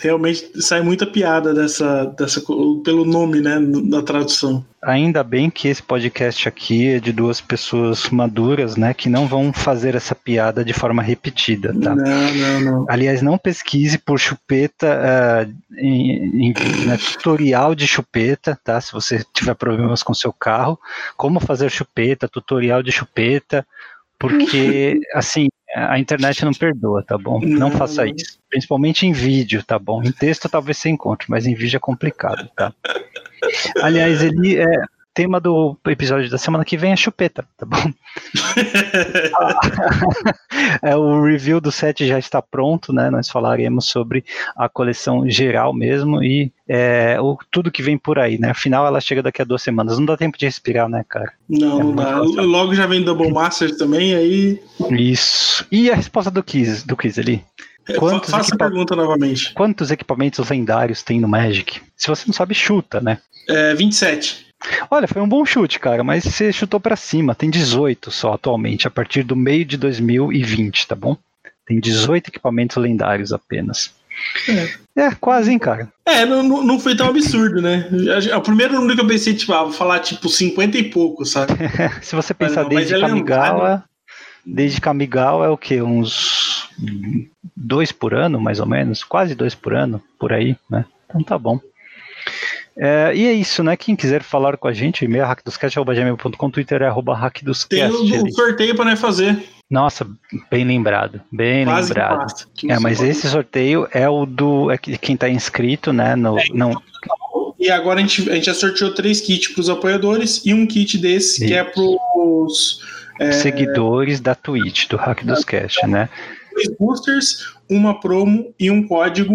realmente sai muita piada dessa, dessa pelo nome, né, da tradução. Ainda bem que esse podcast aqui é de duas pessoas maduras, né, que não vão fazer essa piada de forma repetida, tá? Não, não, não. Aliás, não pesquise por chupeta uh, em, em né, tutorial de chupeta, tá? Se você tiver problemas com seu carro, como fazer chupeta, tutorial de chupeta, porque assim a internet não perdoa, tá bom? Não, não faça isso. Principalmente em vídeo, tá bom? Em texto talvez você encontre, mas em vídeo é complicado, tá? Aliás, ele é, tema do episódio da semana que vem é chupeta, tá bom? é, o review do set já está pronto, né? Nós falaremos sobre a coleção geral mesmo e é, o, tudo que vem por aí, né? Afinal, ela chega daqui a duas semanas. Não dá tempo de respirar, né, cara? Não, é não dá. Logo já vem Double Master também, aí. Isso. E a resposta do quiz, do quiz ali? É, quantos Faça a pergunta novamente. Quantos equipamentos lendários tem no Magic? Se você não sabe, chuta, né? É, 27. Olha, foi um bom chute, cara, mas você chutou para cima. Tem 18 só atualmente, a partir do meio de 2020, tá bom? Tem 18 equipamentos lendários apenas. É, é quase, hein, cara. É, não, não foi tão absurdo, né? O primeiro número que eu pensei, tipo, ah, vou falar tipo 50 e pouco, sabe? Se você pensar mas, desde Kamigawa, desde Kamigawa é o que? Uns dois por ano, mais ou menos? Quase dois por ano, por aí, né? Então tá bom. É, e é isso, né? Quem quiser falar com a gente, e-mail é hackdoscast.gmail.com, Twitter é arroba hackdoscast. Tem o, o sorteio para nós fazer. Nossa, bem lembrado, bem Quase lembrado. É, mas esse sorteio é o do é quem está inscrito, né? No, é, não. E agora a gente, a gente já sorteou três kits para os apoiadores e um kit desse que é para os é... seguidores da Twitch, do Hack dos Cast, né? Dois boosters, uma promo e um código.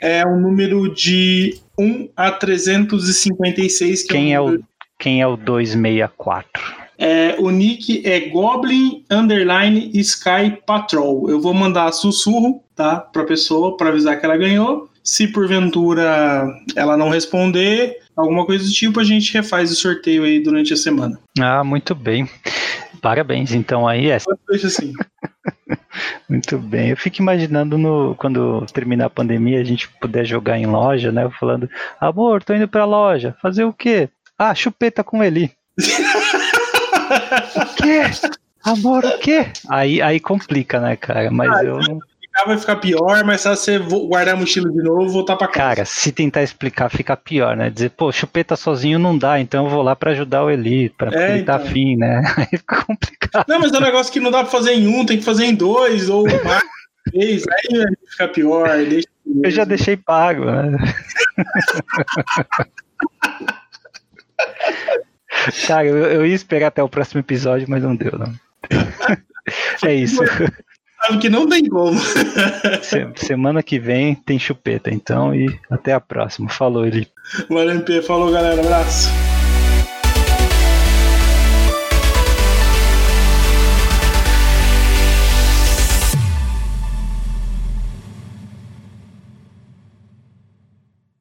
É o um número de 1 a 356. Que quem, é o, quem é o 264? É, o nick é Goblin Underline Sky Patrol. Eu vou mandar sussurro, tá? Pra pessoa, para avisar que ela ganhou. Se porventura ela não responder, alguma coisa do tipo, a gente refaz o sorteio aí durante a semana. Ah, muito bem. Parabéns, então aí é. Deixa assim. Muito bem. Eu fico imaginando no, quando terminar a pandemia a gente puder jogar em loja, né? Falando, amor, tô indo pra loja. Fazer o quê? Ah, chupeta com ele. o quê? Amor, o quê? Aí, aí complica, né, cara? Mas ah, eu não vai ficar pior, mas se você guardar a mochila de novo, voltar pra casa. Cara, se tentar explicar, fica pior, né? Dizer, pô, chupeta sozinho não dá, então eu vou lá pra ajudar o Eli, pra é, ele tá então. tá afim, né? Aí fica complicado. Não, mas é um negócio que não dá pra fazer em um, tem que fazer em dois, ou mais, três, aí fica pior, deixa Eu já deixei pago. Né? Cara, eu, eu, ia esperar até o próximo episódio, mas não deu, não. É isso. Sabe que não tem como. Semana que vem tem chupeta, então, e até a próxima. Falou, Eli. Valeu, MP. Falou, galera. Abraço.